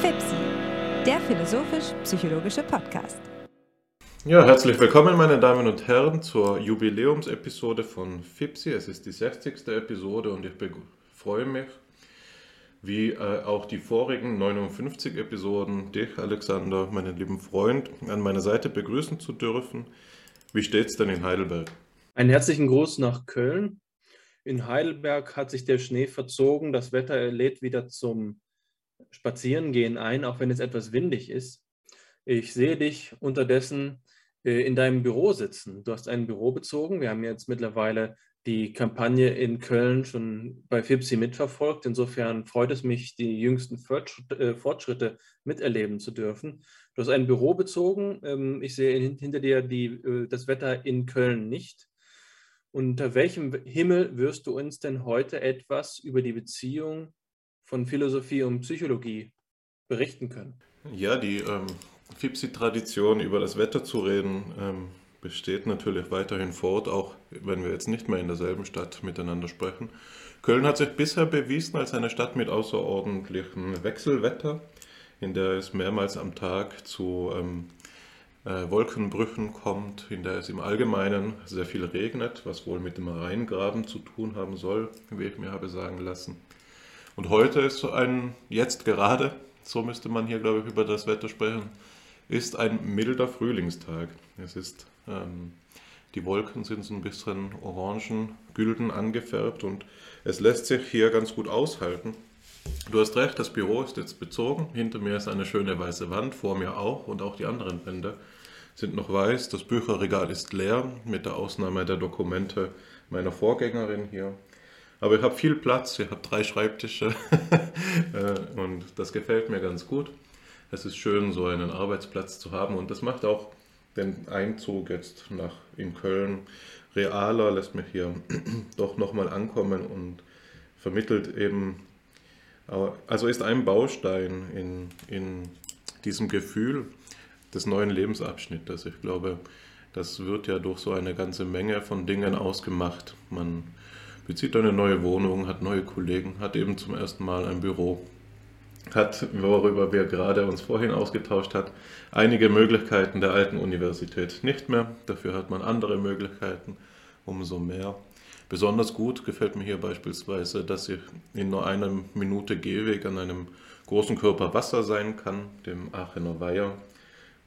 FIPSI, der philosophisch-psychologische Podcast. Ja, herzlich willkommen, meine Damen und Herren, zur Jubiläumsepisode von FIPSI. Es ist die 60. Episode und ich freue mich, wie äh, auch die vorigen 59 Episoden, dich, Alexander, meinen lieben Freund, an meiner Seite begrüßen zu dürfen. Wie steht es denn in Heidelberg? Einen herzlichen Gruß nach Köln. In Heidelberg hat sich der Schnee verzogen. Das Wetter lädt wieder zum Spazierengehen ein, auch wenn es etwas windig ist. Ich sehe dich unterdessen äh, in deinem Büro sitzen. Du hast ein Büro bezogen. Wir haben jetzt mittlerweile die Kampagne in Köln schon bei FIPSI mitverfolgt. Insofern freut es mich, die jüngsten äh, Fortschritte miterleben zu dürfen. Du hast ein Büro bezogen. Ähm, ich sehe hinter dir die, äh, das Wetter in Köln nicht. Unter welchem Himmel wirst du uns denn heute etwas über die Beziehung von Philosophie und Psychologie berichten können? Ja, die ähm, FIPSI-Tradition, über das Wetter zu reden, ähm, besteht natürlich weiterhin fort, auch wenn wir jetzt nicht mehr in derselben Stadt miteinander sprechen. Köln hat sich bisher bewiesen als eine Stadt mit außerordentlichem Wechselwetter, in der es mehrmals am Tag zu ähm, äh, Wolkenbrüchen kommt, in der es im Allgemeinen sehr viel regnet, was wohl mit dem Rheingraben zu tun haben soll, wie ich mir habe sagen lassen. Und heute ist so ein, jetzt gerade, so müsste man hier, glaube ich, über das Wetter sprechen, ist ein milder Frühlingstag. Es ist, ähm, die Wolken sind so ein bisschen orangen, gülden angefärbt und es lässt sich hier ganz gut aushalten. Du hast recht, das Büro ist jetzt bezogen. Hinter mir ist eine schöne weiße Wand, vor mir auch und auch die anderen Wände sind noch weiß. Das Bücherregal ist leer, mit der Ausnahme der Dokumente meiner Vorgängerin hier. Aber ich habe viel Platz, ich habe drei Schreibtische äh, und das gefällt mir ganz gut. Es ist schön, so einen Arbeitsplatz zu haben und das macht auch den Einzug jetzt nach in Köln realer, lässt mich hier doch nochmal ankommen und vermittelt eben, also ist ein Baustein in, in diesem Gefühl des neuen Lebensabschnittes. Ich glaube, das wird ja durch so eine ganze Menge von Dingen ausgemacht. Man bezieht eine neue Wohnung, hat neue Kollegen, hat eben zum ersten Mal ein Büro, hat, worüber wir gerade uns vorhin ausgetauscht hat, einige Möglichkeiten der alten Universität nicht mehr. Dafür hat man andere Möglichkeiten, umso mehr. Besonders gut gefällt mir hier beispielsweise, dass ich in nur einer Minute Gehweg an einem großen Körper Wasser sein kann, dem Aachener Weiher,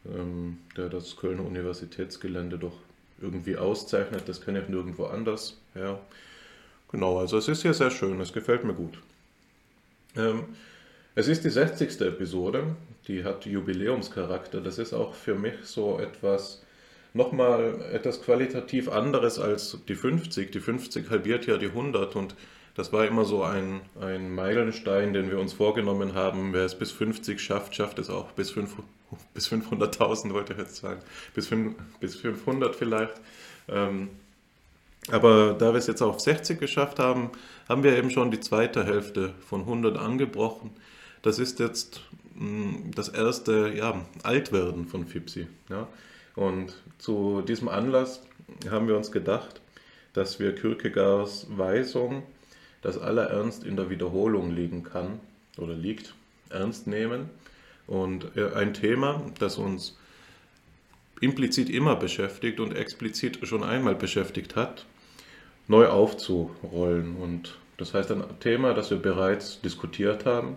ähm, der das Kölner Universitätsgelände doch irgendwie auszeichnet. Das kenne ich nirgendwo anders. Ja. Genau, also es ist hier sehr schön, es gefällt mir gut. Ähm, es ist die 60. Episode, die hat Jubiläumscharakter. Das ist auch für mich so etwas, nochmal etwas qualitativ anderes als die 50. Die 50 halbiert ja die 100 und das war immer so ein, ein Meilenstein, den wir uns vorgenommen haben. Wer es bis 50 schafft, schafft es auch bis, bis 500.000, wollte ich jetzt sagen. Bis, 5, bis 500 vielleicht. Ähm, aber da wir es jetzt auf 60 geschafft haben, haben wir eben schon die zweite Hälfte von 100 angebrochen. Das ist jetzt mh, mm, das erste ja, Altwerden von FIPSI. Ja? Und zu diesem Anlass haben wir uns gedacht, dass wir Kierkegaards Weisung, dass aller Ernst in der Wiederholung liegen kann oder liegt, ernst nehmen. Und äh, ein Thema, das uns implizit immer beschäftigt und explizit schon einmal beschäftigt hat, neu aufzurollen. Und das heißt ein Thema, das wir bereits diskutiert haben,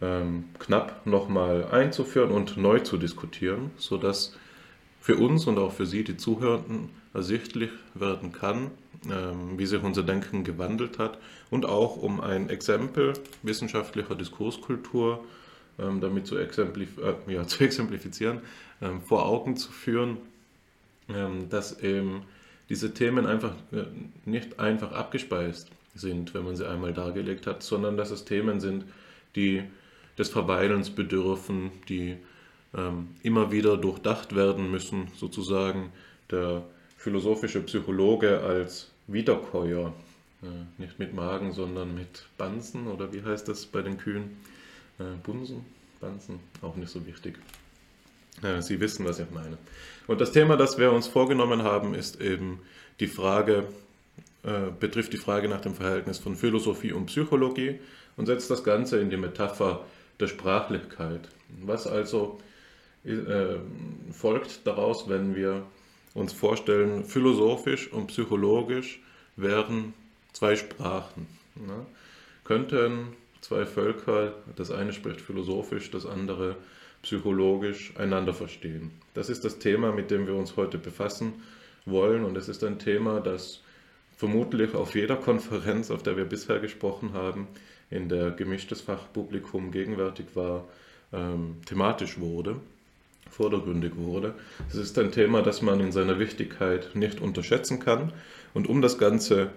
ähm, knapp nochmal einzuführen und neu zu diskutieren, sodass für uns und auch für Sie, die Zuhörenden, ersichtlich werden kann, ähm, wie sich unser Denken gewandelt hat und auch um ein Exempel wissenschaftlicher Diskurskultur ähm, damit zu, exemplif äh, ja, zu exemplifizieren, ähm, vor Augen zu führen, dass eben diese Themen einfach äh, nicht einfach abgespeist sind, wenn man sie einmal dargelegt hat, sondern dass es Themen sind, die des Verweilens bedürfen, die ähm, immer wieder durchdacht werden müssen, sozusagen der philosophische Psychologe als Wiederkäuer, äh, nicht mit Magen, sondern mit Bansen oder wie heißt das bei den Kühen? Äh, Bunsen, Bansen, auch nicht so wichtig. Äh, Sie wissen, was ich meine. Und das Thema, das wir uns vorgenommen haben, ist eben die Frage, äh, betrifft die Frage nach dem Verhältnis von Philosophie und Psychologie und setzt das Ganze in die Metapher der Sprachlichkeit. Was also äh, folgt daraus, wenn wir uns vorstellen, philosophisch und psychologisch wären zwei Sprachen. Ne? Könnten zwei Völker, das eine spricht philosophisch, das andere psychologisch, einander verstehen. Das ist das Thema, mit dem wir uns heute befassen wollen und es ist ein Thema, das vermutlich auf jeder Konferenz, auf der wir bisher gesprochen haben, in der gemischtes Fachpublikum gegenwärtig war, ähm, thematisch wurde, vordergründig wurde. Es ist ein Thema, das man in seiner Wichtigkeit nicht unterschätzen kann. Und um das Ganze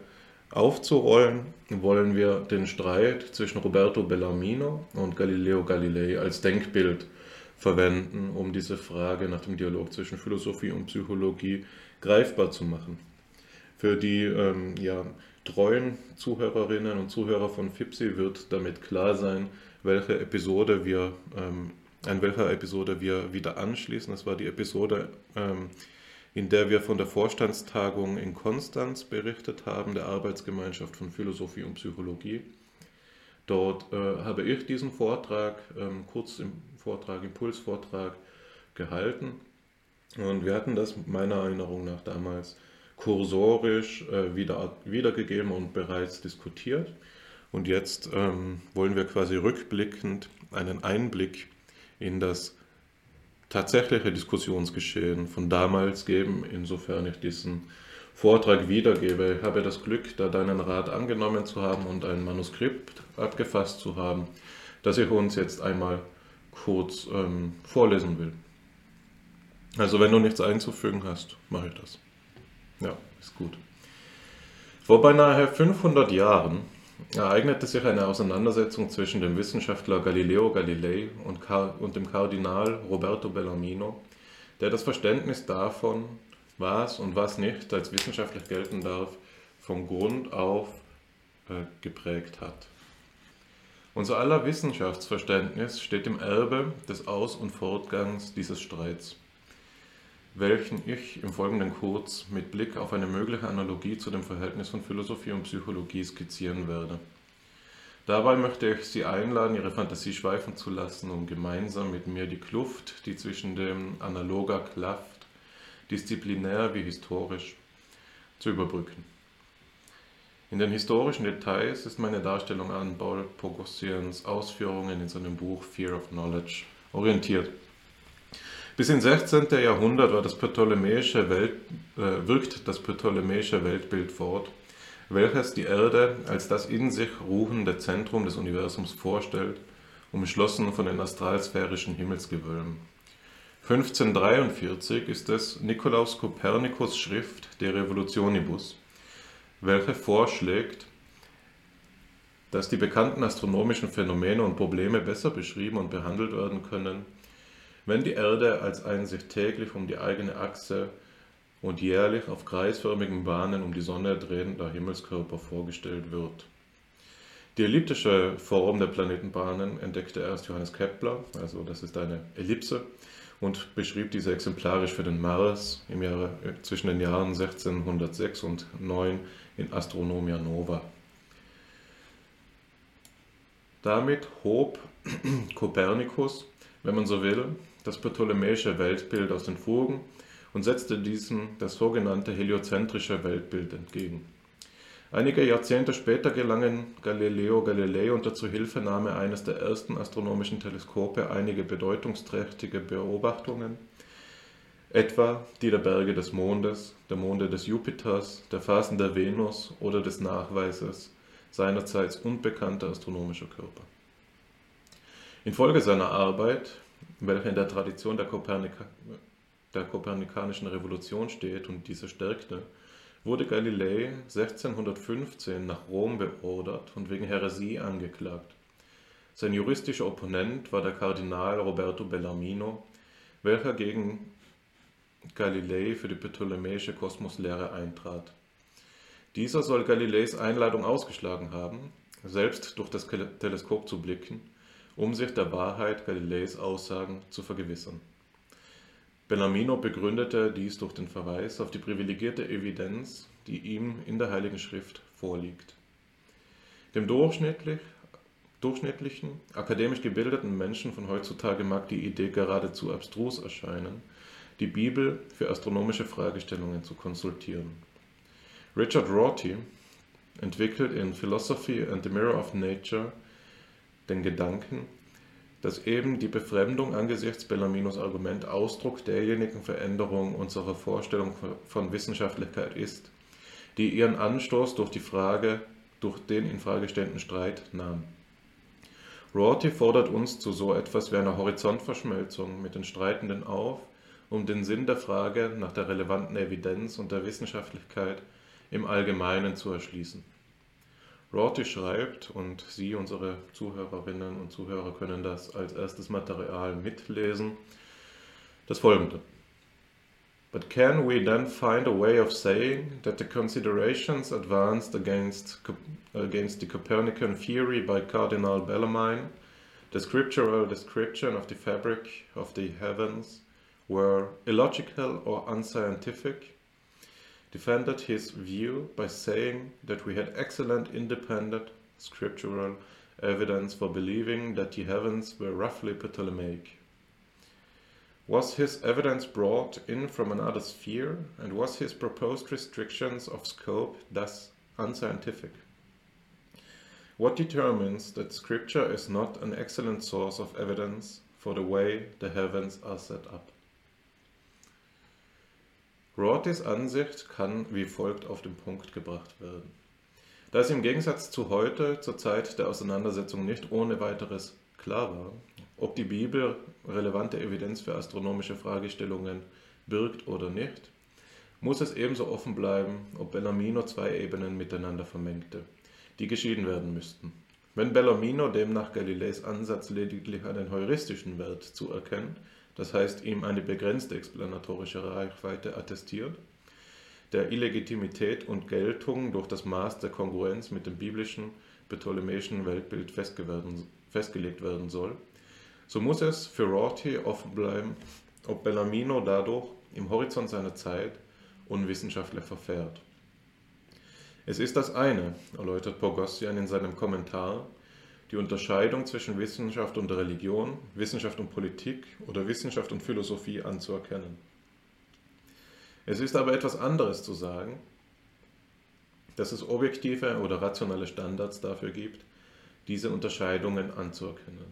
aufzurollen, wollen wir den Streit zwischen Roberto Bellarmino und Galileo Galilei als Denkbild verwenden, um diese Frage nach dem Dialog zwischen Philosophie und Psychologie greifbar zu machen. Für die ähm, ja, treuen Zuhörerinnen und Zuhörer von FIPSI wird damit klar sein, welche Episode wir, ähm, an welcher Episode wir wieder anschließen. Das war die Episode, ähm, in der wir von der Vorstandstagung in Konstanz berichtet haben, der Arbeitsgemeinschaft von Philosophie und Psychologie. Dort äh, habe ich diesen Vortrag, ähm, kurz im Vortrag, Impulsvortrag gehalten. Und wir hatten das meiner Erinnerung nach damals kursorisch äh, wieder, wiedergegeben und bereits diskutiert. Und jetzt ähm, wollen wir quasi rückblickend einen Einblick in das tatsächliche Diskussionsgeschehen von damals geben, insofern ich diesen Vortrag wiedergebe. Ich habe das Glück, da deinen Rat angenommen zu haben und ein Manuskript abgefasst zu haben, das ich uns jetzt einmal kurz ähm, vorlesen will. Also wenn du nichts einzufügen hast, mache ich das. Ja, ist gut. Vor beinahe 500 Jahren ereignete sich eine Auseinandersetzung zwischen dem Wissenschaftler Galileo Galilei und, und dem Kardinal Roberto Bellarmino, der das Verständnis davon, was und was nicht als wissenschaftlich gelten darf, von Grund auf äh, geprägt hat. Unser aller Wissenschaftsverständnis steht im Erbe des Aus- und Fortgangs dieses Streits welchen ich im Folgenden kurz mit Blick auf eine mögliche Analogie zu dem Verhältnis von Philosophie und Psychologie skizzieren werde. Dabei möchte ich Sie einladen, Ihre Fantasie schweifen zu lassen, um gemeinsam mit mir die Kluft, die zwischen dem analoger klafft, disziplinär wie historisch, zu überbrücken. In den historischen Details ist meine Darstellung an Paul Pogossians Ausführungen in seinem Buch Fear of Knowledge orientiert. Bis ins 16. Jahrhundert war das ptolemäische Welt, äh, wirkt das ptolemäische Weltbild fort, welches die Erde als das in sich ruhende Zentrum des Universums vorstellt, umschlossen von den astralsphärischen Himmelsgewölben. 1543 ist es Nikolaus Kopernikus Schrift De Revolutionibus, welche vorschlägt, dass die bekannten astronomischen Phänomene und Probleme besser beschrieben und behandelt werden können, wenn die Erde als ein sich täglich um die eigene Achse und jährlich auf kreisförmigen Bahnen um die Sonne drehender Himmelskörper vorgestellt wird. Die elliptische Form der Planetenbahnen entdeckte erst Johannes Kepler, also das ist eine Ellipse, und beschrieb diese exemplarisch für den Mars im Jahre, zwischen den Jahren 1606 und 9 in Astronomia Nova. Damit hob Kopernikus, wenn man so will, das ptolemäische Weltbild aus den Fugen und setzte diesem das sogenannte heliozentrische Weltbild entgegen. Einige Jahrzehnte später gelangen Galileo Galilei unter Zuhilfenahme eines der ersten astronomischen Teleskope einige bedeutungsträchtige Beobachtungen, etwa die der Berge des Mondes, der Monde des Jupiters, der Phasen der Venus oder des Nachweises seinerseits unbekannter astronomischer Körper. Infolge seiner Arbeit welcher in der Tradition der, Kopernika, der kopernikanischen Revolution steht und diese stärkte, wurde Galilei 1615 nach Rom beordert und wegen Häresie angeklagt. Sein juristischer Opponent war der Kardinal Roberto Bellarmino, welcher gegen Galilei für die ptolemäische Kosmoslehre eintrat. Dieser soll Galileis Einladung ausgeschlagen haben, selbst durch das Teleskop zu blicken um sich der Wahrheit Galileis Aussagen zu vergewissern. Bellarmino begründete dies durch den Verweis auf die privilegierte Evidenz, die ihm in der Heiligen Schrift vorliegt. Dem durchschnittlich, durchschnittlichen, akademisch gebildeten Menschen von heutzutage mag die Idee geradezu abstrus erscheinen, die Bibel für astronomische Fragestellungen zu konsultieren. Richard Rorty entwickelt in Philosophy and the Mirror of Nature den Gedanken, dass eben die Befremdung angesichts Bellaminos Argument Ausdruck derjenigen Veränderung unserer Vorstellung von Wissenschaftlichkeit ist, die ihren Anstoß durch die Frage, durch den in Frage stehenden Streit nahm. Rorty fordert uns zu so etwas wie einer Horizontverschmelzung mit den Streitenden auf, um den Sinn der Frage nach der relevanten Evidenz und der Wissenschaftlichkeit im Allgemeinen zu erschließen. Rorty schreibt, und Sie, unsere Zuhörerinnen und Zuhörer, können das als erstes Material mitlesen, das folgende. But can we then find a way of saying that the considerations advanced against, against the Copernican theory by Cardinal Bellarmine, the scriptural description of the fabric of the heavens, were illogical or unscientific? Defended his view by saying that we had excellent independent scriptural evidence for believing that the heavens were roughly Ptolemaic. Was his evidence brought in from another sphere, and was his proposed restrictions of scope thus unscientific? What determines that Scripture is not an excellent source of evidence for the way the heavens are set up? Rortys Ansicht kann wie folgt auf den Punkt gebracht werden. Da es im Gegensatz zu heute, zur Zeit der Auseinandersetzung, nicht ohne weiteres klar war, ob die Bibel relevante Evidenz für astronomische Fragestellungen birgt oder nicht, muss es ebenso offen bleiben, ob Bellarmino zwei Ebenen miteinander vermengte, die geschieden werden müssten. Wenn Bellarmino demnach Galileis Ansatz lediglich einen heuristischen Wert zuerkennt, das heißt ihm eine begrenzte explanatorische Reichweite attestiert, der Illegitimität und Geltung durch das Maß der Kongruenz mit dem biblischen ptolemäischen Weltbild festgelegt werden soll, so muss es für Rorty offen bleiben, ob Bellarmino dadurch im Horizont seiner Zeit unwissenschaftlich verfährt. Es ist das eine, erläutert Pogossian in seinem Kommentar, die Unterscheidung zwischen Wissenschaft und Religion, Wissenschaft und Politik oder Wissenschaft und Philosophie anzuerkennen. Es ist aber etwas anderes zu sagen, dass es objektive oder rationale Standards dafür gibt, diese Unterscheidungen anzuerkennen.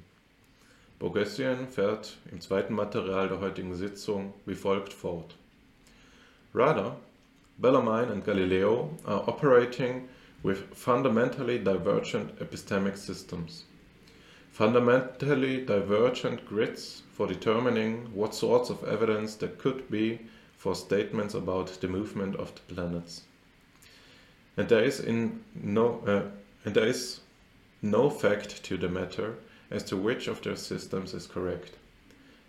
Bogessian fährt im zweiten Material der heutigen Sitzung wie folgt fort. Rather, Bellarmine and Galileo are operating with fundamentally divergent epistemic systems, fundamentally divergent grids for determining what sorts of evidence there could be for statements about the movement of the planets. And there is in no uh, and there is no fact to the matter as to which of their systems is correct,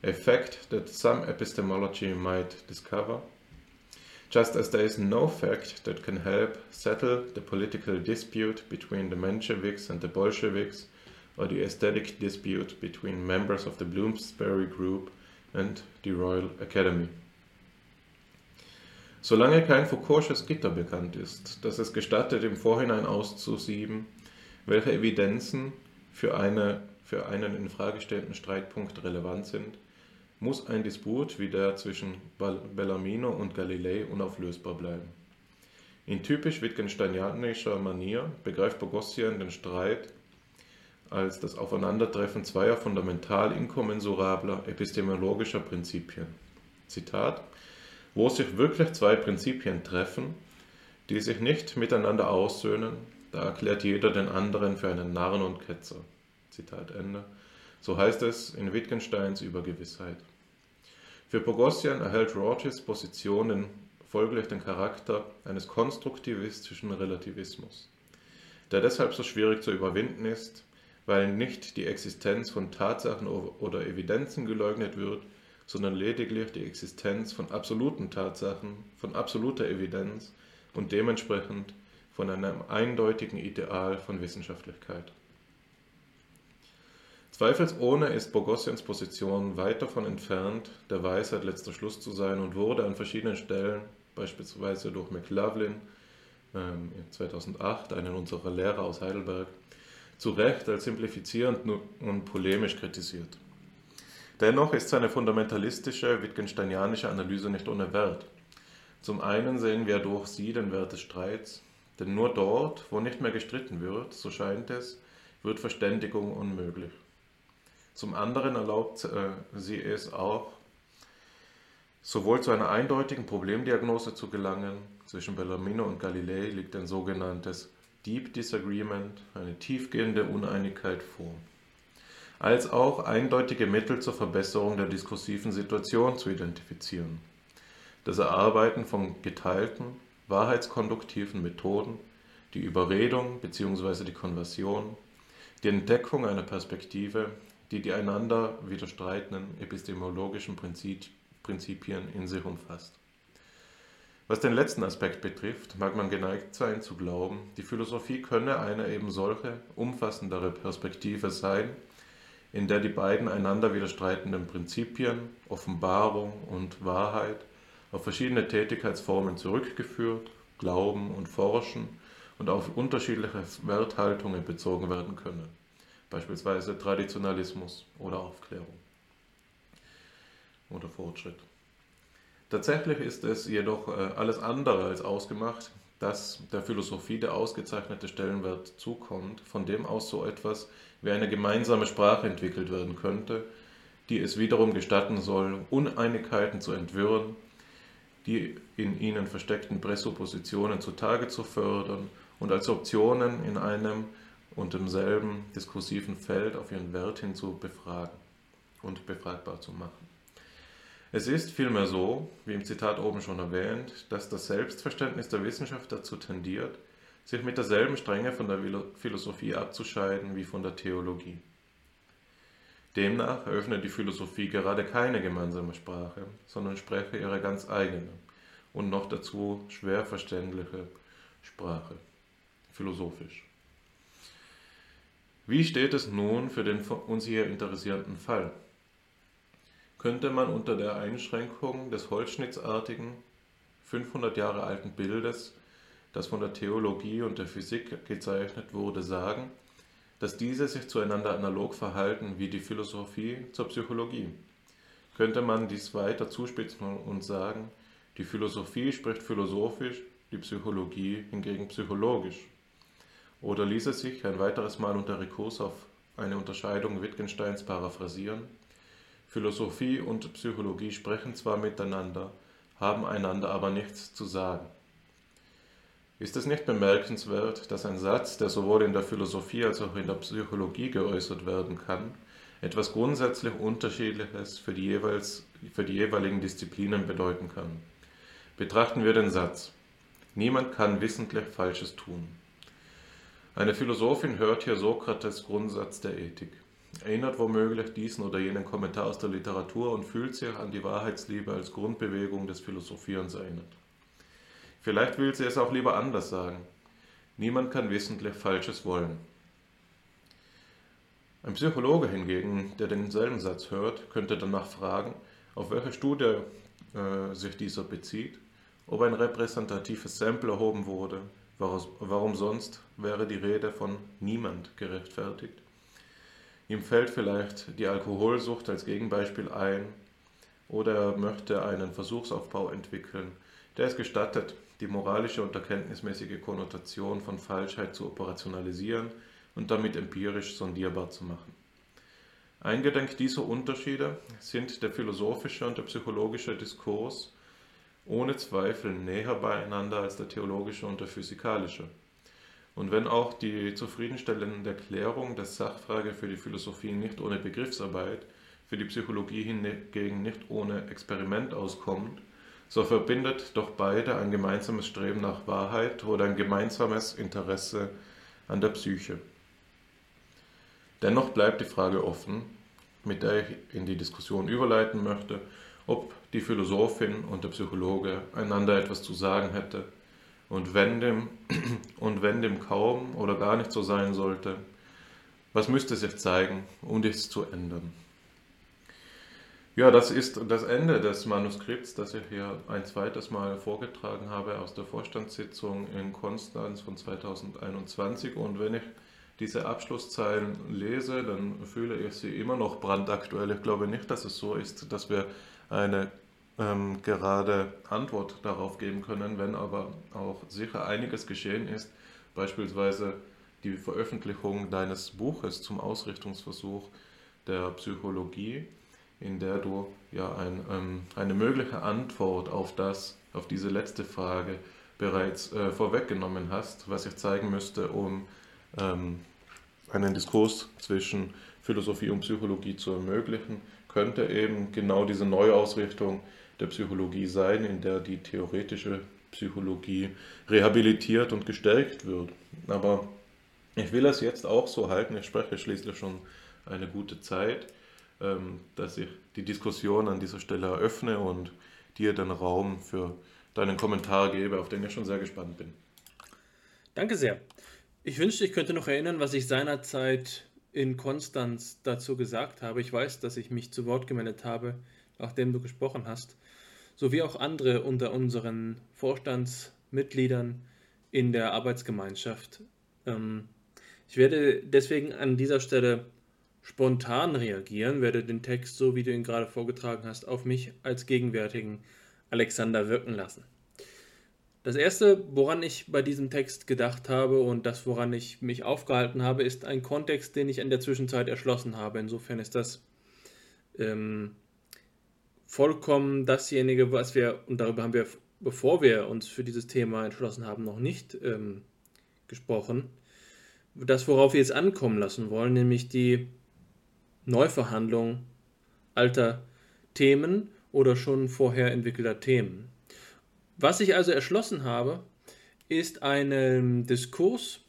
a fact that some epistemology might discover, just as there is no fact that can help settle the political dispute between the Mensheviks and the Bolsheviks, or the aesthetic dispute between members of the Bloomsbury Group and the Royal Academy. Solange kein Foucault'sches Gitter bekannt ist, das es gestattet, im Vorhinein auszusieben, welche Evidenzen für, eine, für einen in Frage stellenden Streitpunkt relevant sind, muss ein Disput wie der zwischen Bellarmino und Galilei unauflösbar bleiben. In typisch Wittgensteinianischer Manier begreift Bogossian den Streit als das Aufeinandertreffen zweier fundamental inkommensurabler epistemologischer Prinzipien. Zitat, wo sich wirklich zwei Prinzipien treffen, die sich nicht miteinander aussöhnen, da erklärt jeder den anderen für einen Narren und Ketzer. Zitat Ende. So heißt es in Wittgensteins Übergewissheit. Für Pogossian erhält Rortys Position folglich den Charakter eines konstruktivistischen Relativismus, der deshalb so schwierig zu überwinden ist, weil nicht die Existenz von Tatsachen oder Evidenzen geleugnet wird, sondern lediglich die Existenz von absoluten Tatsachen, von absoluter Evidenz und dementsprechend von einem eindeutigen Ideal von Wissenschaftlichkeit. Zweifelsohne ist Bogossians Position weit davon entfernt, der Weisheit letzter Schluss zu sein und wurde an verschiedenen Stellen, beispielsweise durch McLaughlin, 2008 einen unserer Lehrer aus Heidelberg zu Recht als simplifizierend und polemisch kritisiert. Dennoch ist seine fundamentalistische Wittgensteinianische Analyse nicht ohne Wert. Zum einen sehen wir durch sie den Wert des Streits, denn nur dort, wo nicht mehr gestritten wird, so scheint es, wird Verständigung unmöglich. Zum anderen erlaubt äh, sie es auch, sowohl zu einer eindeutigen Problemdiagnose zu gelangen, zwischen Bellarmino und Galilei liegt ein sogenanntes Deep Disagreement, eine tiefgehende Uneinigkeit vor, als auch eindeutige Mittel zur Verbesserung der diskursiven Situation zu identifizieren. Das Erarbeiten von geteilten, wahrheitskonduktiven Methoden, die Überredung bzw. die Konversion, die Entdeckung einer Perspektive, die die einander widerstreitenden epistemologischen Prinzipien in sich umfasst. Was den letzten Aspekt betrifft, mag man geneigt sein zu glauben, die Philosophie könne eine eben solche umfassendere Perspektive sein, in der die beiden einander widerstreitenden Prinzipien, Offenbarung und Wahrheit, auf verschiedene Tätigkeitsformen zurückgeführt, Glauben und Forschen und auf unterschiedliche Werthaltungen bezogen werden können, beispielsweise Traditionalismus oder Aufklärung oder Fortschritt. Tatsächlich ist es jedoch äh, alles andere als ausgemacht, dass der Philosophie der ausgezeichnete Stellenwert zukommt, von dem aus so etwas wie eine gemeinsame Sprache entwickelt werden könnte, die es wiederum gestatten soll, Uneinigkeiten zu entwirren, die in ihnen versteckten Präsuppositionen zutage zu fördern und als Optionen in einem und demselben diskursiven Feld auf ihren Wert hin zu befragen und befragbar zu machen. Es ist vielmehr so, wie im Zitat oben schon erwähnt, dass das Selbstverständnis der Wissenschaft dazu tendiert, sich mit derselben Strenge von der Philosophie abzuscheiden wie von der Theologie. Demnach eröffnet die Philosophie gerade keine gemeinsame Sprache, sondern spreche ihre ganz eigene und noch dazu schwer verständliche Sprache philosophisch. Wie steht es nun für den uns hier interessierenden Fall? Könnte man unter der Einschränkung des holzschnittsartigen, 500 Jahre alten Bildes, das von der Theologie und der Physik gezeichnet wurde, sagen, dass diese sich zueinander analog verhalten wie die Philosophie zur Psychologie? Könnte man dies weiter zuspitzen und sagen, die Philosophie spricht philosophisch, die Psychologie hingegen psychologisch? Oder ließ es sich ein weiteres Mal unter Rekurs auf eine Unterscheidung Wittgensteins paraphrasieren? Philosophie und Psychologie sprechen zwar miteinander, haben einander aber nichts zu sagen. Ist es nicht bemerkenswert, dass ein Satz, der sowohl in der Philosophie als auch in der Psychologie geäußert werden kann, etwas grundsätzlich Unterschiedliches für die, jeweils, für die jeweiligen Disziplinen bedeuten kann? Betrachten wir den Satz. Niemand kann wissentlich Falsches tun. Eine Philosophin hört hier Sokrates Grundsatz der Ethik, erinnert womöglich diesen oder jenen Kommentar aus der Literatur und fühlt sich an die Wahrheitsliebe als Grundbewegung des Philosophierens erinnert. Vielleicht will sie es auch lieber anders sagen. Niemand kann wissentlich Falsches wollen. Ein Psychologe hingegen, der denselben Satz hört, könnte danach fragen, auf welche Studie äh, sich dieser bezieht, ob ein repräsentatives Sample erhoben wurde, Warum sonst wäre die Rede von niemand gerechtfertigt? Ihm fällt vielleicht die Alkoholsucht als Gegenbeispiel ein oder er möchte einen Versuchsaufbau entwickeln, der es gestattet, die moralische und erkenntnismäßige Konnotation von Falschheit zu operationalisieren und damit empirisch sondierbar zu machen. Eingedenk dieser Unterschiede sind der philosophische und der psychologische Diskurs ohne Zweifel näher beieinander als der theologische und der physikalische. Und wenn auch die zufriedenstellende Erklärung der Sachfrage für die Philosophie nicht ohne Begriffsarbeit, für die Psychologie hingegen nicht ohne Experiment auskommt, so verbindet doch beide ein gemeinsames Streben nach Wahrheit oder ein gemeinsames Interesse an der Psyche. Dennoch bleibt die Frage offen, mit der ich in die Diskussion überleiten möchte, ob die Philosophin und der Psychologe einander etwas zu sagen hätte und wenn dem, und wenn dem kaum oder gar nicht so sein sollte, was müsste sich zeigen, um dies zu ändern? Ja, das ist das Ende des Manuskripts, das ich hier ein zweites Mal vorgetragen habe aus der Vorstandssitzung in Konstanz von 2021. Und wenn ich diese Abschlusszeilen lese, dann fühle ich sie immer noch brandaktuell. Ich glaube nicht, dass es so ist, dass wir eine ähm, gerade Antwort darauf geben können, wenn aber auch sicher einiges geschehen ist, beispielsweise die Veröffentlichung deines Buches zum Ausrichtungsversuch der Psychologie in der du ja ein, ähm, eine mögliche Antwort auf das, auf diese letzte Frage bereits äh, vorweggenommen hast, was ich zeigen müsste, um ähm, einen Diskurs zwischen Philosophie und Psychologie zu ermöglichen, könnte eben genau diese Neuausrichtung der Psychologie sein, in der die theoretische Psychologie rehabilitiert und gestärkt wird. Aber ich will es jetzt auch so halten, ich spreche schließlich schon eine gute Zeit ähm, dass ich die Diskussion an dieser Stelle eröffne und dir den Raum für deinen Kommentar gebe, auf den ich schon sehr gespannt bin. Danke sehr. Ich wünschte, ich könnte noch erinnern, was ich seinerzeit in Konstanz dazu gesagt habe. Ich weiß, dass ich mich zu Wort gemeldet habe, nachdem du gesprochen hast, sowie auch andere unter unseren Vorstandsmitgliedern in der Arbeitsgemeinschaft. Ähm, ich werde deswegen an dieser Stelle spontan reagieren, werde den Text, so wie du ihn gerade vorgetragen hast, auf mich als gegenwärtigen Alexander wirken lassen. Das erste, woran ich bei diesem Text gedacht habe und das, woran ich mich aufgehalten habe, ist ein Kontext, den ich in der Zwischenzeit erschlossen habe. Insofern ist das ähm, vollkommen dasjenige, was wir, und darüber haben wir, bevor wir uns für dieses Thema entschlossen haben, noch nicht ähm, gesprochen. Das, worauf wir jetzt ankommen lassen wollen, nämlich die Neuverhandlung alter Themen oder schon vorher entwickelter Themen. Was ich also erschlossen habe, ist ein Diskurs,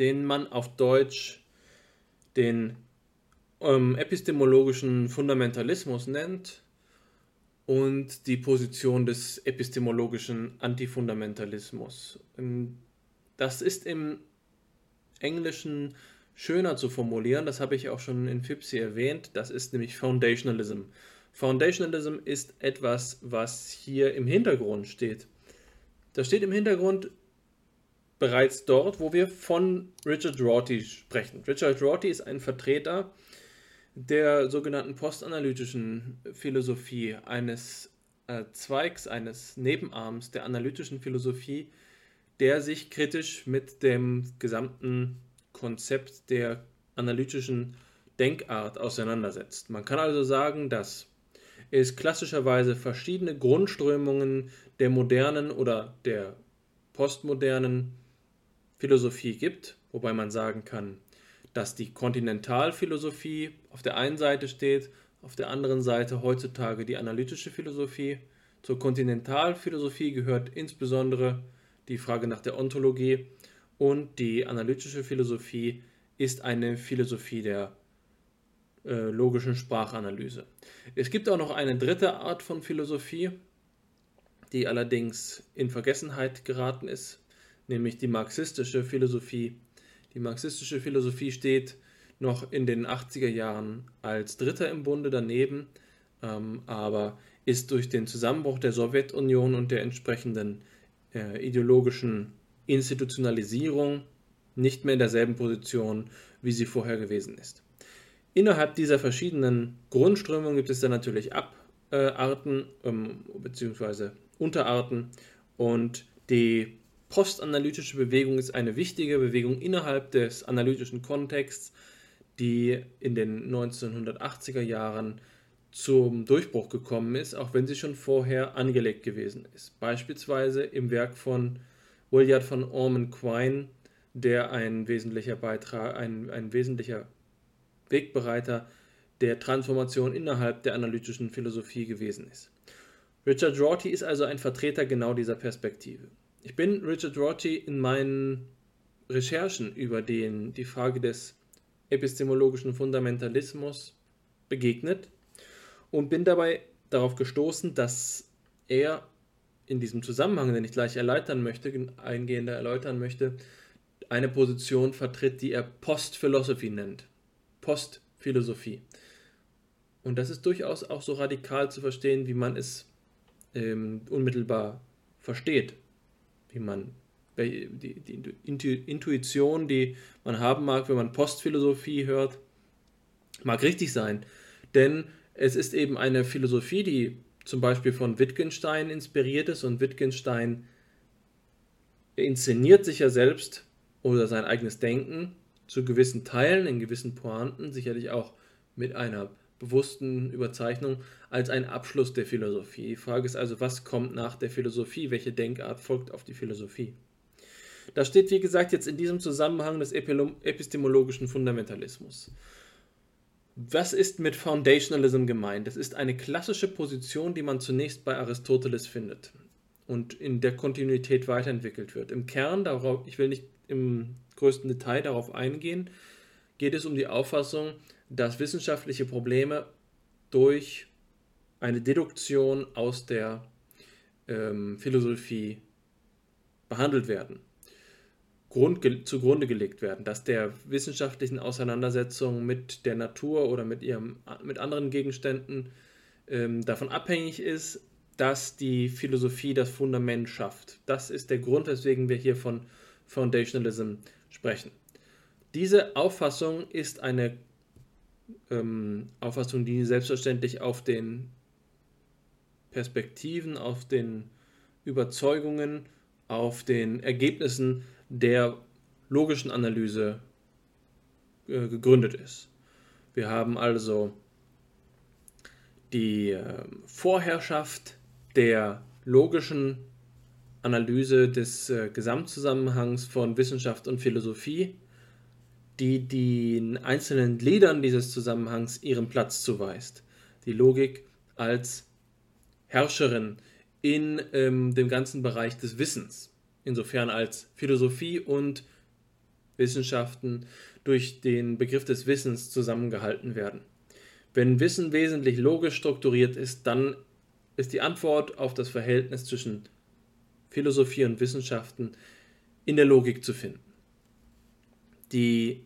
den man auf Deutsch den ähm, epistemologischen Fundamentalismus nennt und die Position des epistemologischen Antifundamentalismus. Ähm, das ist im Englischen schöner zu formulieren, das habe ich auch schon in FIPSI erwähnt, das ist nämlich Foundationalism. Foundationalism ist etwas, was hier im Hintergrund steht. Das steht im Hintergrund bereits dort, wo wir von Richard Rorty sprechen. Richard Rorty ist ein Vertreter der sogenannten postanalytischen Philosophie, eines äh, Zweigs, eines Nebenarms der analytischen Philosophie, der sich kritisch mit dem gesamten Konzept der analytischen Denkart auseinandersetzt. Man kann also sagen, dass es klassischerweise verschiedene Grundströmungen der modernen oder der postmodernen Philosophie gibt, wobei man sagen kann, dass die Kontinentalphilosophie auf der einen Seite steht, auf der anderen Seite heutzutage die analytische Philosophie. Zur Kontinentalphilosophie gehört insbesondere die Frage nach der Ontologie und die analytische Philosophie ist eine Philosophie der äh, logischen Sprachanalyse. Es gibt auch noch eine dritte Art von Philosophie, die allerdings in Vergessenheit geraten ist, nämlich die marxistische Philosophie. Die marxistische Philosophie steht noch in den 80er Jahren als Dritter im Bunde daneben, ähm, aber ist durch den Zusammenbruch der Sowjetunion und der entsprechenden äh, ideologischen Institutionalisierung nicht mehr in derselben Position, wie sie vorher gewesen ist. Innerhalb dieser verschiedenen Grundströmungen gibt es dann natürlich Abarten ähm, bzw. Unterarten und die postanalytische Bewegung ist eine wichtige Bewegung innerhalb des analytischen Kontexts, die in den 1980er Jahren zum Durchbruch gekommen ist, auch wenn sie schon vorher angelegt gewesen ist. Beispielsweise im Werk von Willard von Orman Quine, der ein wesentlicher Beitrag, ein, ein wesentlicher Wegbereiter der Transformation innerhalb der analytischen Philosophie gewesen ist. Richard Rorty ist also ein Vertreter genau dieser Perspektive. Ich bin Richard Rorty in meinen Recherchen über den, die Frage des epistemologischen Fundamentalismus begegnet und bin dabei darauf gestoßen, dass er in diesem Zusammenhang, den ich gleich erläutern möchte, eingehender erläutern möchte, eine Position vertritt, die er Post-Philosophy nennt. Postphilosophie. Und das ist durchaus auch so radikal zu verstehen, wie man es ähm, unmittelbar versteht, wie man die, die Intuition, die man haben mag, wenn man Postphilosophie hört, mag richtig sein. Denn es ist eben eine Philosophie, die zum Beispiel von Wittgenstein inspiriert ist und Wittgenstein inszeniert sich ja selbst oder sein eigenes Denken zu gewissen Teilen, in gewissen Pointen, sicherlich auch mit einer bewussten Überzeichnung, als ein Abschluss der Philosophie. Die Frage ist also, was kommt nach der Philosophie? Welche Denkart folgt auf die Philosophie? Da steht, wie gesagt, jetzt in diesem Zusammenhang des epistemologischen Fundamentalismus. Was ist mit Foundationalism gemeint? Das ist eine klassische Position, die man zunächst bei Aristoteles findet und in der Kontinuität weiterentwickelt wird. Im Kern, darauf, ich will nicht im größten Detail darauf eingehen, geht es um die Auffassung, dass wissenschaftliche Probleme durch eine Deduktion aus der ähm, Philosophie behandelt werden, Grund, zugrunde gelegt werden, dass der wissenschaftlichen Auseinandersetzung mit der Natur oder mit, ihrem, mit anderen Gegenständen ähm, davon abhängig ist, dass die Philosophie das Fundament schafft. Das ist der Grund, weswegen wir hier von Foundationalism sprechen. Diese Auffassung ist eine ähm, Auffassung, die selbstverständlich auf den Perspektiven, auf den Überzeugungen, auf den Ergebnissen der logischen Analyse äh, gegründet ist. Wir haben also die äh, Vorherrschaft der logischen Analyse des äh, Gesamtzusammenhangs von Wissenschaft und Philosophie, die den einzelnen Gliedern dieses Zusammenhangs ihren Platz zuweist. Die Logik als Herrscherin in ähm, dem ganzen Bereich des Wissens, insofern als Philosophie und Wissenschaften durch den Begriff des Wissens zusammengehalten werden. Wenn Wissen wesentlich logisch strukturiert ist, dann ist die Antwort auf das Verhältnis zwischen Philosophie und Wissenschaften in der Logik zu finden. Die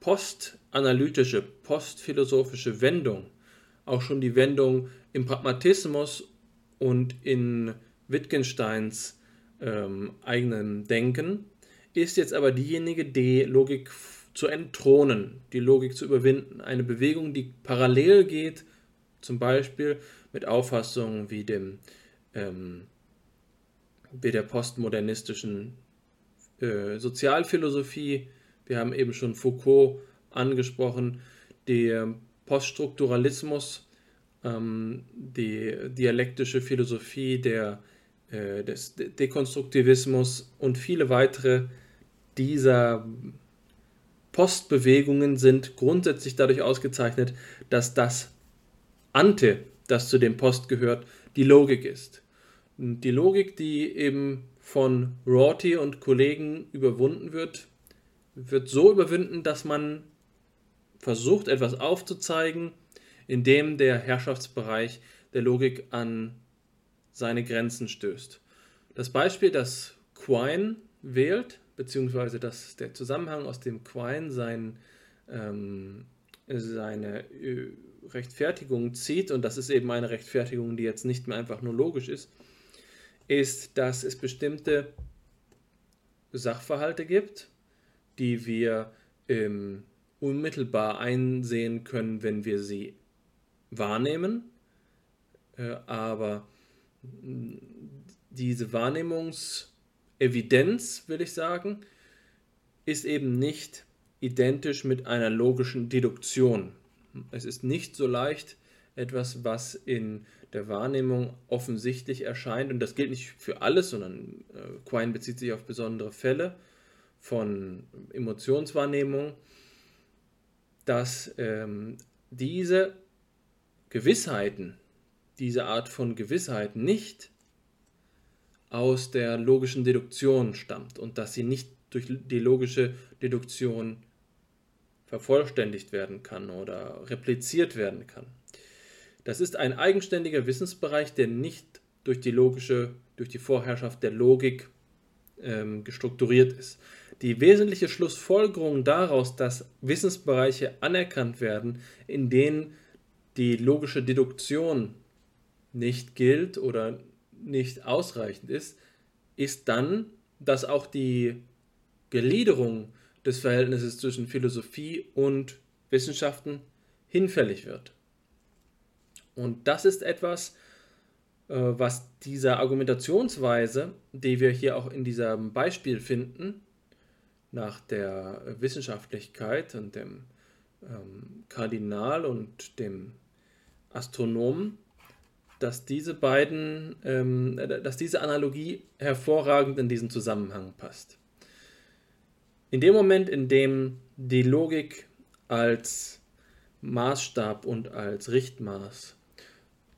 postanalytische, postphilosophische Wendung, auch schon die Wendung im Pragmatismus und in Wittgensteins ähm, eigenem Denken, ist jetzt aber diejenige, die Logik zu entthronen, die Logik zu überwinden. Eine Bewegung, die parallel geht, zum Beispiel mit Auffassungen wie dem ähm, wie der postmodernistischen äh, Sozialphilosophie. Wir haben eben schon Foucault angesprochen, der Poststrukturalismus, ähm, die dialektische Philosophie, der, äh, des Dekonstruktivismus und viele weitere dieser Postbewegungen sind grundsätzlich dadurch ausgezeichnet, dass das Ante, das zu dem Post gehört, die Logik ist. Die Logik, die eben von Rorty und Kollegen überwunden wird, wird so überwunden, dass man versucht, etwas aufzuzeigen, in dem der Herrschaftsbereich der Logik an seine Grenzen stößt. Das Beispiel, das Quine wählt, beziehungsweise dass der Zusammenhang, aus dem Quine sein, ähm, seine äh, Rechtfertigung zieht, und das ist eben eine Rechtfertigung, die jetzt nicht mehr einfach nur logisch ist, ist, dass es bestimmte Sachverhalte gibt, die wir ähm, unmittelbar einsehen können, wenn wir sie wahrnehmen, äh, aber diese Wahrnehmungsevidenz, will ich sagen, ist eben nicht identisch mit einer logischen Deduktion. Es ist nicht so leicht, etwas, was in der Wahrnehmung offensichtlich erscheint, und das gilt nicht für alles, sondern äh, Quine bezieht sich auf besondere Fälle von Emotionswahrnehmung, dass ähm, diese Gewissheiten, diese Art von Gewissheit nicht aus der logischen Deduktion stammt und dass sie nicht durch die logische Deduktion vervollständigt werden kann oder repliziert werden kann. Das ist ein eigenständiger Wissensbereich, der nicht durch die logische, durch die Vorherrschaft der Logik ähm, gestrukturiert ist. Die wesentliche Schlussfolgerung daraus, dass Wissensbereiche anerkannt werden, in denen die logische Deduktion nicht gilt oder nicht ausreichend ist, ist dann, dass auch die Gliederung des Verhältnisses zwischen Philosophie und Wissenschaften hinfällig wird. Und das ist etwas, äh, was dieser Argumentationsweise, die wir hier auch in diesem Beispiel finden, nach der Wissenschaftlichkeit und dem ähm, Kardinal und dem Astronomen, dass diese beiden, ähm, dass diese Analogie hervorragend in diesen Zusammenhang passt. In dem Moment, in dem die Logik als Maßstab und als Richtmaß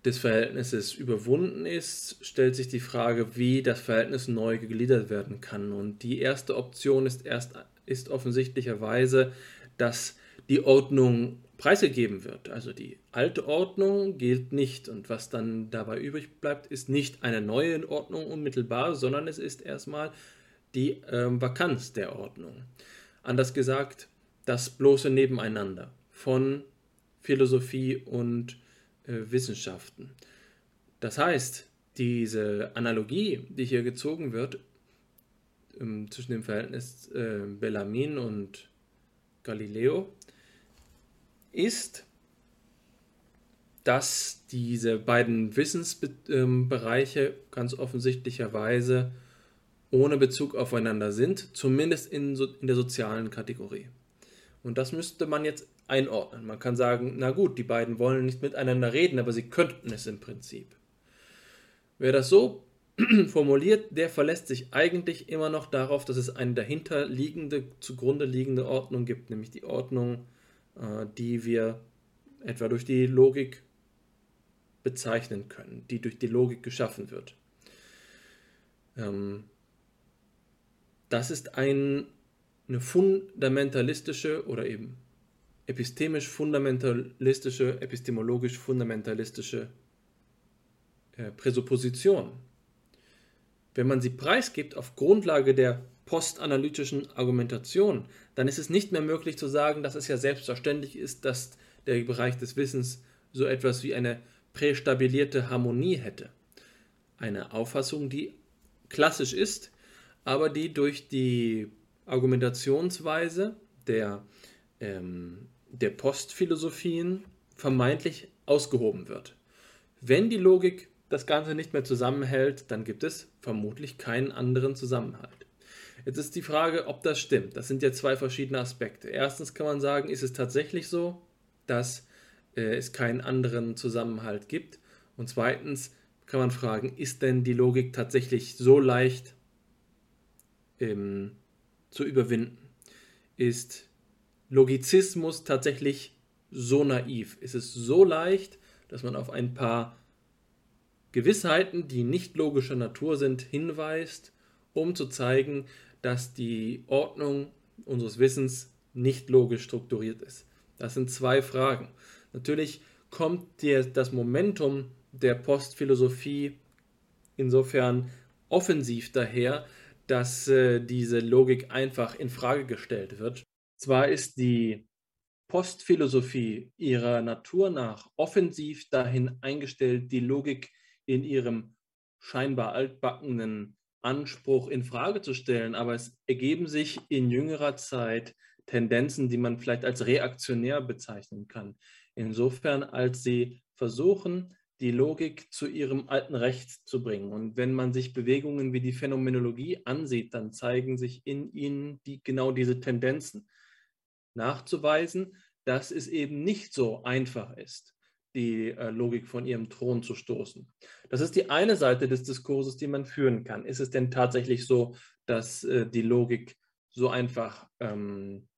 des Verhältnisses überwunden ist, stellt sich die Frage, wie das Verhältnis neu gegliedert werden kann. Und die erste Option ist erst ist offensichtlicherweise, dass die Ordnung preisgegeben wird. Also die alte Ordnung gilt nicht und was dann dabei übrig bleibt, ist nicht eine neue Ordnung unmittelbar, sondern es ist erstmal die ähm, Vakanz der Ordnung. Anders gesagt, das bloße Nebeneinander von Philosophie und äh, Wissenschaften. Das heißt, diese Analogie, die hier gezogen wird ähm, zwischen dem Verhältnis äh, Bellarmin und Galileo, ist, dass diese beiden Wissensbereiche ganz offensichtlicherweise ohne Bezug aufeinander sind, zumindest in, so, in der sozialen Kategorie. Und das müsste man jetzt einordnen. Man kann sagen, na gut, die beiden wollen nicht miteinander reden, aber sie könnten es im Prinzip. Wer das so formuliert, der verlässt sich eigentlich immer noch darauf, dass es eine dahinterliegende, zugrunde liegende Ordnung gibt, nämlich die Ordnung, äh, die wir etwa durch die Logik bezeichnen können, die durch die Logik geschaffen wird. Ähm, das ist ein, eine fundamentalistische oder eben epistemisch fundamentalistische, epistemologisch fundamentalistische äh, Präsupposition. Wenn man sie preisgibt auf Grundlage der postanalytischen Argumentation, dann ist es nicht mehr möglich zu sagen, dass es ja selbstverständlich ist, dass der Bereich des Wissens so etwas wie eine prästabilierte Harmonie hätte. Eine Auffassung, die klassisch ist, aber die durch die Argumentationsweise der ähm, der Postphilosophien vermeintlich ausgehoben wird. Wenn die Logik das Ganze nicht mehr zusammenhält, dann gibt es vermutlich keinen anderen Zusammenhalt. Jetzt ist die Frage, ob das stimmt. Das sind ja zwei verschiedene Aspekte. Erstens kann man sagen, ist es tatsächlich so, dass äh, es keinen anderen Zusammenhalt gibt? Und zweitens kann man fragen, ist denn die Logik tatsächlich so leicht ähm, zu überwinden? Ist Logizismus tatsächlich so naiv? Ist es so leicht, dass man auf ein paar Gewissheiten, die nicht logischer Natur sind, hinweist, um zu zeigen, dass die Ordnung unseres Wissens nicht logisch strukturiert ist? Das sind zwei Fragen. Natürlich kommt dir das Momentum der Postphilosophie insofern offensiv daher, dass äh, diese Logik einfach in Frage gestellt wird zwar ist die Postphilosophie ihrer Natur nach offensiv dahin eingestellt, die Logik in ihrem scheinbar altbackenen Anspruch in Frage zu stellen, aber es ergeben sich in jüngerer Zeit Tendenzen, die man vielleicht als reaktionär bezeichnen kann. Insofern, als sie versuchen, die Logik zu ihrem alten Recht zu bringen. Und wenn man sich Bewegungen wie die Phänomenologie ansieht, dann zeigen sich in ihnen die, genau diese Tendenzen nachzuweisen, dass es eben nicht so einfach ist, die äh, Logik von ihrem Thron zu stoßen. Das ist die eine Seite des Diskurses, die man führen kann. Ist es denn tatsächlich so, dass äh, die Logik so einfach ähm,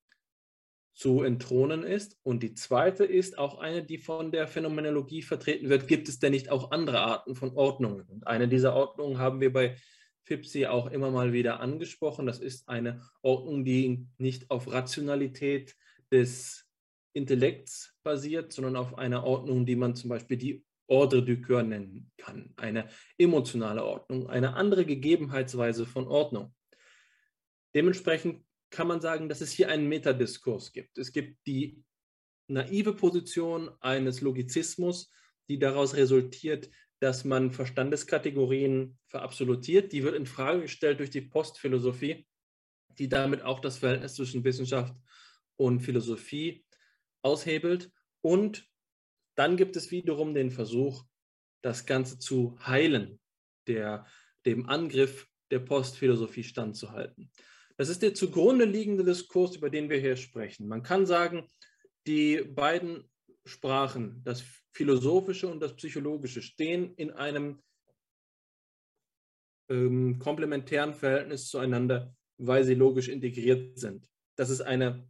zu entthronen ist? Und die zweite ist auch eine, die von der Phänomenologie vertreten wird. Gibt es denn nicht auch andere Arten von Ordnungen? Und eine dieser Ordnungen haben wir bei FIPSI auch immer mal wieder angesprochen. Das ist eine Ordnung, die nicht auf Rationalität des Intellekts basiert, sondern auf einer Ordnung, die man zum Beispiel die Ordre du Coeur nennen kann. Eine emotionale Ordnung, eine andere Gegebenheitsweise von Ordnung. Dementsprechend kann man sagen, dass es hier einen Metadiskurs gibt. Es gibt die naive Position eines Logizismus, die daraus resultiert, dass man Verstandeskategorien verabsolutiert. Die wird in Frage gestellt durch die Postphilosophie, die damit auch das Verhältnis zwischen Wissenschaft und Philosophie aushebelt. Und dann gibt es wiederum den Versuch, das Ganze zu heilen, der, dem Angriff der Postphilosophie standzuhalten. Das ist der zugrunde liegende Diskurs, über den wir hier sprechen. Man kann sagen, die beiden Sprachen, das Philosophische und das Psychologische, stehen in einem ähm, komplementären Verhältnis zueinander, weil sie logisch integriert sind. Das ist eine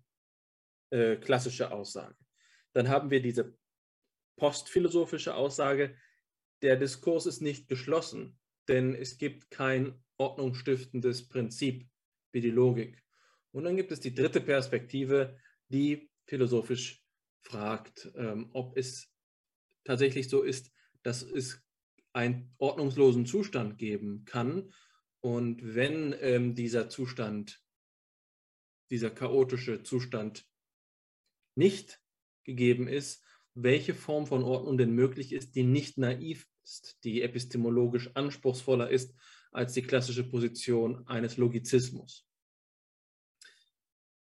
äh, klassische Aussage. Dann haben wir diese postphilosophische Aussage, der Diskurs ist nicht geschlossen, denn es gibt kein ordnungsstiftendes Prinzip wie die Logik. Und dann gibt es die dritte Perspektive, die philosophisch fragt, ähm, ob es tatsächlich so ist, dass es einen ordnungslosen Zustand geben kann. Und wenn ähm, dieser Zustand, dieser chaotische Zustand nicht gegeben ist, welche Form von Ordnung denn möglich ist, die nicht naiv ist, die epistemologisch anspruchsvoller ist als die klassische Position eines Logizismus.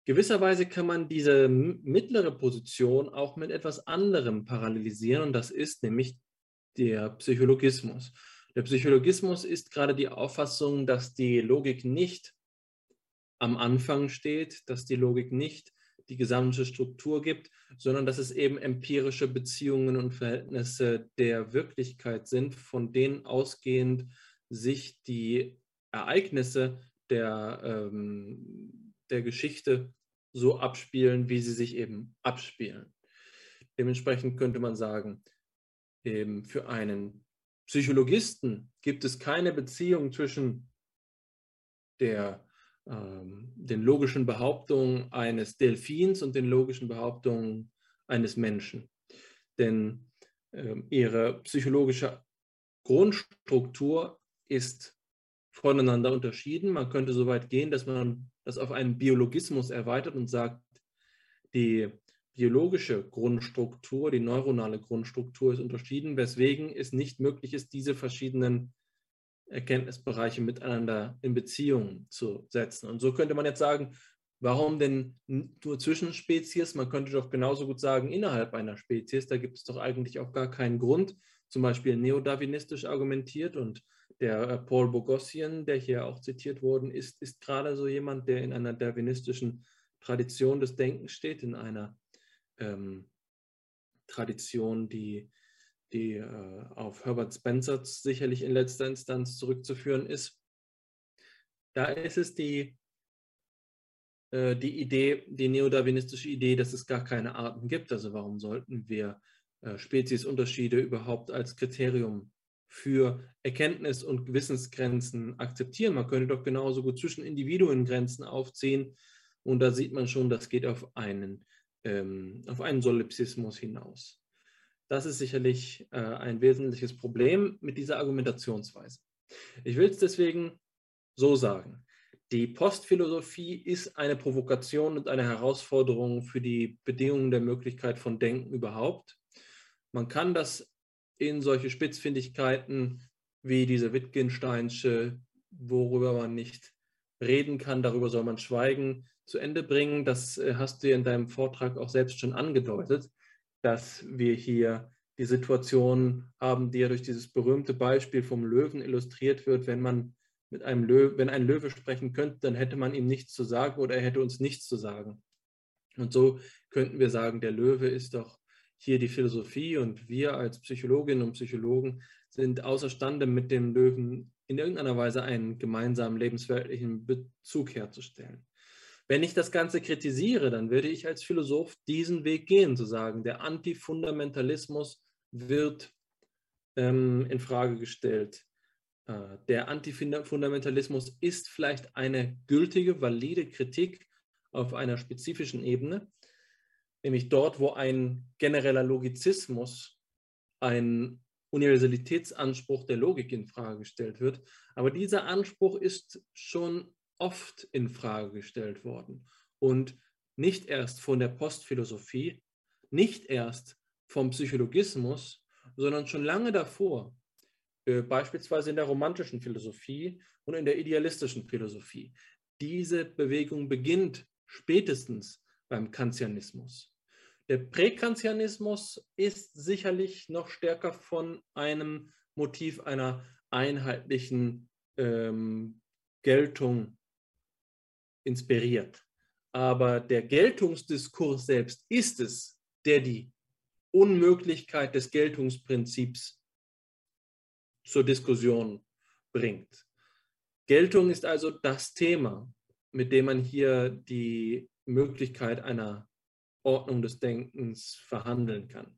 Gewisserweise kann man diese mittlere Position auch mit etwas anderem parallelisieren und das ist nämlich der Psychologismus. Der Psychologismus ist gerade die Auffassung, dass die Logik nicht am Anfang steht, dass die Logik nicht die gesamte Struktur gibt, sondern dass es eben empirische Beziehungen und Verhältnisse der Wirklichkeit sind, von denen ausgehend sich die Ereignisse der, ähm, der Geschichte so abspielen, wie sie sich eben abspielen. Dementsprechend könnte man sagen, eben für einen Psychologisten gibt es keine Beziehung zwischen der ähm, den logischen Behauptungen eines Delfins und den logischen Behauptungen eines Menschen. Denn ähm, ihre psychologische Grundstruktur ist voneinander unterschieden. Man könnte so weit gehen, dass man das auf einen Biologismus erweitert und sagt, die biologische Grundstruktur, die neuronale Grundstruktur ist unterschieden, weswegen es nicht möglich ist, diese verschiedenen Erkenntnisbereiche miteinander in Beziehung zu setzen. Und so könnte man jetzt sagen, warum denn nur zwischen Spezies? Man könnte doch genauso gut sagen, innerhalb einer Spezies, da gibt es doch eigentlich auch gar keinen Grund, zum Beispiel neodarwinistisch argumentiert und der äh, Paul Bogossian, der hier auch zitiert worden ist, ist gerade so jemand, der in einer darwinistischen Tradition des Denkens steht, in einer ähm, Tradition, die die äh, auf Herbert Spencer sicherlich in letzter Instanz zurückzuführen ist. Da ist es die, äh, die Idee, die neodarwinistische Idee, dass es gar keine Arten gibt. Also warum sollten wir Speziesunterschiede überhaupt als Kriterium für Erkenntnis- und Wissensgrenzen akzeptieren? Man könnte doch genauso gut zwischen Individuen Grenzen aufziehen. Und da sieht man schon, das geht auf einen, ähm, auf einen Solipsismus hinaus. Das ist sicherlich äh, ein wesentliches Problem mit dieser Argumentationsweise. Ich will es deswegen so sagen. Die Postphilosophie ist eine Provokation und eine Herausforderung für die Bedingungen der Möglichkeit von Denken überhaupt. Man kann das in solche Spitzfindigkeiten wie diese Wittgensteinsche, worüber man nicht reden kann, darüber soll man schweigen, zu Ende bringen. Das äh, hast du in deinem Vortrag auch selbst schon angedeutet dass wir hier die Situation haben, die ja durch dieses berühmte Beispiel vom Löwen illustriert wird. Wenn man mit einem Löwe, wenn ein Löwe sprechen könnte, dann hätte man ihm nichts zu sagen oder er hätte uns nichts zu sagen. Und so könnten wir sagen, der Löwe ist doch hier die Philosophie und wir als Psychologinnen und Psychologen sind außerstande, mit dem Löwen in irgendeiner Weise einen gemeinsamen lebensweltlichen Bezug herzustellen. Wenn ich das Ganze kritisiere, dann würde ich als Philosoph diesen Weg gehen, zu sagen, der Antifundamentalismus wird ähm, in Frage gestellt. Äh, der Antifundamentalismus ist vielleicht eine gültige, valide Kritik auf einer spezifischen Ebene, nämlich dort, wo ein genereller Logizismus, ein Universalitätsanspruch der Logik in Frage gestellt wird. Aber dieser Anspruch ist schon oft in Frage gestellt worden und nicht erst von der Postphilosophie, nicht erst vom Psychologismus, sondern schon lange davor, äh, beispielsweise in der romantischen Philosophie und in der idealistischen Philosophie. Diese Bewegung beginnt spätestens beim Kantianismus. Der Präkantianismus ist sicherlich noch stärker von einem Motiv einer einheitlichen ähm, Geltung inspiriert. Aber der Geltungsdiskurs selbst ist es, der die Unmöglichkeit des Geltungsprinzips zur Diskussion bringt. Geltung ist also das Thema, mit dem man hier die Möglichkeit einer Ordnung des Denkens verhandeln kann.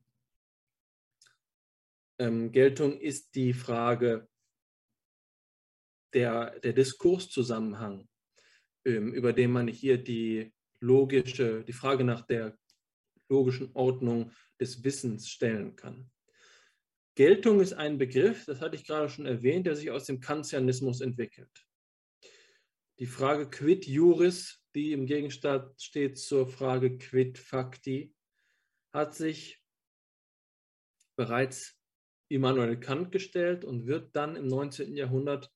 Ähm, Geltung ist die Frage der, der Diskurszusammenhang, ähm, über den man hier die logische, die Frage nach der logischen Ordnung des Wissens stellen kann. Geltung ist ein Begriff, das hatte ich gerade schon erwähnt, der sich aus dem Kantianismus entwickelt. Die Frage quid juris, die im Gegenstand steht zur Frage quid facti, hat sich bereits Immanuel Kant gestellt und wird dann im 19. Jahrhundert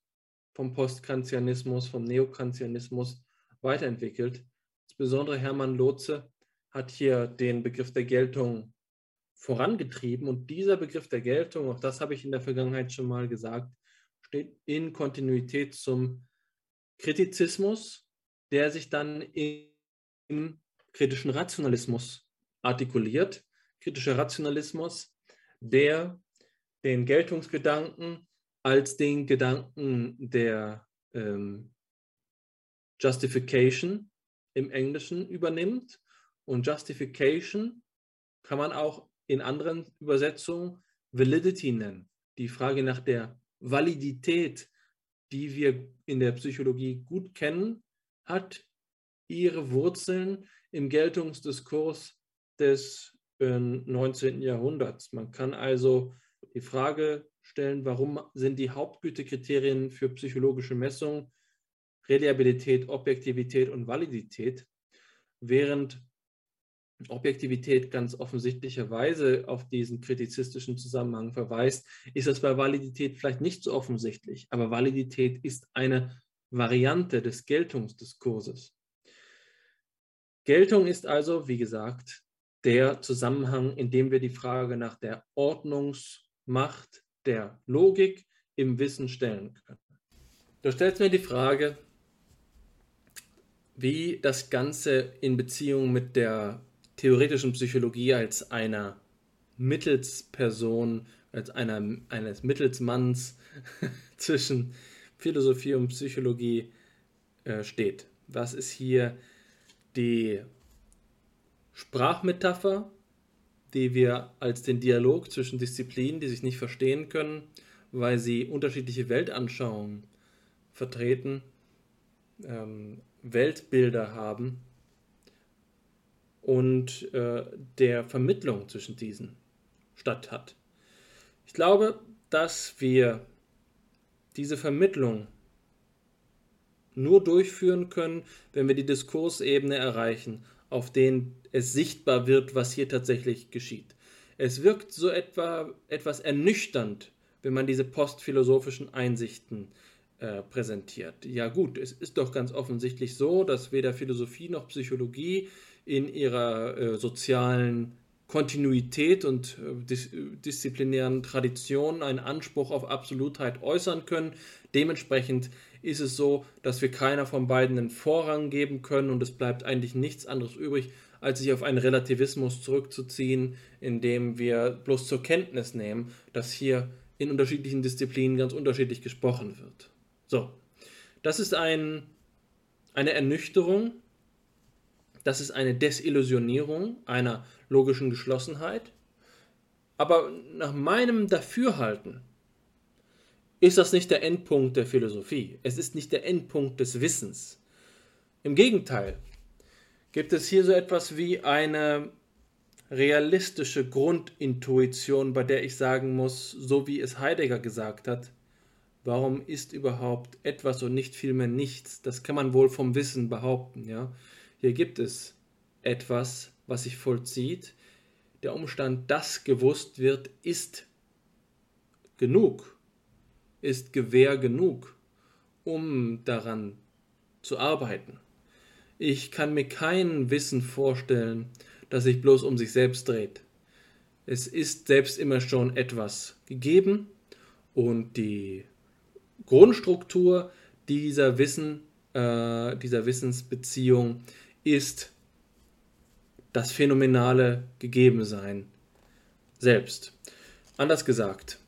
vom Postkantianismus, vom Neokantianismus weiterentwickelt. Insbesondere Hermann Lotze hat hier den Begriff der Geltung vorangetrieben. Und dieser Begriff der Geltung, auch das habe ich in der Vergangenheit schon mal gesagt, steht in Kontinuität zum Kritizismus, der sich dann im kritischen Rationalismus artikuliert. Kritischer Rationalismus, der den Geltungsgedanken als den Gedanken der ähm, Justification im Englischen übernimmt. Und Justification kann man auch in anderen Übersetzungen Validity nennen. Die Frage nach der Validität, die wir in der Psychologie gut kennen, hat ihre Wurzeln im Geltungsdiskurs des äh, 19. Jahrhunderts. Man kann also die Frage stellen, warum sind die Hauptgütekriterien für psychologische Messungen Reliabilität, Objektivität und Validität, während Objektivität ganz offensichtlicherweise auf diesen kritizistischen Zusammenhang verweist, ist das bei Validität vielleicht nicht so offensichtlich. Aber Validität ist eine Variante des Geltungsdiskurses. Geltung ist also, wie gesagt, der Zusammenhang, in dem wir die Frage nach der Ordnungsmacht, der Logik im Wissen stellen können. Du stellst mir die Frage, wie das Ganze in Beziehung mit der theoretischen Psychologie als einer Mittelsperson, als einer, eines Mittelsmanns zwischen Philosophie und Psychologie äh, steht. Was ist hier die Sprachmetapher, die wir als den Dialog zwischen Disziplinen, die sich nicht verstehen können, weil sie unterschiedliche Weltanschauungen vertreten, ähm, Weltbilder haben und äh, der Vermittlung zwischen diesen statt hat. Ich glaube, dass wir diese Vermittlung nur durchführen können, wenn wir die Diskursebene erreichen, auf denen es sichtbar wird, was hier tatsächlich geschieht. Es wirkt so etwa etwas ernüchternd, wenn man diese postphilosophischen Einsichten äh, präsentiert. Ja gut, es ist doch ganz offensichtlich so, dass weder Philosophie noch Psychologie in ihrer äh, sozialen Kontinuität und äh, dis disziplinären Tradition einen Anspruch auf Absolutheit äußern können. Dementsprechend ist es so, dass wir keiner von beiden einen Vorrang geben können und es bleibt eigentlich nichts anderes übrig, als sich auf einen Relativismus zurückzuziehen, indem wir bloß zur Kenntnis nehmen, dass hier in unterschiedlichen Disziplinen ganz unterschiedlich gesprochen wird. So, das ist ein, eine Ernüchterung, das ist eine Desillusionierung einer logischen Geschlossenheit. Aber nach meinem Dafürhalten ist das nicht der Endpunkt der Philosophie. Es ist nicht der Endpunkt des Wissens. Im Gegenteil, gibt es hier so etwas wie eine realistische Grundintuition, bei der ich sagen muss, so wie es Heidegger gesagt hat, warum ist überhaupt etwas und nicht vielmehr nichts? Das kann man wohl vom Wissen behaupten, ja. Hier gibt es etwas, was sich vollzieht. der Umstand, dass gewusst wird, ist genug, ist Gewähr genug, um daran zu arbeiten. Ich kann mir kein Wissen vorstellen, das sich bloß um sich selbst dreht. Es ist selbst immer schon etwas gegeben und die Grundstruktur dieser Wissen, äh, dieser Wissensbeziehung ist das phänomenale Gegebensein selbst. Anders gesagt,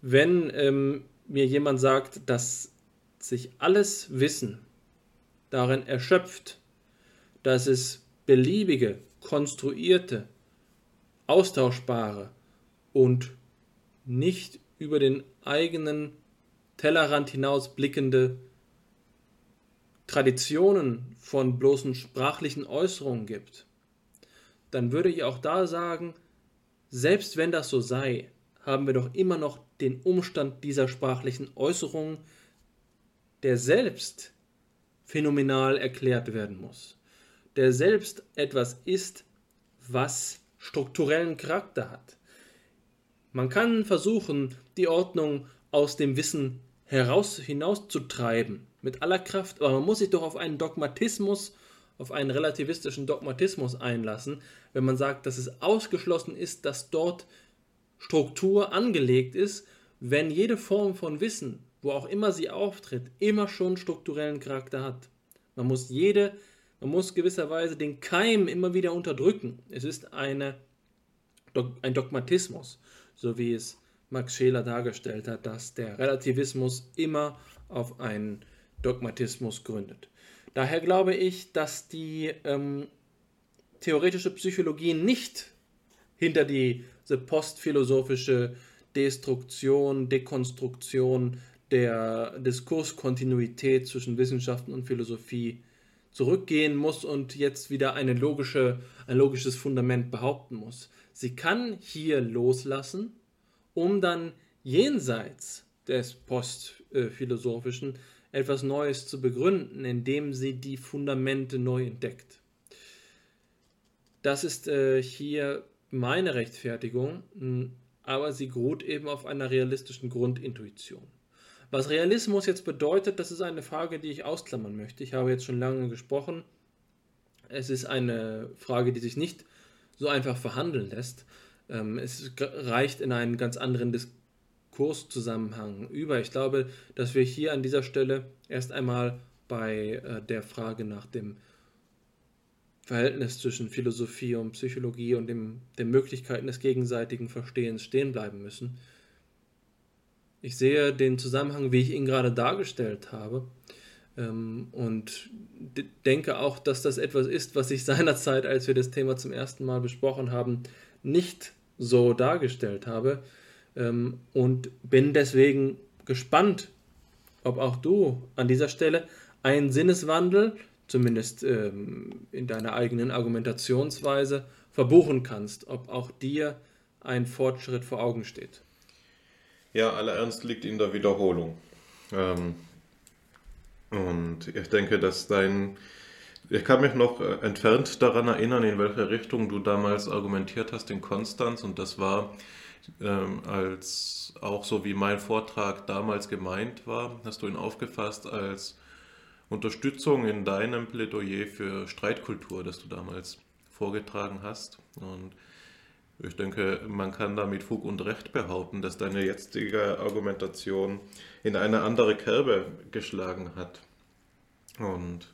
wenn ähm, mir jemand sagt, dass sich alles Wissen darin erschöpft, dass es beliebige, konstruierte, austauschbare und nicht über den eigenen Tellerrand hinaus blickende Traditionen von bloßen sprachlichen Äußerungen gibt, dann würde ich auch da sagen, selbst wenn das so sei, haben wir doch immer noch den Umstand dieser sprachlichen Äußerungen, der selbst phänomenal erklärt werden muss, der selbst etwas ist, was strukturellen Charakter hat. Man kann versuchen, die Ordnung aus dem Wissen heraus hinauszutreiben, mit aller Kraft, aber man muss sich doch auf einen Dogmatismus, auf einen relativistischen Dogmatismus einlassen, wenn man sagt, dass es ausgeschlossen ist, dass dort Struktur angelegt ist, wenn jede Form von Wissen, wo auch immer sie auftritt, immer schon strukturellen Charakter hat. Man muss jede, man muss gewisserweise den Keim immer wieder unterdrücken. Es ist eine, ein Dogmatismus, so wie es Max Scheler dargestellt hat, dass der Relativismus immer auf einen Dogmatismus gründet. Daher glaube ich, dass die ähm, theoretische Psychologie nicht hinter diese postphilosophische Destruktion, Dekonstruktion der Diskurskontinuität zwischen Wissenschaften und Philosophie zurückgehen muss und jetzt wieder eine logische, ein logisches Fundament behaupten muss. Sie kann hier loslassen, um dann jenseits des postphilosophischen etwas Neues zu begründen, indem sie die Fundamente neu entdeckt. Das ist äh, hier meine Rechtfertigung, aber sie beruht eben auf einer realistischen Grundintuition. Was Realismus jetzt bedeutet, das ist eine Frage, die ich ausklammern möchte. Ich habe jetzt schon lange gesprochen. Es ist eine Frage, die sich nicht so einfach verhandeln lässt. Ähm, es reicht in einen ganz anderen Diskurszusammenhang über. Ich glaube, dass wir hier an dieser Stelle erst einmal bei äh, der Frage nach dem Verhältnis zwischen Philosophie und Psychologie und dem, den Möglichkeiten des gegenseitigen Verstehens stehen bleiben müssen. Ich sehe den Zusammenhang, wie ich ihn gerade dargestellt habe, ähm, und denke auch, dass das etwas ist, was ich seinerzeit, als wir das Thema zum ersten Mal besprochen haben, nicht so dargestellt habe. Ähm, und bin deswegen gespannt, ob auch du an dieser Stelle einen Sinneswandel zumindest ähm, in deiner eigenen Argumentationsweise, verbuchen kannst, ob auch dir ein Fortschritt vor Augen steht. Ja, aller Ernst liegt in der Wiederholung. Ähm, und ich denke, dass dein. Ich kann mich noch äh, entfernt daran erinnern, in welche Richtung du damals argumentiert hast in Konstanz. Und das war, ähm, als auch so wie mein Vortrag damals gemeint war, hast du ihn aufgefasst als Unterstützung in deinem Plädoyer für Streitkultur, das du damals vorgetragen hast. Und ich denke, man kann da mit Fug und Recht behaupten, dass deine jetzige Argumentation in eine andere Kerbe geschlagen hat. Und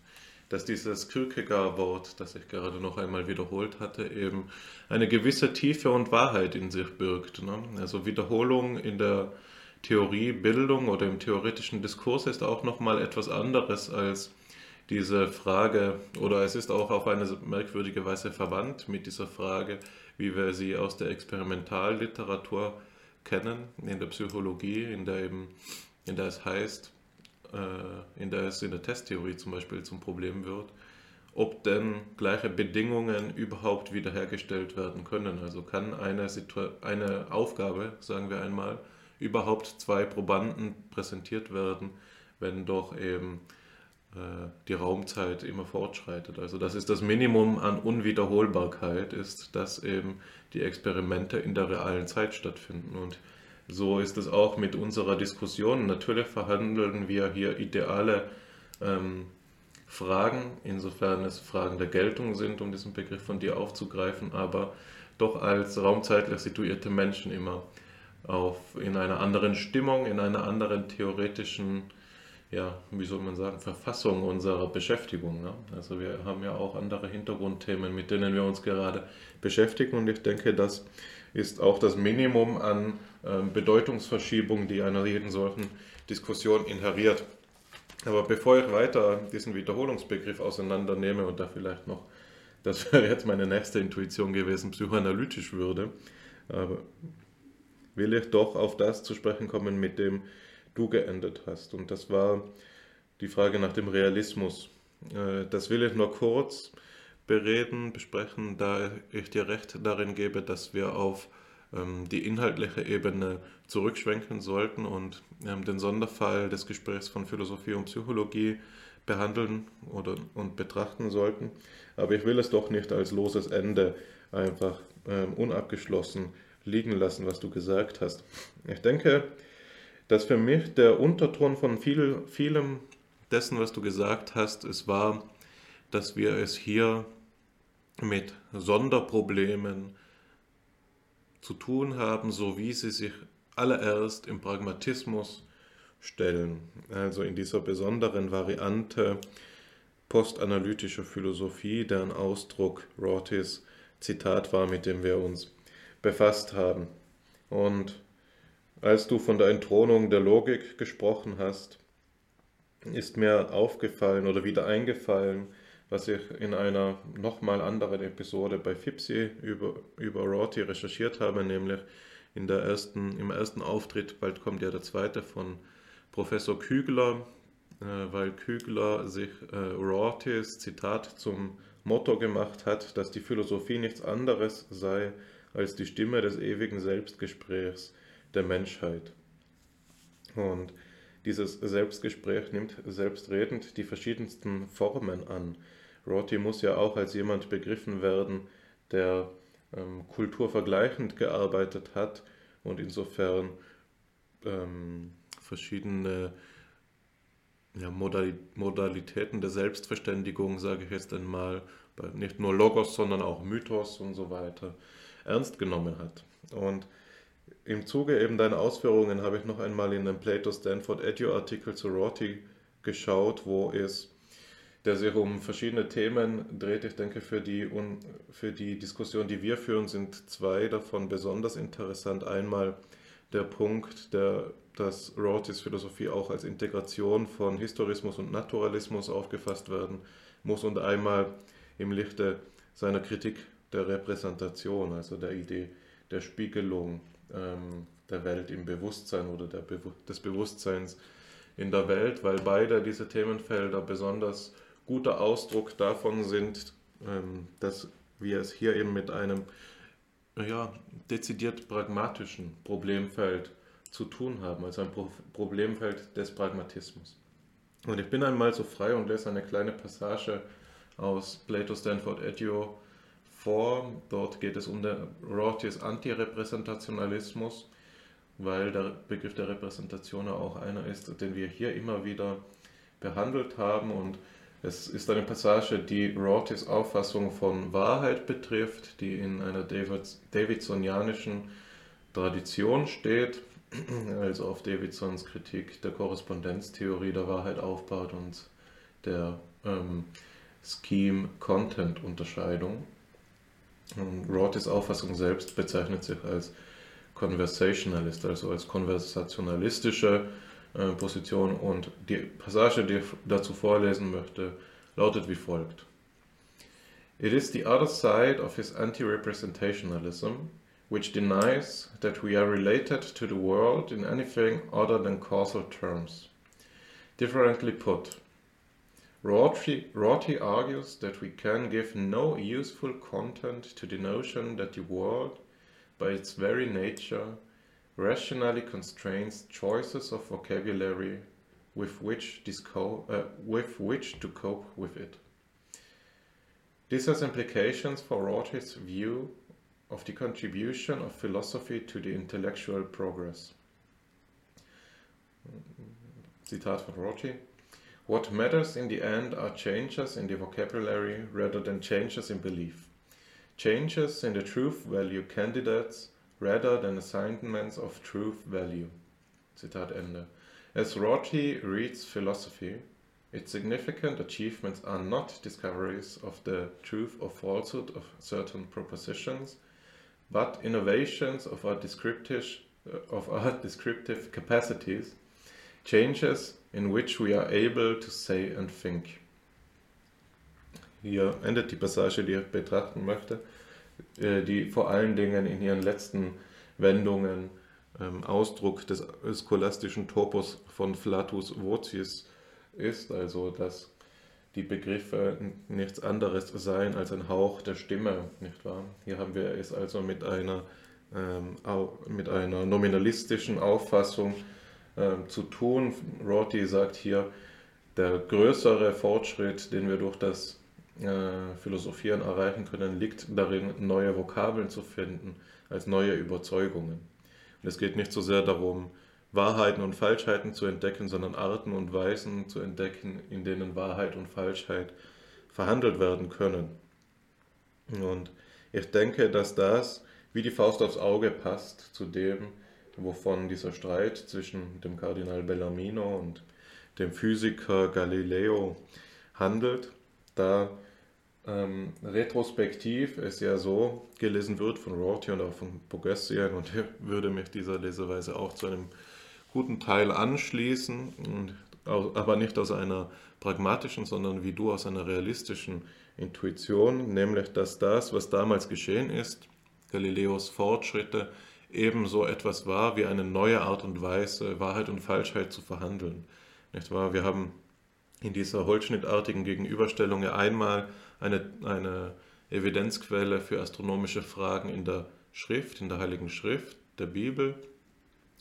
dass dieses Kierkegaard-Wort, das ich gerade noch einmal wiederholt hatte, eben eine gewisse Tiefe und Wahrheit in sich birgt. Ne? Also Wiederholung in der Theoriebildung oder im theoretischen Diskurs ist auch nochmal etwas anderes als diese Frage, oder es ist auch auf eine merkwürdige Weise verwandt mit dieser Frage, wie wir sie aus der Experimentalliteratur kennen, in der Psychologie, in der eben, in der es heißt, äh, in der es in der Testtheorie zum Beispiel zum Problem wird, ob denn gleiche Bedingungen überhaupt wiederhergestellt werden können. Also kann eine, Situ eine Aufgabe, sagen wir einmal, überhaupt zwei Probanden präsentiert werden, wenn doch eben äh, die Raumzeit immer fortschreitet. Also das ist das Minimum an Unwiederholbarkeit, ist, dass eben die Experimente in der realen Zeit stattfinden. Und so ist es auch mit unserer Diskussion. Natürlich verhandeln wir hier ideale ähm, Fragen, insofern es Fragen der Geltung sind, um diesen Begriff von dir aufzugreifen, aber doch als raumzeitlich situierte Menschen immer auf, in einer anderen Stimmung, in einer anderen theoretischen ja, wie soll man sagen, Verfassung unserer Beschäftigung. Ne? Also wir haben ja auch andere Hintergrundthemen, mit denen wir uns gerade beschäftigen und ich denke, das ist auch das Minimum an ähm, Bedeutungsverschiebung, die einer jeden solchen Diskussion inheriert. Aber bevor ich weiter diesen Wiederholungsbegriff auseinandernehme und da vielleicht noch, das wäre jetzt meine nächste Intuition gewesen, psychoanalytisch würde, will ich doch auf das zu sprechen kommen, mit dem du geendet hast. Und das war die Frage nach dem Realismus. Äh, das will ich nur kurz bereden, besprechen, da ich dir recht darin gebe, dass wir auf ähm, die inhaltliche Ebene zurückschwenken sollten und ähm, den Sonderfall des Gesprächs von Philosophie und Psychologie behandeln oder, und betrachten sollten. Aber ich will es doch nicht als loses Ende einfach ähm, unabgeschlossen liegen lassen, was du gesagt hast. Ich denke, dass für mich der Unterton von viel, vielem dessen, was du gesagt hast, es war, dass wir es hier mit Sonderproblemen zu tun haben, so wie sie sich allererst im Pragmatismus stellen, also in dieser besonderen Variante postanalytischer Philosophie, deren Ausdruck Rortys Zitat war, mit dem wir uns befasst haben. Und als du von der Entthronung der Logik gesprochen hast, ist mir aufgefallen oder wieder eingefallen, was ich in einer nochmal anderen Episode bei Fipsi über, über Rorty recherchiert habe, nämlich in der ersten, im ersten Auftritt, bald kommt ja der zweite von Professor Kügler, äh, weil Kügler sich äh, Rortys Zitat zum Motto gemacht hat, dass die Philosophie nichts anderes sei als die Stimme des ewigen Selbstgesprächs der Menschheit. Und dieses Selbstgespräch nimmt selbstredend die verschiedensten Formen an. Rorty muss ja auch als jemand begriffen werden, der ähm, kulturvergleichend gearbeitet hat und insofern ähm, verschiedene ja, Modalitäten der Selbstverständigung, sage ich jetzt einmal, nicht nur Logos, sondern auch Mythos und so weiter, ernst genommen hat. Und im Zuge eben deiner Ausführungen habe ich noch einmal in den Plato Stanford Edu Artikel zu Rorty geschaut, wo es, der sich um verschiedene Themen dreht. Ich denke, für die, für die Diskussion, die wir führen, sind zwei davon besonders interessant. Einmal der Punkt, der, dass Rortys Philosophie auch als Integration von Historismus und Naturalismus aufgefasst werden muss und einmal im Lichte seiner Kritik der Repräsentation, also der Idee der Spiegelung ähm, der Welt im Bewusstsein oder der Be des Bewusstseins in der Welt, weil beide diese Themenfelder besonders guter Ausdruck davon sind, ähm, dass wir es hier eben mit einem ja, dezidiert pragmatischen Problemfeld zu tun haben, also ein Pro Problemfeld des Pragmatismus. Und ich bin einmal so frei und lese eine kleine Passage aus Plato Stanford Edu vor. Dort geht es um den Rortys Antirepräsentationalismus, weil der Begriff der Repräsentation auch einer ist, den wir hier immer wieder behandelt haben. Und es ist eine Passage, die Rortys Auffassung von Wahrheit betrifft, die in einer Davidsonianischen Tradition steht, also auf Davidsons Kritik der Korrespondenztheorie der Wahrheit aufbaut und der ähm, Scheme-Content-Unterscheidung. Rortys Auffassung selbst bezeichnet sich als Conversationalist, also als konversationalistische äh, Position und die Passage, die ich dazu vorlesen möchte, lautet wie folgt. It is the other side of his anti-representationalism which denies that we are related to the world in anything other than causal terms. Differently put, Rorty argues that we can give no useful content to the notion that the world, by its very nature, rationally constrains choices of vocabulary with which, uh, with which to cope with it. This has implications for Rorty's view of the contribution of philosophy to the intellectual progress. Zitat von Rorty. What matters in the end are changes in the vocabulary rather than changes in belief. Changes in the truth value candidates rather than assignments of truth value. Zitat Ende. As Rorty reads philosophy, its significant achievements are not discoveries of the truth or falsehood of certain propositions, but innovations of our descriptive, of our descriptive capacities, changes in which we are able to say and think. Hier endet die Passage, die ich betrachten möchte, die vor allen Dingen in ihren letzten Wendungen ähm, Ausdruck des scholastischen Topos von Flatus Vocis ist, also dass die Begriffe nichts anderes seien als ein Hauch der Stimme, nicht wahr? Hier haben wir es also mit einer, ähm, mit einer nominalistischen Auffassung ähm, zu tun. Rorty sagt hier, der größere Fortschritt, den wir durch das äh, Philosophieren erreichen können, liegt darin, neue Vokabeln zu finden, als neue Überzeugungen. Und es geht nicht so sehr darum, Wahrheiten und Falschheiten zu entdecken, sondern Arten und Weisen zu entdecken, in denen Wahrheit und Falschheit verhandelt werden können. Und ich denke, dass das wie die Faust aufs Auge passt zu dem, wovon dieser Streit zwischen dem Kardinal Bellarmino und dem Physiker Galileo handelt, da ähm, retrospektiv es ja so gelesen wird von Rorty und auch von Bogassian und ich würde mich dieser Leseweise auch zu einem guten Teil anschließen, und, aber nicht aus einer pragmatischen, sondern wie du aus einer realistischen Intuition, nämlich dass das, was damals geschehen ist, Galileos Fortschritte, ebenso etwas war wie eine neue Art und Weise, Wahrheit und Falschheit zu verhandeln. Nicht wahr? Wir haben in dieser holzschnittartigen Gegenüberstellung ja einmal eine, eine Evidenzquelle für astronomische Fragen in der Schrift, in der Heiligen Schrift, der Bibel,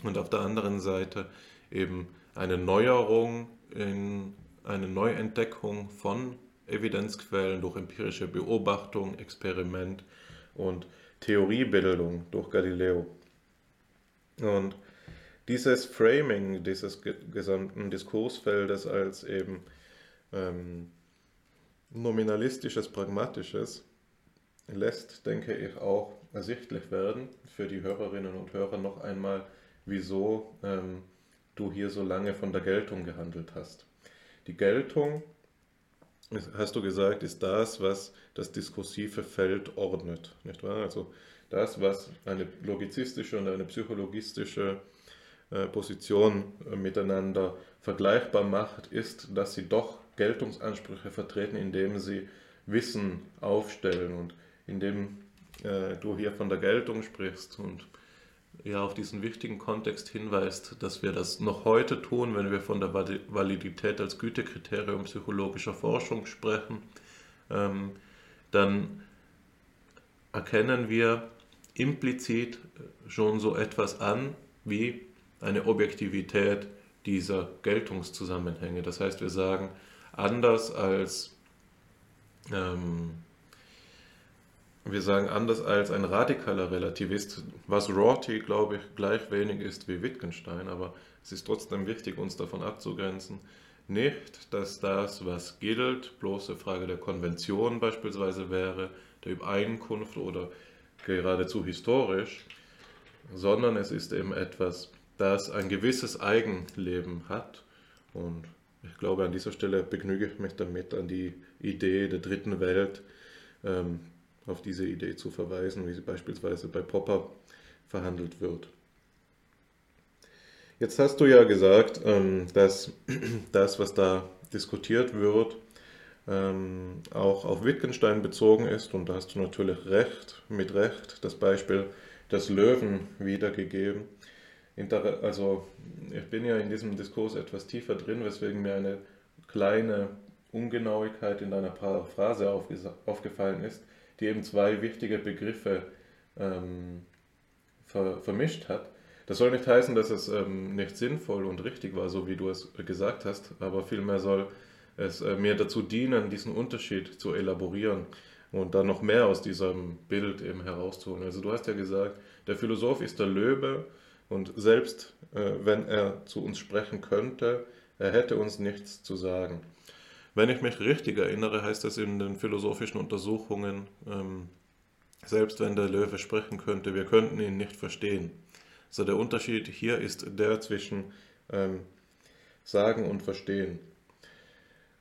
und auf der anderen Seite eben eine Neuerung, in, eine Neuentdeckung von Evidenzquellen durch empirische Beobachtung, Experiment und Theoriebildung durch Galileo. Und dieses Framing dieses gesamten Diskursfeldes als eben ähm, nominalistisches, pragmatisches lässt, denke ich, auch ersichtlich werden für die Hörerinnen und Hörer noch einmal, wieso ähm, du hier so lange von der Geltung gehandelt hast. Die Geltung, hast du gesagt, ist das, was das diskursive Feld ordnet, nicht wahr? Also das, was eine logizistische und eine psychologistische äh, Position äh, miteinander vergleichbar macht, ist, dass sie doch Geltungsansprüche vertreten, indem sie Wissen aufstellen und indem äh, du hier von der Geltung sprichst und ja auf diesen wichtigen Kontext hinweist, dass wir das noch heute tun, wenn wir von der Validität als Gütekriterium psychologischer Forschung sprechen, ähm, dann erkennen wir implizit schon so etwas an wie eine Objektivität dieser Geltungszusammenhänge. Das heißt, wir sagen, anders als ähm, wir sagen anders als ein radikaler Relativist, was Rorty, glaube ich, gleich wenig ist wie Wittgenstein, aber es ist trotzdem wichtig, uns davon abzugrenzen, nicht, dass das, was gilt, bloße Frage der Konvention beispielsweise wäre, der Übereinkunft oder geradezu historisch, sondern es ist eben etwas, das ein gewisses Eigenleben hat und ich glaube, an dieser Stelle begnüge ich mich damit, an die Idee der dritten Welt, ähm, auf diese Idee zu verweisen, wie sie beispielsweise bei Popper verhandelt wird. Jetzt hast du ja gesagt, ähm, dass das, was da diskutiert wird, ähm, auch auf Wittgenstein bezogen ist. Und da hast du natürlich recht, mit Recht, das Beispiel des Löwen wiedergegeben. Also ich bin ja in diesem Diskurs etwas tiefer drin, weswegen mir eine kleine Ungenauigkeit in deiner Paraphrase aufgefallen ist die eben zwei wichtige Begriffe ähm, ver vermischt hat. Das soll nicht heißen, dass es ähm, nicht sinnvoll und richtig war, so wie du es gesagt hast, aber vielmehr soll es äh, mir dazu dienen, diesen Unterschied zu elaborieren und dann noch mehr aus diesem Bild eben herauszuholen. Also du hast ja gesagt, der Philosoph ist der Löwe und selbst äh, wenn er zu uns sprechen könnte, er hätte uns nichts zu sagen. Wenn ich mich richtig erinnere, heißt es in den philosophischen Untersuchungen, ähm, selbst wenn der Löwe sprechen könnte, wir könnten ihn nicht verstehen. Also der Unterschied hier ist der zwischen ähm, Sagen und Verstehen.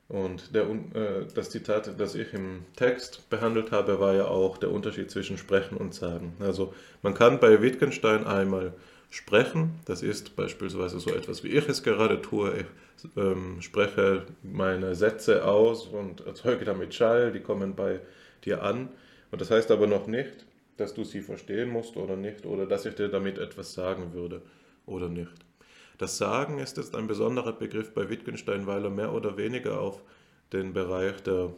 Und der, äh, das Zitat, das ich im Text behandelt habe, war ja auch der Unterschied zwischen Sprechen und Sagen. Also man kann bei Wittgenstein einmal sprechen, das ist beispielsweise so etwas, wie ich es gerade tue. Ich ähm, spreche meine Sätze aus und erzeuge damit Schall, die kommen bei dir an. Und das heißt aber noch nicht, dass du sie verstehen musst oder nicht, oder dass ich dir damit etwas sagen würde oder nicht. Das Sagen ist jetzt ein besonderer Begriff bei Wittgenstein, weil er mehr oder weniger auf den Bereich der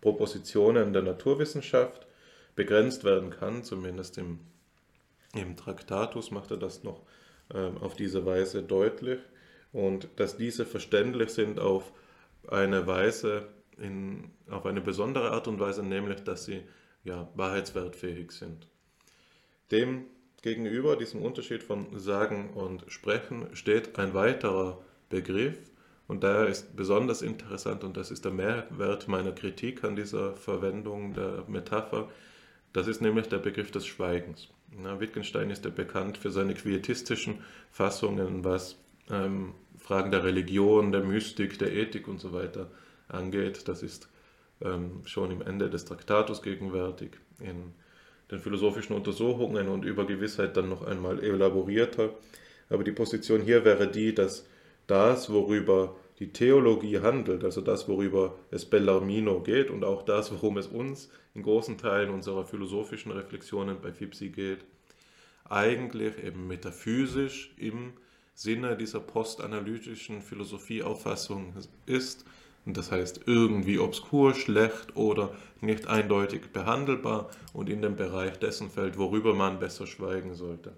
Propositionen der Naturwissenschaft begrenzt werden kann, zumindest im, im Traktatus macht er das noch äh, auf diese Weise deutlich und dass diese verständlich sind auf eine Weise, in, auf eine besondere Art und Weise, nämlich dass sie ja, wahrheitswertfähig sind. Dem Gegenüber diesem Unterschied von Sagen und Sprechen steht ein weiterer Begriff und daher ist besonders interessant und das ist der Mehrwert meiner Kritik an dieser Verwendung der Metapher, das ist nämlich der Begriff des Schweigens. Na, Wittgenstein ist ja bekannt für seine quietistischen Fassungen, was ähm, Fragen der Religion, der Mystik, der Ethik und so weiter angeht. Das ist ähm, schon im Ende des Traktatus gegenwärtig. In den philosophischen Untersuchungen und über Gewissheit dann noch einmal elaborierter. Aber die Position hier wäre die, dass das, worüber die Theologie handelt, also das, worüber es Bellarmino geht und auch das, worum es uns in großen Teilen unserer philosophischen Reflexionen bei Fipsi geht, eigentlich eben metaphysisch im Sinne dieser postanalytischen Philosophieauffassung ist und das heißt irgendwie obskur, schlecht oder nicht eindeutig behandelbar und in den Bereich dessen fällt, worüber man besser schweigen sollte.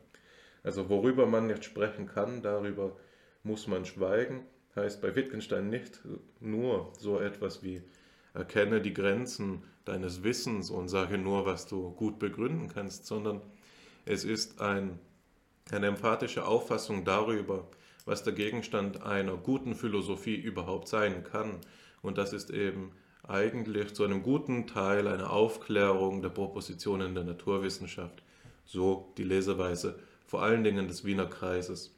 Also worüber man nicht sprechen kann, darüber muss man schweigen, heißt bei Wittgenstein nicht nur so etwas wie erkenne die Grenzen deines Wissens und sage nur, was du gut begründen kannst, sondern es ist ein, eine emphatische Auffassung darüber, was der Gegenstand einer guten Philosophie überhaupt sein kann. Und das ist eben eigentlich zu einem guten Teil eine Aufklärung der Propositionen der Naturwissenschaft. So die Leseweise vor allen Dingen des Wiener Kreises.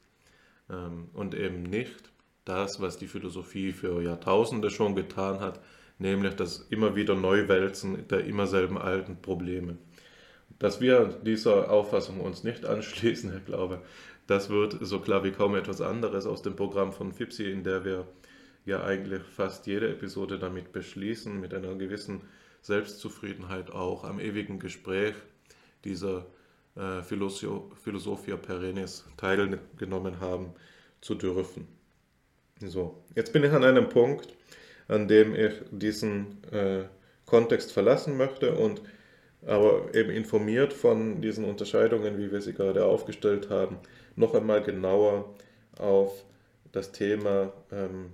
Ähm, und eben nicht das, was die Philosophie für Jahrtausende schon getan hat, nämlich das immer wieder Neuwälzen der immer selben alten Probleme. Dass wir dieser Auffassung uns nicht anschließen, ich glaube, das wird so klar wie kaum etwas anderes aus dem Programm von FIPSI, in der wir ja eigentlich fast jede Episode damit beschließen, mit einer gewissen Selbstzufriedenheit auch am ewigen Gespräch dieser äh, Philosophia Perennis teilgenommen haben zu dürfen. So, jetzt bin ich an einem Punkt, an dem ich diesen äh, Kontext verlassen möchte und aber eben informiert von diesen Unterscheidungen, wie wir sie gerade aufgestellt haben, noch einmal genauer auf das Thema ähm,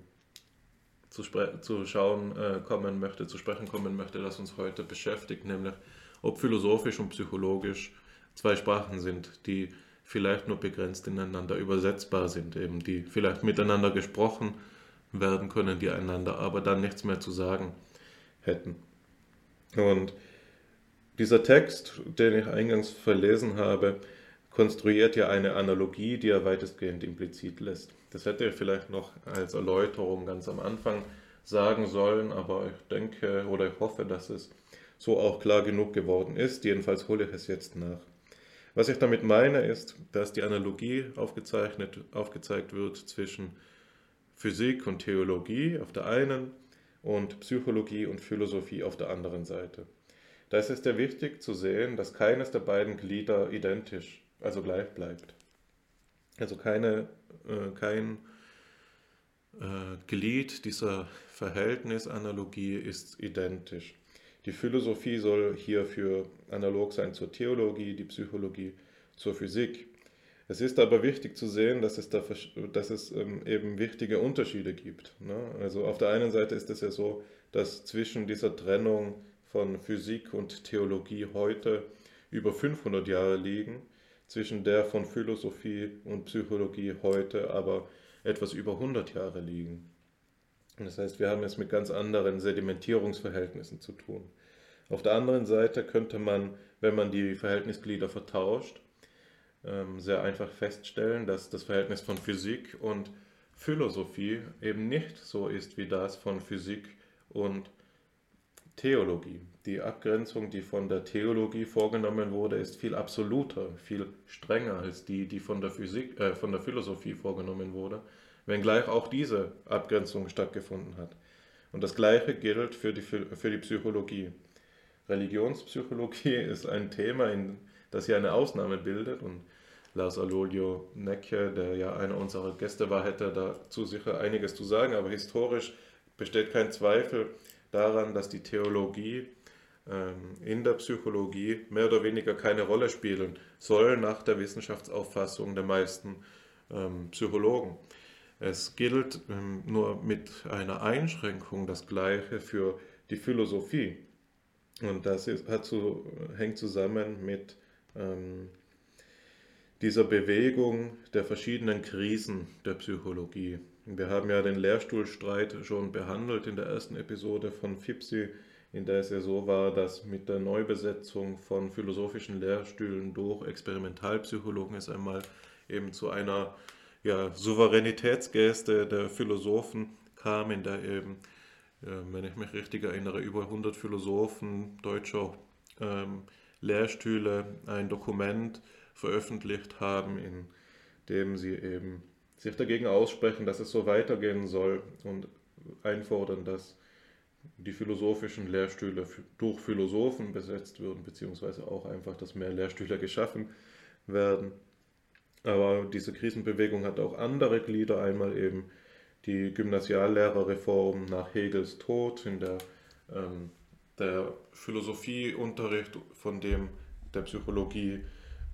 zu, zu schauen äh, kommen möchte, zu sprechen kommen möchte, das uns heute beschäftigt, nämlich ob philosophisch und psychologisch zwei Sprachen sind, die vielleicht nur begrenzt ineinander übersetzbar sind, eben die vielleicht miteinander gesprochen werden können, die einander aber dann nichts mehr zu sagen hätten. Und dieser Text, den ich eingangs verlesen habe, konstruiert ja eine Analogie, die er weitestgehend implizit lässt. Das hätte ich vielleicht noch als Erläuterung ganz am Anfang sagen sollen, aber ich denke oder ich hoffe, dass es so auch klar genug geworden ist. Jedenfalls hole ich es jetzt nach. Was ich damit meine, ist, dass die Analogie aufgezeichnet, aufgezeigt wird zwischen Physik und Theologie auf der einen und Psychologie und Philosophie auf der anderen Seite. Da ist es sehr wichtig zu sehen, dass keines der beiden Glieder identisch also gleich bleibt. Also keine, äh, kein äh, Glied dieser Verhältnisanalogie ist identisch. Die Philosophie soll hierfür analog sein zur Theologie, die Psychologie zur Physik. Es ist aber wichtig zu sehen, dass es, da, dass es ähm, eben wichtige Unterschiede gibt. Ne? Also auf der einen Seite ist es ja so, dass zwischen dieser Trennung von Physik und Theologie heute über 500 Jahre liegen, zwischen der von Philosophie und Psychologie heute aber etwas über 100 Jahre liegen. Das heißt, wir haben es mit ganz anderen Sedimentierungsverhältnissen zu tun. Auf der anderen Seite könnte man, wenn man die Verhältnisglieder vertauscht, ähm, sehr einfach feststellen, dass das Verhältnis von Physik und Philosophie eben nicht so ist wie das von Physik und Theologie. Die Abgrenzung, die von der Theologie vorgenommen wurde, ist viel absoluter, viel strenger als die, die von der, Physik, äh, von der Philosophie vorgenommen wurde, wenngleich auch diese Abgrenzung stattgefunden hat. Und das Gleiche gilt für die, für die Psychologie. Religionspsychologie ist ein Thema, in, das hier eine Ausnahme bildet und Lars Alolio Necke, der ja einer unserer Gäste war, hätte dazu sicher einiges zu sagen, aber historisch besteht kein Zweifel daran, dass die Theologie ähm, in der Psychologie mehr oder weniger keine Rolle spielen soll nach der Wissenschaftsauffassung der meisten ähm, Psychologen. Es gilt ähm, nur mit einer Einschränkung das Gleiche für die Philosophie. Und das ist, zu, hängt zusammen mit ähm, dieser Bewegung der verschiedenen Krisen der Psychologie. Wir haben ja den Lehrstuhlstreit schon behandelt in der ersten Episode von FIPSI, in der es ja so war, dass mit der Neubesetzung von philosophischen Lehrstühlen durch Experimentalpsychologen es einmal eben zu einer ja, Souveränitätsgeste der Philosophen kam, in der eben, äh, wenn ich mich richtig erinnere, über 100 Philosophen deutscher ähm, Lehrstühle ein Dokument veröffentlicht haben, in dem sie eben sich dagegen aussprechen, dass es so weitergehen soll und einfordern, dass die philosophischen Lehrstühle durch Philosophen besetzt würden, beziehungsweise auch einfach, dass mehr Lehrstühle geschaffen werden. Aber diese Krisenbewegung hat auch andere Glieder, einmal eben die Gymnasiallehrerreform nach Hegels Tod, in der ähm, der Philosophieunterricht von dem der Psychologie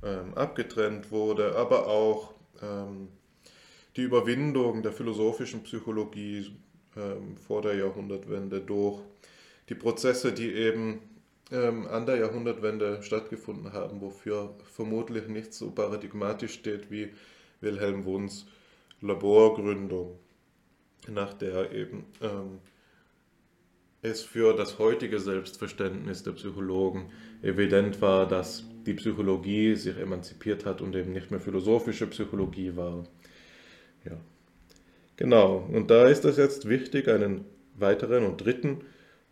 ähm, abgetrennt wurde, aber auch ähm, die Überwindung der philosophischen Psychologie ähm, vor der Jahrhundertwende durch die Prozesse, die eben ähm, an der Jahrhundertwende stattgefunden haben, wofür vermutlich nicht so paradigmatisch steht wie Wilhelm Wunds Laborgründung, nach der eben ähm, es für das heutige Selbstverständnis der Psychologen evident war, dass die Psychologie sich emanzipiert hat und eben nicht mehr philosophische Psychologie war. Ja. Genau, und da ist es jetzt wichtig, einen weiteren und dritten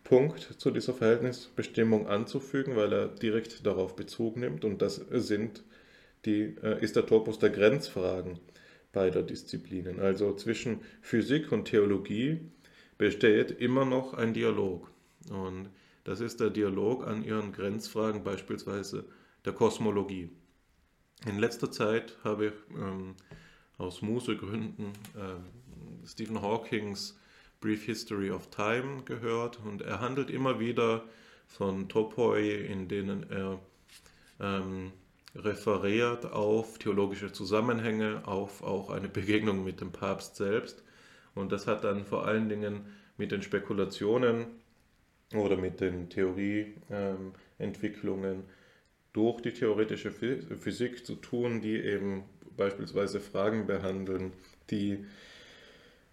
Punkt zu dieser Verhältnisbestimmung anzufügen, weil er direkt darauf Bezug nimmt und das sind die, äh, ist der Topos der Grenzfragen beider Disziplinen. Also zwischen Physik und Theologie besteht immer noch ein Dialog. Und das ist der Dialog an ihren Grenzfragen, beispielsweise der Kosmologie. In letzter Zeit habe ich ähm, aus Musegründen äh, Stephen Hawkings Brief History of Time gehört und er handelt immer wieder von Topoi, in denen er ähm, referiert auf theologische Zusammenhänge, auf auch eine Begegnung mit dem Papst selbst. Und das hat dann vor allen Dingen mit den Spekulationen oder mit den Theorieentwicklungen ähm, durch die theoretische Physik zu tun, die eben beispielsweise Fragen behandeln, die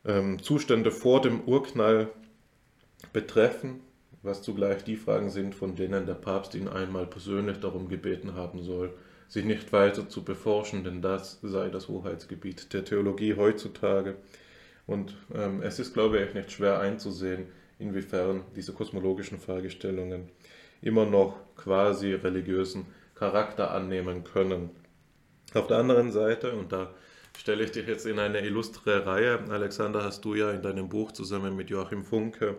ähm, Zustände vor dem Urknall betreffen, was zugleich die Fragen sind, von denen der Papst ihn einmal persönlich darum gebeten haben soll, sich nicht weiter zu beforschen, denn das sei das Hoheitsgebiet der Theologie heutzutage. Und ähm, es ist, glaube ich, nicht schwer einzusehen, inwiefern diese kosmologischen Fragestellungen immer noch quasi religiösen Charakter annehmen können. Auf der anderen Seite, und da stelle ich dich jetzt in eine illustre Reihe, Alexander, hast du ja in deinem Buch zusammen mit Joachim Funke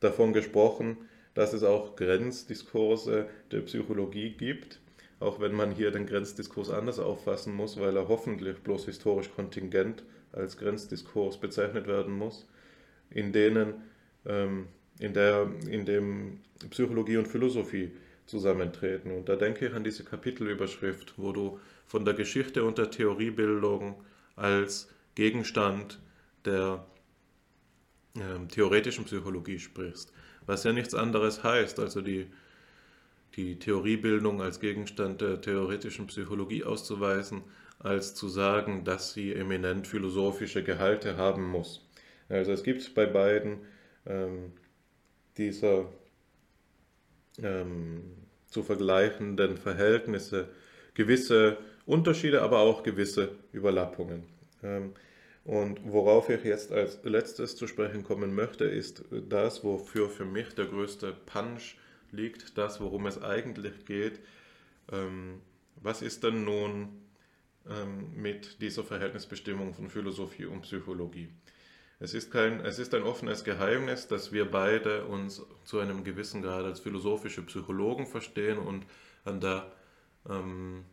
davon gesprochen, dass es auch Grenzdiskurse der Psychologie gibt, auch wenn man hier den Grenzdiskurs anders auffassen muss, weil er hoffentlich bloß historisch kontingent als Grenzdiskurs bezeichnet werden muss, in denen ähm, in, der, in dem Psychologie und Philosophie zusammentreten. Und da denke ich an diese Kapitelüberschrift, wo du von der Geschichte und der Theoriebildung als Gegenstand der äh, theoretischen Psychologie sprichst. Was ja nichts anderes heißt, also die, die Theoriebildung als Gegenstand der theoretischen Psychologie auszuweisen, als zu sagen, dass sie eminent philosophische Gehalte haben muss. Also es gibt bei beiden ähm, dieser ähm, zu vergleichenden Verhältnisse gewisse Unterschiede, aber auch gewisse Überlappungen. Ähm, und worauf ich jetzt als letztes zu sprechen kommen möchte, ist das, wofür für mich der größte Punch liegt, das, worum es eigentlich geht. Ähm, was ist denn nun ähm, mit dieser Verhältnisbestimmung von Philosophie und Psychologie? Es ist, kein, es ist ein offenes Geheimnis, dass wir beide uns zu einem gewissen Grad als philosophische Psychologen verstehen und an der ähm,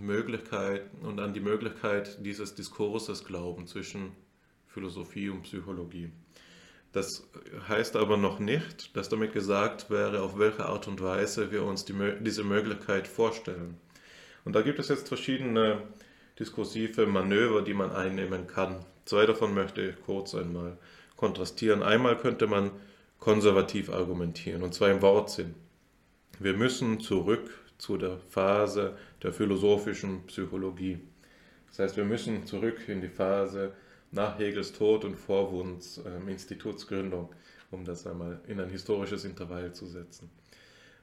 Möglichkeit und an die Möglichkeit dieses Diskurses glauben zwischen Philosophie und Psychologie. Das heißt aber noch nicht, dass damit gesagt wäre, auf welche Art und Weise wir uns die, diese Möglichkeit vorstellen. Und da gibt es jetzt verschiedene diskursive Manöver, die man einnehmen kann. Zwei davon möchte ich kurz einmal kontrastieren. Einmal könnte man konservativ argumentieren, und zwar im Wortsinn. Wir müssen zurück zu der Phase der philosophischen Psychologie. Das heißt, wir müssen zurück in die Phase nach Hegels Tod und vor Wunds äh, Institutsgründung, um das einmal in ein historisches Intervall zu setzen.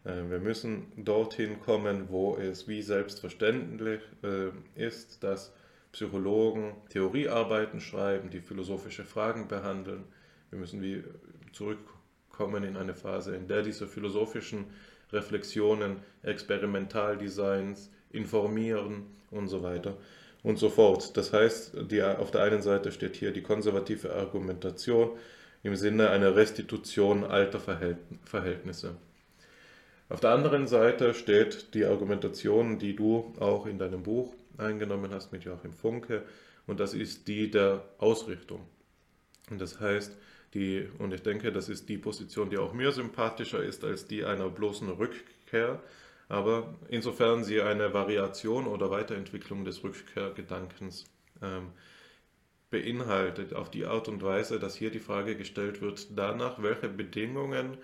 Äh, wir müssen dorthin kommen, wo es wie selbstverständlich äh, ist, dass Psychologen Theoriearbeiten schreiben, die philosophische Fragen behandeln. Wir müssen wie zurückkommen in eine Phase, in der diese philosophischen Reflexionen, Experimentaldesigns, informieren und so weiter und so fort. Das heißt, die, auf der einen Seite steht hier die konservative Argumentation im Sinne einer Restitution alter Verhältnisse. Auf der anderen Seite steht die Argumentation, die du auch in deinem Buch eingenommen hast mit Joachim Funke, und das ist die der Ausrichtung. Und das heißt, die, und ich denke, das ist die Position, die auch mir sympathischer ist als die einer bloßen Rückkehr. Aber insofern sie eine Variation oder Weiterentwicklung des Rückkehrgedankens ähm, beinhaltet, auf die Art und Weise, dass hier die Frage gestellt wird, danach, welche Bedingungen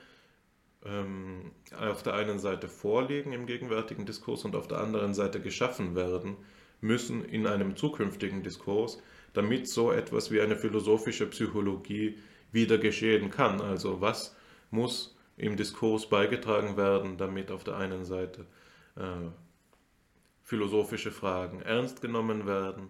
ähm, auf der einen Seite vorliegen im gegenwärtigen Diskurs und auf der anderen Seite geschaffen werden müssen in einem zukünftigen Diskurs, damit so etwas wie eine philosophische Psychologie wieder geschehen kann. Also was muss im Diskurs beigetragen werden, damit auf der einen Seite äh, philosophische Fragen ernst genommen werden,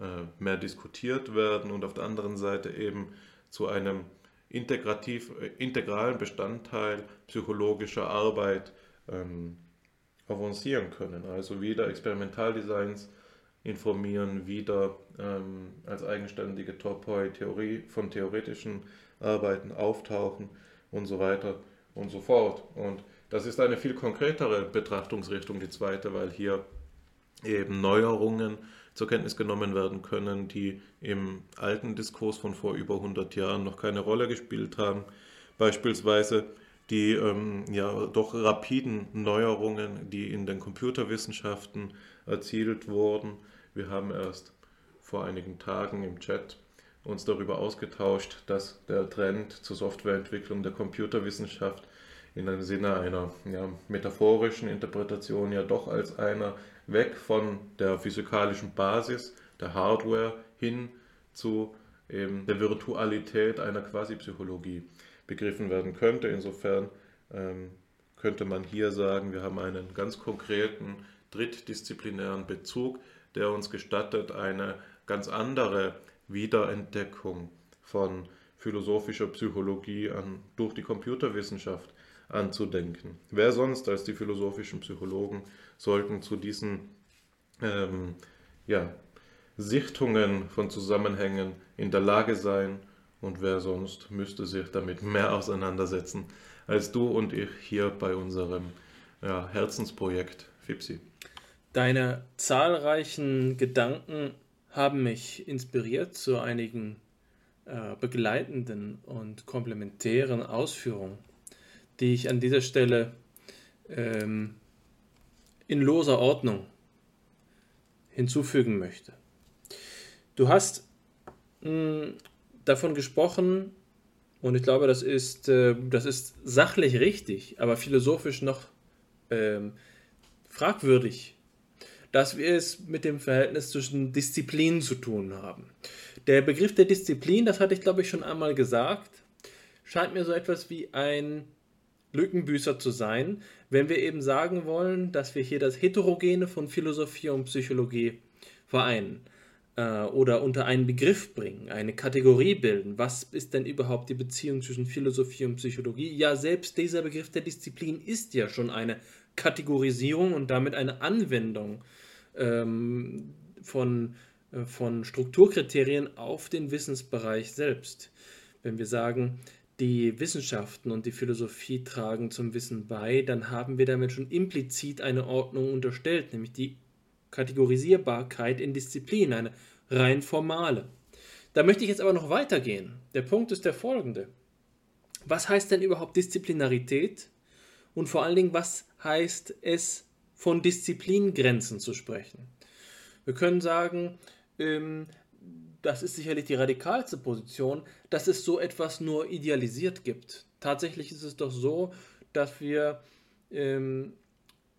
äh, mehr diskutiert werden und auf der anderen Seite eben zu einem integrativ, äh, integralen Bestandteil psychologischer Arbeit ähm, avancieren können. Also wieder Experimentaldesigns informieren, wieder ähm, als eigenständige Topoi Theorie von theoretischen Arbeiten auftauchen und so weiter und so fort. Und das ist eine viel konkretere Betrachtungsrichtung, die zweite, weil hier eben Neuerungen zur Kenntnis genommen werden können, die im alten Diskurs von vor über 100 Jahren noch keine Rolle gespielt haben. Beispielsweise die ähm, ja doch rapiden Neuerungen, die in den Computerwissenschaften erzielt wurden. Wir haben erst vor einigen Tagen im Chat uns darüber ausgetauscht, dass der Trend zur Softwareentwicklung der Computerwissenschaft in dem Sinne einer ja, metaphorischen Interpretation ja doch als einer weg von der physikalischen Basis, der Hardware, hin zu eben der Virtualität einer Quasipsychologie begriffen werden könnte. Insofern ähm, könnte man hier sagen, wir haben einen ganz konkreten drittdisziplinären Bezug, der uns gestattet, eine ganz andere Wiederentdeckung von philosophischer Psychologie an, durch die Computerwissenschaft anzudenken. Wer sonst als die philosophischen Psychologen sollten zu diesen ähm, ja, Sichtungen von Zusammenhängen in der Lage sein und wer sonst müsste sich damit mehr auseinandersetzen als du und ich hier bei unserem ja, Herzensprojekt FIPSI. Deine zahlreichen Gedanken haben mich inspiriert zu einigen äh, begleitenden und komplementären Ausführungen, die ich an dieser Stelle ähm, in loser Ordnung hinzufügen möchte. Du hast mh, hm, davon gesprochen, und ich glaube, das ist, äh, das ist sachlich richtig, aber philosophisch noch ähm, fragwürdig, dass wir es mit dem Verhältnis zwischen Disziplinen zu tun haben. Der Begriff der Disziplin, das hatte ich glaube ich schon einmal gesagt, scheint mir so etwas wie ein Lückenbüßer zu sein, wenn wir eben sagen wollen, dass wir hier das Heterogene von Philosophie und Psychologie vereinen äh, oder unter einen Begriff bringen, eine Kategorie bilden. Was ist denn überhaupt die Beziehung zwischen Philosophie und Psychologie? Ja, selbst dieser Begriff der Disziplin ist ja schon eine Kategorisierung und damit eine Anwendung ähm, von, äh, von Strukturkriterien auf den Wissensbereich selbst. Wenn wir sagen, die Wissenschaften und die Philosophie tragen zum Wissen bei, dann haben wir damit schon implizit eine Ordnung unterstellt, nämlich die Kategorisierbarkeit in Disziplinen, eine rein formale. Da möchte ich jetzt aber noch weitergehen. Der Punkt ist der folgende. Was heißt denn überhaupt Disziplinarität? Und vor allen Dingen, was heißt es, von Disziplingrenzen zu sprechen? Wir können sagen, ähm, das ist sicherlich die radikalste Position, dass es so etwas nur idealisiert gibt. Tatsächlich ist es doch so, dass wir ähm,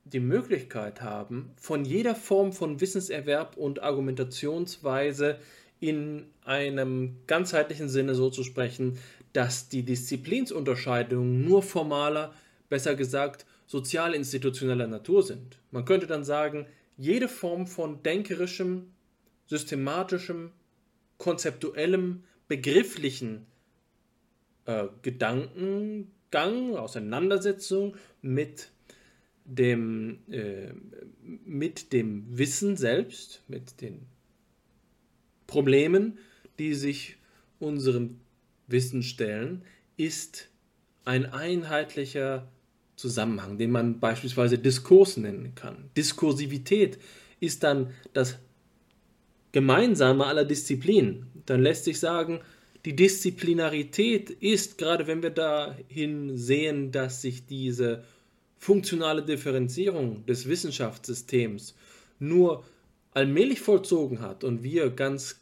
die Möglichkeit haben, von jeder Form von Wissenserwerb und Argumentationsweise in einem ganzheitlichen Sinne so zu sprechen, dass die Disziplinsunterscheidungen nur formaler, besser gesagt sozialinstitutioneller Natur sind. Man könnte dann sagen, jede Form von denkerischem, systematischem, konzeptuellem, begrifflichen äh, Gedankengang, Auseinandersetzung mit dem, äh, mit dem Wissen selbst, mit den Problemen, die sich unserem Wissen stellen, ist ein einheitlicher Zusammenhang, den man beispielsweise Diskurs nennen kann. Diskursivität ist dann das Gemeinsame aller Disziplinen. Dann lässt sich sagen, die Disziplinarität ist, gerade wenn wir dahin sehen, dass sich diese funktionale Differenzierung des Wissenschaftssystems nur allmählich vollzogen hat und wir ganz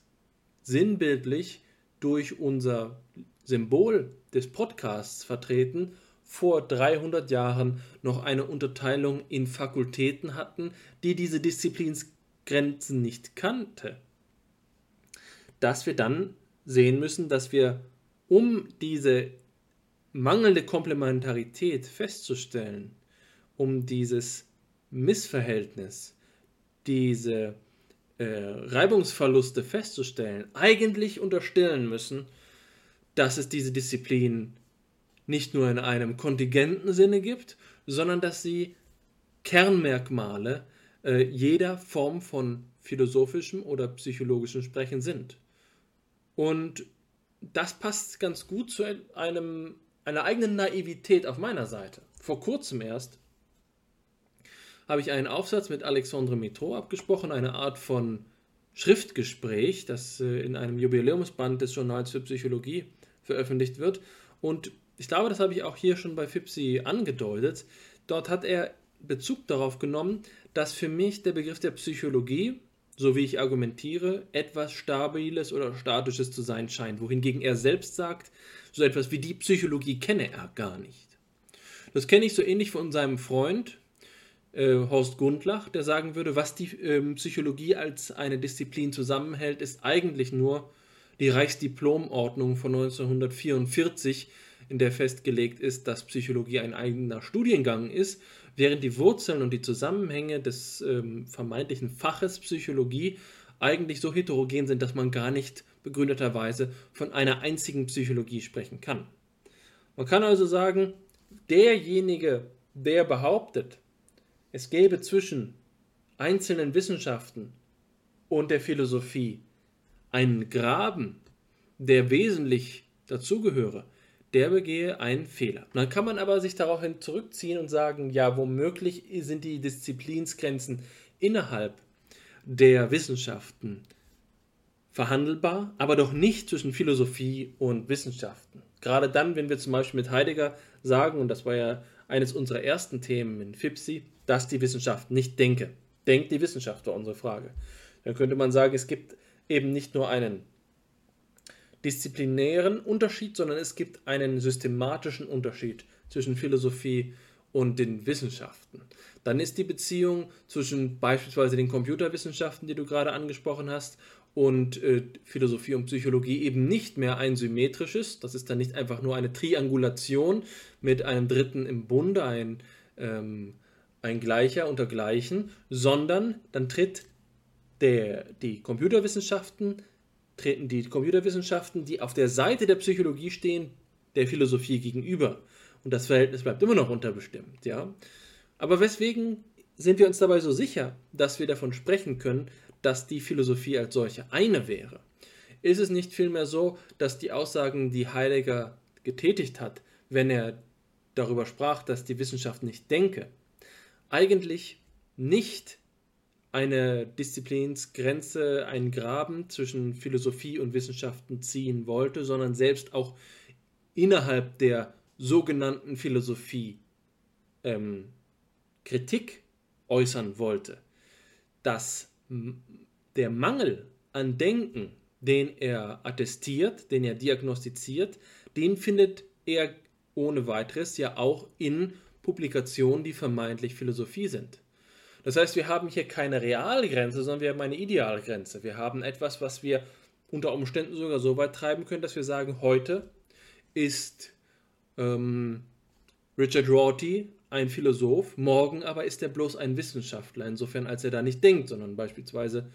sinnbildlich durch unser Symbol des Podcasts vertreten, vor 300 Jahren noch eine Unterteilung in Fakultäten hatten, die diese Disziplinsgrenzen nicht kannte, dass wir dann sehen müssen, dass wir, um diese mangelnde Komplementarität festzustellen, um dieses Missverhältnis, diese äh, Reibungsverluste festzustellen, eigentlich unterstellen müssen, dass es diese Disziplin nicht nur in einem kontingenten Sinne gibt, sondern dass sie Kernmerkmale äh, jeder Form von philosophischem oder psychologischem Sprechen sind. Und das passt ganz gut zu einem, einer eigenen Naivität auf meiner Seite. Vor kurzem erst habe ich einen Aufsatz mit Alexandre Mitro abgesprochen, eine Art von Schriftgespräch, das äh, in einem Jubiläumsband des Journals für Psychologie veröffentlicht wird. Und ich glaube, das habe ich auch hier schon bei FIPSI angedeutet. Dort hat er Bezug darauf genommen, dass für mich der Begriff der Psychologie, so wie ich argumentiere, etwas Stabiles oder Statisches zu sein scheint, wohingegen er selbst sagt, so etwas wie die Psychologie kenne er gar nicht. Das kenne ich so ähnlich von seinem Freund, äh, Horst Gundlach, der sagen würde, was die ähm, Psychologie als eine Disziplin zusammenhält, ist eigentlich nur die Reichsdiplomordnung von 1944, in der festgelegt ist, dass Psychologie ein eigener Studiengang ist, während die Wurzeln und die Zusammenhänge des ähm, vermeintlichen Faches Psychologie eigentlich so heterogen sind, dass man gar nicht begründeterweise von einer einzigen Psychologie sprechen kann. Man kann also sagen, derjenige, der behauptet, es gäbe zwischen einzelnen Wissenschaften und der Philosophie einen Graben, der wesentlich dazugehöre, der begehe einen Fehler. dann kann man aber sich daraufhin zurückziehen und sagen, ja, womöglich sind die Disziplinsgrenzen innerhalb der Wissenschaften verhandelbar, aber doch nicht zwischen Philosophie und Wissenschaften. Gerade dann, wenn wir zum Beispiel mit Heidegger sagen, und das war ja eines unserer ersten Themen in FIPSI, dass die Wissenschaft nicht denke. Denkt die Wissenschaft, war unsere Frage. Dann könnte man sagen, es gibt eben nicht nur einen disziplinären Unterschied, sondern es gibt einen systematischen Unterschied zwischen Philosophie und den Wissenschaften. Dann ist die Beziehung zwischen beispielsweise den Computerwissenschaften, die du gerade angesprochen hast, und äh, Philosophie und Psychologie eben nicht mehr ein symmetrisches. Das ist dann nicht einfach nur eine Triangulation mit einem Dritten im Bunde, ein, ähm, ein Gleicher unter Gleichen, sondern dann tritt der, die Computerwissenschaften treten die Computerwissenschaften, die auf der Seite der Psychologie stehen, der Philosophie gegenüber. Und das Verhältnis bleibt immer noch unterbestimmt, ja. Aber weswegen sind wir uns dabei so sicher, dass wir davon sprechen können, dass die Philosophie als solche eine wäre? Ist es nicht vielmehr so, dass die Aussagen, die Heidegger getätigt hat, wenn er darüber sprach, dass die Wissenschaft nicht denke, eigentlich nicht eine Disziplinsgrenze, einen Graben zwischen Philosophie und Wissenschaften ziehen wollte, sondern selbst auch innerhalb der sogenannten Philosophie ähm, Kritik äußern wollte, dass der Mangel an Denken, den er attestiert, den er diagnostiziert, den findet er ohne weiteres ja auch in Publikationen, die vermeintlich Philosophie sind. Das heißt, wir haben hier keine Realgrenze, sondern wir haben eine Idealgrenze. Wir haben etwas, was wir unter Umständen sogar so weit treiben können, dass wir sagen, heute ist ähm, Richard Rorty ein Philosoph, morgen aber ist er bloß ein Wissenschaftler, insofern als er da nicht denkt, sondern beispielsweise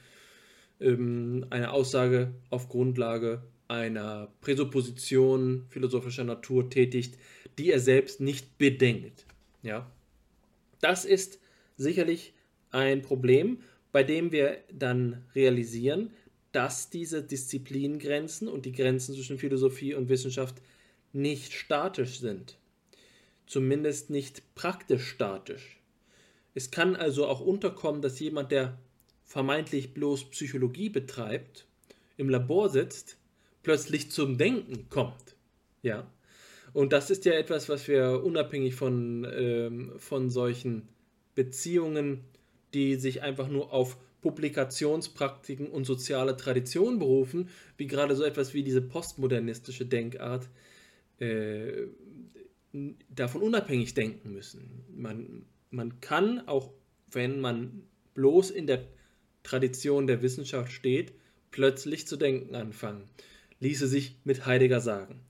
ähm, eine Aussage auf Grundlage einer Präsupposition philosophischer Natur tätigt, die er selbst nicht bedenkt. Ja? Das ist sicherlich ein Problem, bei dem wir dann realisieren, dass diese Disziplingrenzen und die Grenzen zwischen Philosophie und Wissenschaft nicht statisch sind. Zumindest nicht praktisch statisch. Es kann also auch unterkommen, dass jemand, der vermeintlich bloß Psychologie betreibt, im Labor sitzt, plötzlich zum Denken kommt. Ja. Und das ist ja etwas, was wir unabhängig von, ähm, von solchen Beziehungen, die sich einfach nur auf Publikationspraktiken und soziale Tradition berufen, wie gerade so etwas wie diese postmodernistische Denkart, äh, davon unabhängig denken müssen. Man, man kann, auch wenn man bloß in der Tradition der Wissenschaft steht, plötzlich zu denken anfangen, ließe sich mit Heidegger sagen.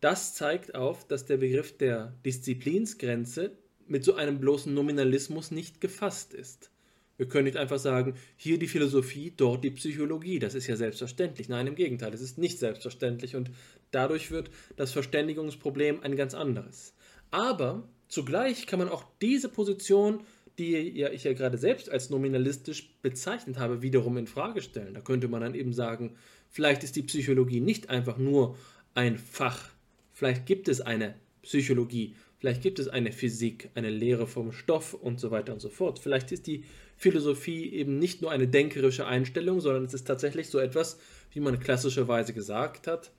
Das zeigt auf, dass der Begriff der Disziplinsgrenze mit so einem bloßen Nominalismus nicht gefasst ist. Wir können nicht einfach sagen, hier die Philosophie, dort die Psychologie. Das ist ja selbstverständlich. Nein, im Gegenteil, es ist nicht selbstverständlich und dadurch wird das Verständigungsproblem ein ganz anderes. Aber zugleich kann man auch diese Position, die ja ich ja gerade selbst als nominalistisch bezeichnet habe, wiederum in Frage stellen. Da könnte man dann eben sagen, vielleicht ist die Psychologie nicht einfach nur ein Fach. Vielleicht gibt es eine Psychologie, Vielleicht gibt es eine Physik, eine Lehre vom Stoff und so weiter und so fort. Vielleicht ist die Philosophie eben nicht nur eine denkerische Einstellung, sondern es ist tatsächlich so etwas, wie man klassischerweise gesagt hat.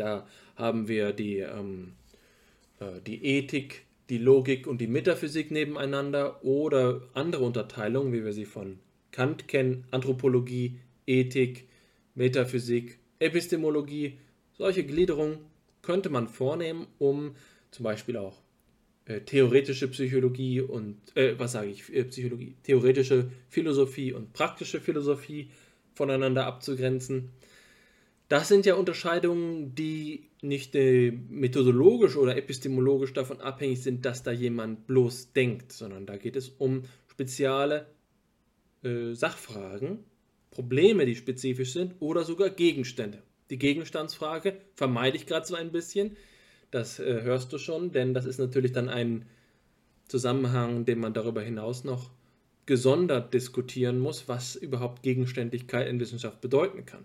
Da haben wir die, ähm, äh, die Ethik, die Logik und die Metaphysik nebeneinander oder andere Unterteilungen, wie wir sie von Kant kennen, Anthropologie, Ethik, Metaphysik, Epistemologie. Solche Gliederungen könnte man vornehmen, um zum Beispiel auch äh, theoretische Psychologie und, äh, was sage ich, äh, Psychologie, theoretische Philosophie und praktische Philosophie voneinander abzugrenzen. Das sind ja Unterscheidungen, die nicht äh, methodologisch oder epistemologisch davon abhängig sind, dass da jemand bloß denkt, sondern da geht es um spezielle äh, Sachfragen, Probleme, die spezifisch sind oder sogar Gegenstände. Die Gegenstandsfrage vermeide ich gerade so ein bisschen, das äh, hörst du schon, denn das ist natürlich dann ein Zusammenhang, den man darüber hinaus noch gesondert diskutieren muss, was überhaupt Gegenständigkeit in Wissenschaft bedeuten kann.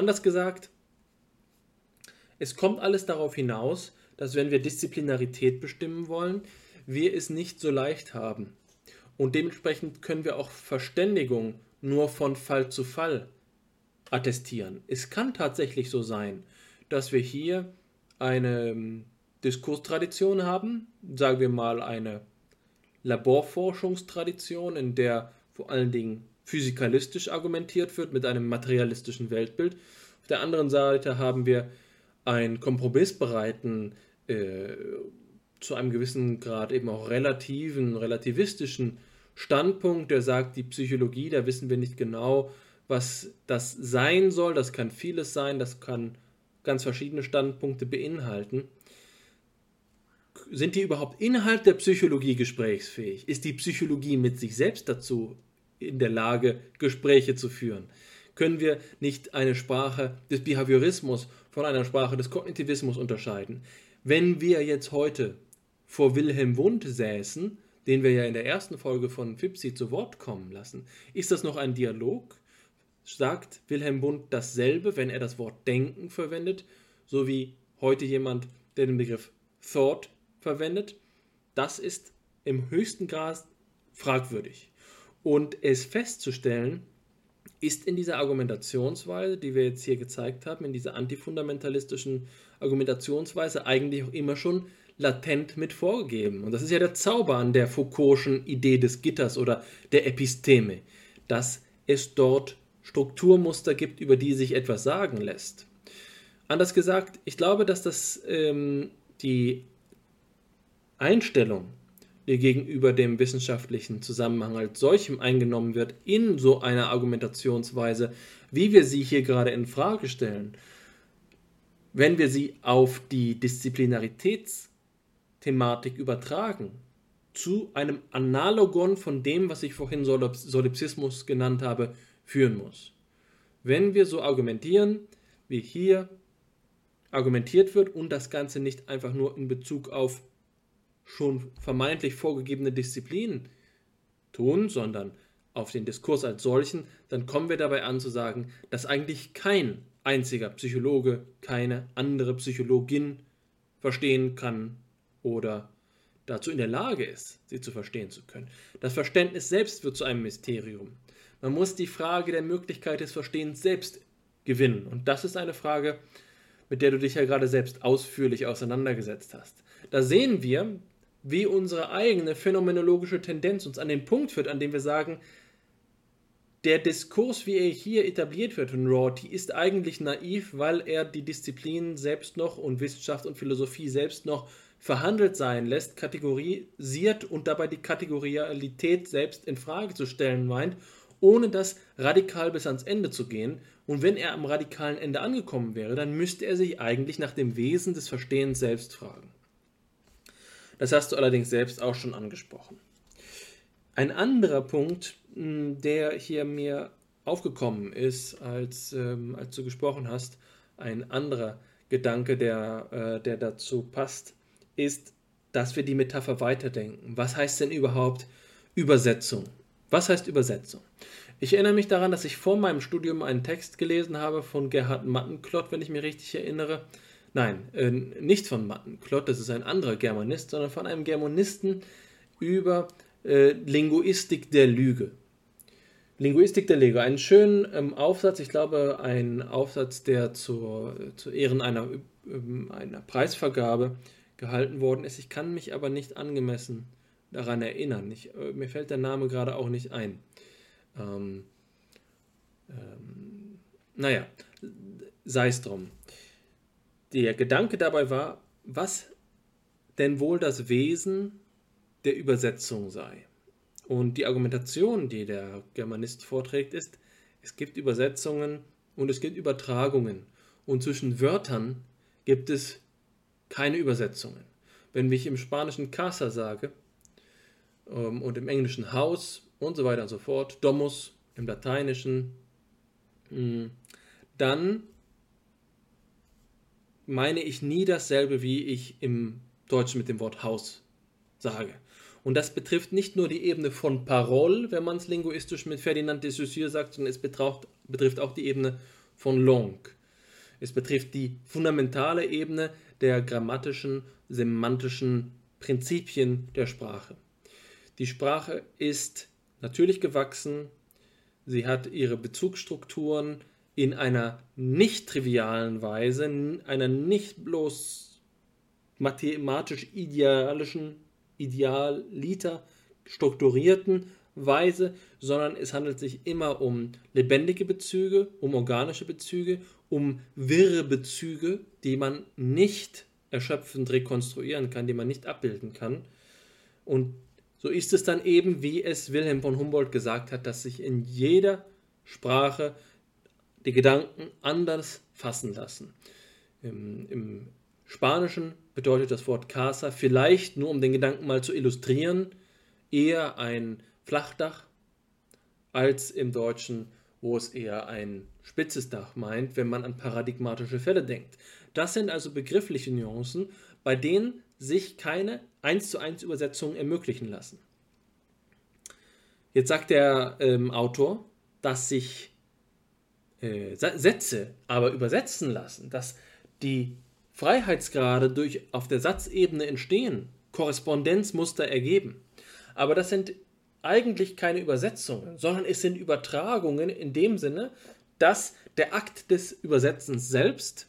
Anders gesagt, es kommt alles darauf hinaus, dass wenn wir Disziplinarität bestimmen wollen, wir es nicht so leicht haben. Und dementsprechend können wir auch Verständigung nur von Fall zu Fall attestieren. Es kann tatsächlich so sein, dass wir hier eine, Diskurstradition haben, sagen wir mal eine Laborforschungstradition, in der vor allen Dingen physikalistisch argumentiert wird mit einem materialistischen Weltbild. Auf der anderen Seite haben wir einen kompromissbereiten, äh, zu einem gewissen Grad eben auch relativen, relativistischen Standpunkt, der sagt, die Psychologie, da wissen wir nicht genau, was das sein soll. Das kann vieles sein, das kann ganz verschiedene Standpunkte beinhalten. Sind die überhaupt innerhalb der Psychologie gesprächsfähig? Ist die Psychologie mit sich selbst dazu in der Lage, Gespräche zu führen? Können wir nicht eine Sprache des Behaviorismus von einer Sprache des Kognitivismus unterscheiden? Wenn wir jetzt heute vor Wilhelm Wundt säßen, den wir ja in der ersten Folge von Fipsi zu Wort kommen lassen, ist das noch ein Dialog? Sagt Wilhelm Wundt dasselbe, wenn er das Wort denken verwendet, so wie heute jemand, der den Begriff Thought verwendet? Das ist im höchsten Grad fragwürdig. Und es festzustellen, ist in dieser Argumentationsweise, die wir jetzt hier gezeigt haben, in dieser antifundamentalistischen Argumentationsweise eigentlich auch immer schon latent mit vorgegeben. Und das ist ja der Zauber an der Foucault'schen Idee des Gitters oder der Episteme, dass es dort Strukturmuster gibt, über die sich etwas sagen lässt. Anders gesagt, ich glaube, dass das ähm, die Einstellung, gegenüber dem wissenschaftlichen Zusammenhang als solchem eingenommen wird, in so einer Argumentationsweise, wie wir sie hier gerade in Frage stellen, wenn wir sie auf die Disziplinaritäts- Thematik übertragen zu einem Analogon von dem, was ich vorhin Solipsismus genannt habe, führen muss. Wenn wir so argumentieren, wie hier argumentiert wird und das Ganze nicht einfach nur in Bezug auf schon vermeintlich vorgegebene Disziplinen tun, sondern auf den Diskurs als solchen, dann kommen wir dabei an zu sagen, dass eigentlich kein einziger Psychologe, keine andere Psychologin verstehen kann, oder dazu in der Lage ist, sie zu verstehen zu können. Das Verständnis selbst wird zu einem Mysterium. Man muss die Frage der Möglichkeit des Verstehens selbst gewinnen. Und das ist eine Frage, mit der du dich ja gerade selbst ausführlich auseinandergesetzt hast. Da sehen wir, wie unsere eigene phänomenologische Tendenz uns an den Punkt führt, an dem wir sagen, der Diskurs, wie er hier etabliert wird in Rorty, ist eigentlich naiv, weil er die Disziplinen selbst noch und Wissenschaft und Philosophie selbst noch verhandelt sein lässt, kategorisiert und dabei die Kategorialität selbst in Frage zu stellen meint, ohne das radikal bis ans Ende zu gehen. Und wenn er am radikalen Ende angekommen wäre, dann müsste er sich eigentlich nach dem Wesen des Verstehens selbst fragen. Das hast du allerdings selbst auch schon angesprochen. Ein anderer Punkt, hm, der hier mir aufgekommen ist, als, ähm, als du gesprochen hast, ein anderer Gedanke, der, äh, der dazu passt, ist, dass wir die Metapher weiterdenken. Was heißt denn überhaupt Übersetzung? Was heißt Übersetzung? Ich erinnere mich daran, dass ich vor meinem Studium einen Text gelesen habe von Gerhard Mattenklott, wenn ich mich richtig erinnere. Nein, äh, nicht von Mattenklott, das ist ein anderer Germanist, sondern von einem Germanisten über äh, Linguistik der Lüge. Linguistik der Lüge, einen schönen ähm, Aufsatz, ich glaube, ein Aufsatz, der zur, zu Ehren einer, äh, einer Preisvergabe gehalten worden ist. Ich kann mich aber nicht angemessen daran erinnern. Ich, äh, mir fällt der Name gerade auch nicht ein. Ähm, ähm, naja, sei es drum. Der Gedanke dabei war, was denn wohl das Wesen der Übersetzung sei. Und die Argumentation, die der Germanist vorträgt, ist, es gibt Übersetzungen und es gibt Übertragungen. Und zwischen Wörtern gibt es keine Übersetzungen. Wenn ich im Spanischen Casa sage ähm, und im Englischen Haus und so weiter und so fort, Domus im Lateinischen, mh, hm, dann meine ich nie dasselbe, wie ich im Deutschen mit dem Wort Haus sage. Und das betrifft nicht nur die Ebene von Parole, wenn man es linguistisch mit Ferdinand de Saussure sagt, sondern es betrifft, betrifft auch die Ebene von Langue. Es betrifft die fundamentale Ebene der grammatischen, semantischen Prinzipien der Sprache. Die Sprache ist natürlich gewachsen, sie hat ihre Bezugsstrukturen in einer nicht trivialen Weise, einer nicht bloß mathematisch-idealischen, idealiter strukturierten Weise, sondern es handelt sich immer um lebendige Bezüge, um organische Bezüge, um wirre Bezüge, die man nicht erschöpfend rekonstruieren kann, die man nicht abbilden kann. Und so ist es dann eben, wie es Wilhelm von Humboldt gesagt hat, dass sich in jeder Sprache die Gedanken anders fassen lassen. Im, Im, Spanischen bedeutet das Wort Casa vielleicht, nur um den Gedanken mal zu illustrieren, eher ein Flachdach als im Deutschen, wo es eher ein spitzes Dach meint, wenn man an paradigmatische Fälle denkt. Das sind also begriffliche Nuancen, bei denen sich keine 1 zu 1 Übersetzungen ermöglichen lassen. Jetzt sagt der ähm, Autor, dass sich äh, Sätze aber übersetzen lassen, dass die Freiheitsgrade durch auf der Satzebene entstehen, Korrespondenzmuster ergeben. Aber das sind eigentlich keine Übersetzungen, sondern es sind Übertragungen in dem Sinne, dass der Akt des Übersetzens selbst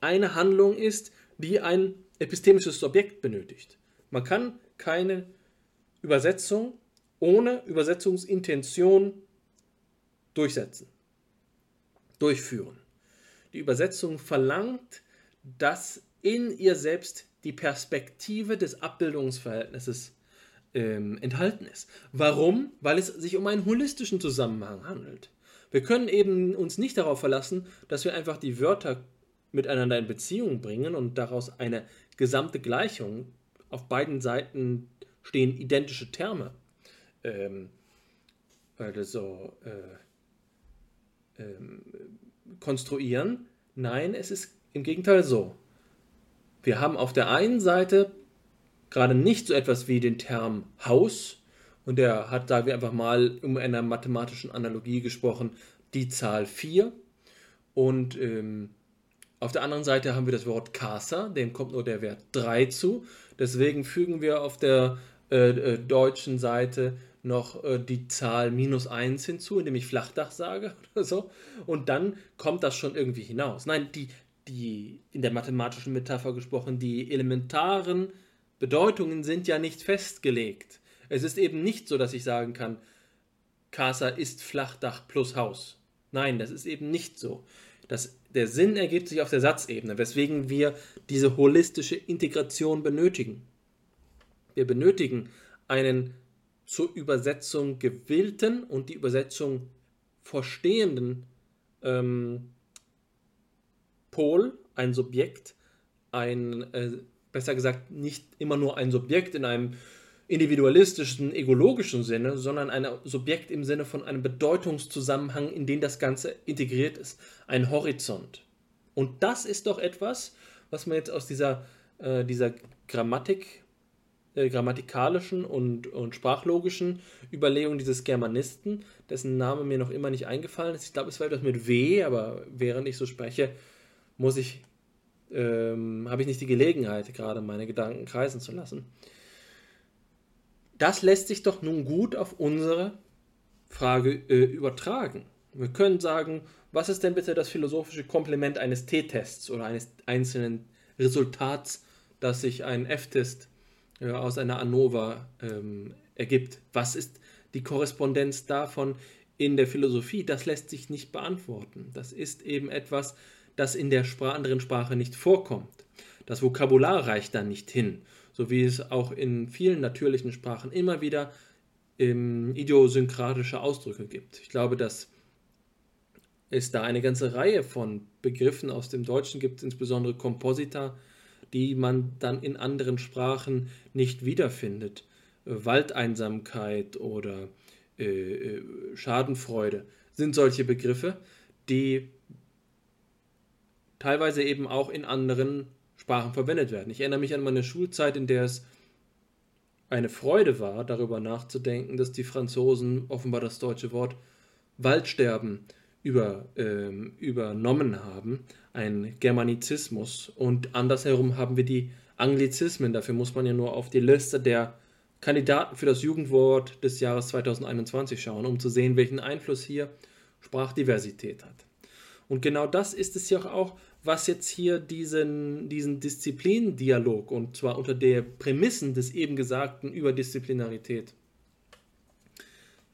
eine Handlung ist, die ein epistemisches Subjekt benötigt. Man kann keine Übersetzung ohne Übersetzungsintention durchsetzen, durchführen. Die Übersetzung verlangt, dass in ihr selbst die Perspektive des Abbildungsverhältnisses ähm, enthalten ist. Warum? Weil es sich um einen holistischen Zusammenhang handelt. Wir können eben uns nicht darauf verlassen, dass wir einfach die Wörter miteinander in Beziehung bringen und daraus eine gesamte Gleichung, auf beiden Seiten stehen identische Terme, ähm, also, äh, ähm, konstruieren. Nein, es ist im Gegenteil so. Wir haben auf der einen Seite gerade nicht so etwas wie den Term Haus und der hat, sagen wir einfach mal, um einer mathematischen Analogie gesprochen, die Zahl 4 und ähm, auf der anderen Seite haben wir das Wort Casa, dem kommt nur der Wert 3 zu. Deswegen fügen wir auf der äh, äh, deutschen Seite noch äh, die Zahl minus 1 hinzu, indem ich Flachdach sage oder so. Und dann kommt das schon irgendwie hinaus. Nein, die, die in der mathematischen Metapher gesprochen, die elementaren Bedeutungen sind ja nicht festgelegt. Es ist eben nicht so, dass ich sagen kann, Casa ist Flachdach plus Haus. Nein, das ist eben nicht so. Das der Sinn ergibt sich auf der Satzebene, weswegen wir diese holistische Integration benötigen. Wir benötigen einen zur Übersetzung gewillten und die Übersetzung verstehenden ähm, Pol, ein Subjekt, ein, äh, besser gesagt, nicht immer nur ein Subjekt in einem individualistischen, egologischen Sinne, sondern ein Subjekt im Sinne von einem Bedeutungszusammenhang, in den das Ganze integriert ist. Ein Horizont. Und das ist doch etwas, was man jetzt aus dieser, äh, dieser Grammatik, äh, grammatikalischen und, und sprachlogischen Überlegung dieses Germanisten, dessen Name mir noch immer nicht eingefallen ist. Ich glaube, es war etwas mit W, aber während ich so spreche, muss ich, ähm, habe ich nicht die Gelegenheit, gerade meine Gedanken kreisen zu lassen. Das lässt sich doch nun gut auf unsere Frage äh, übertragen. Wir können sagen, was ist denn bitte das philosophische Komplement eines T-Tests oder eines einzelnen Resultats, das sich ein F-Test äh, aus einer ANOVA ähm, ergibt? Was ist die Korrespondenz davon in der Philosophie? Das lässt sich nicht beantworten. Das ist eben etwas, das in der Spra anderen Sprache nicht vorkommt. Das Vokabular reicht dann nicht hin so wie es auch in vielen natürlichen Sprachen immer wieder ähm, idiosynkratische Ausdrücke gibt. Ich glaube, dass es da eine ganze Reihe von Begriffen aus dem Deutschen gibt, insbesondere Komposita, die man dann in anderen Sprachen nicht wiederfindet. Waldeinsamkeit oder äh, äh Schadenfreude sind solche Begriffe, die teilweise eben auch in anderen Sprachen verwendet werden. Ich erinnere mich an meine Schulzeit, in der es eine Freude war, darüber nachzudenken, dass die Franzosen offenbar das deutsche Wort Waldsterben über, ähm, übernommen haben, ein Germanizismus. Und andersherum haben wir die Anglizismen. Dafür muss man ja nur auf die Liste der Kandidaten für das Jugendwort des Jahres 2021 schauen, um zu sehen, welchen Einfluss hier Sprachdiversität hat. Und genau das ist es ja auch, was jetzt hier diesen, diesen Disziplindialog und zwar unter der Prämissen des eben gesagten Überdisziplinarität,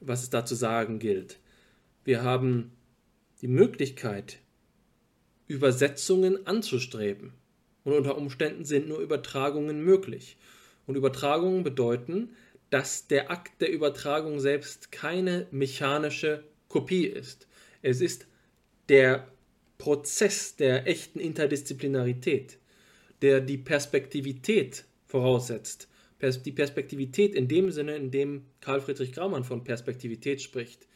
was es da zu sagen gilt. Wir haben die Möglichkeit, Übersetzungen anzustreben. Und unter Umständen sind nur Übertragungen möglich. Und Übertragungen bedeuten, dass der Akt der Übertragung selbst keine mechanische Kopie ist. Es ist der Prozess der echten Interdisziplinarität, der die Perspektivität voraussetzt. Die Perspektivität in dem Sinne, in dem Karl Friedrich Graumann von Perspektivität spricht.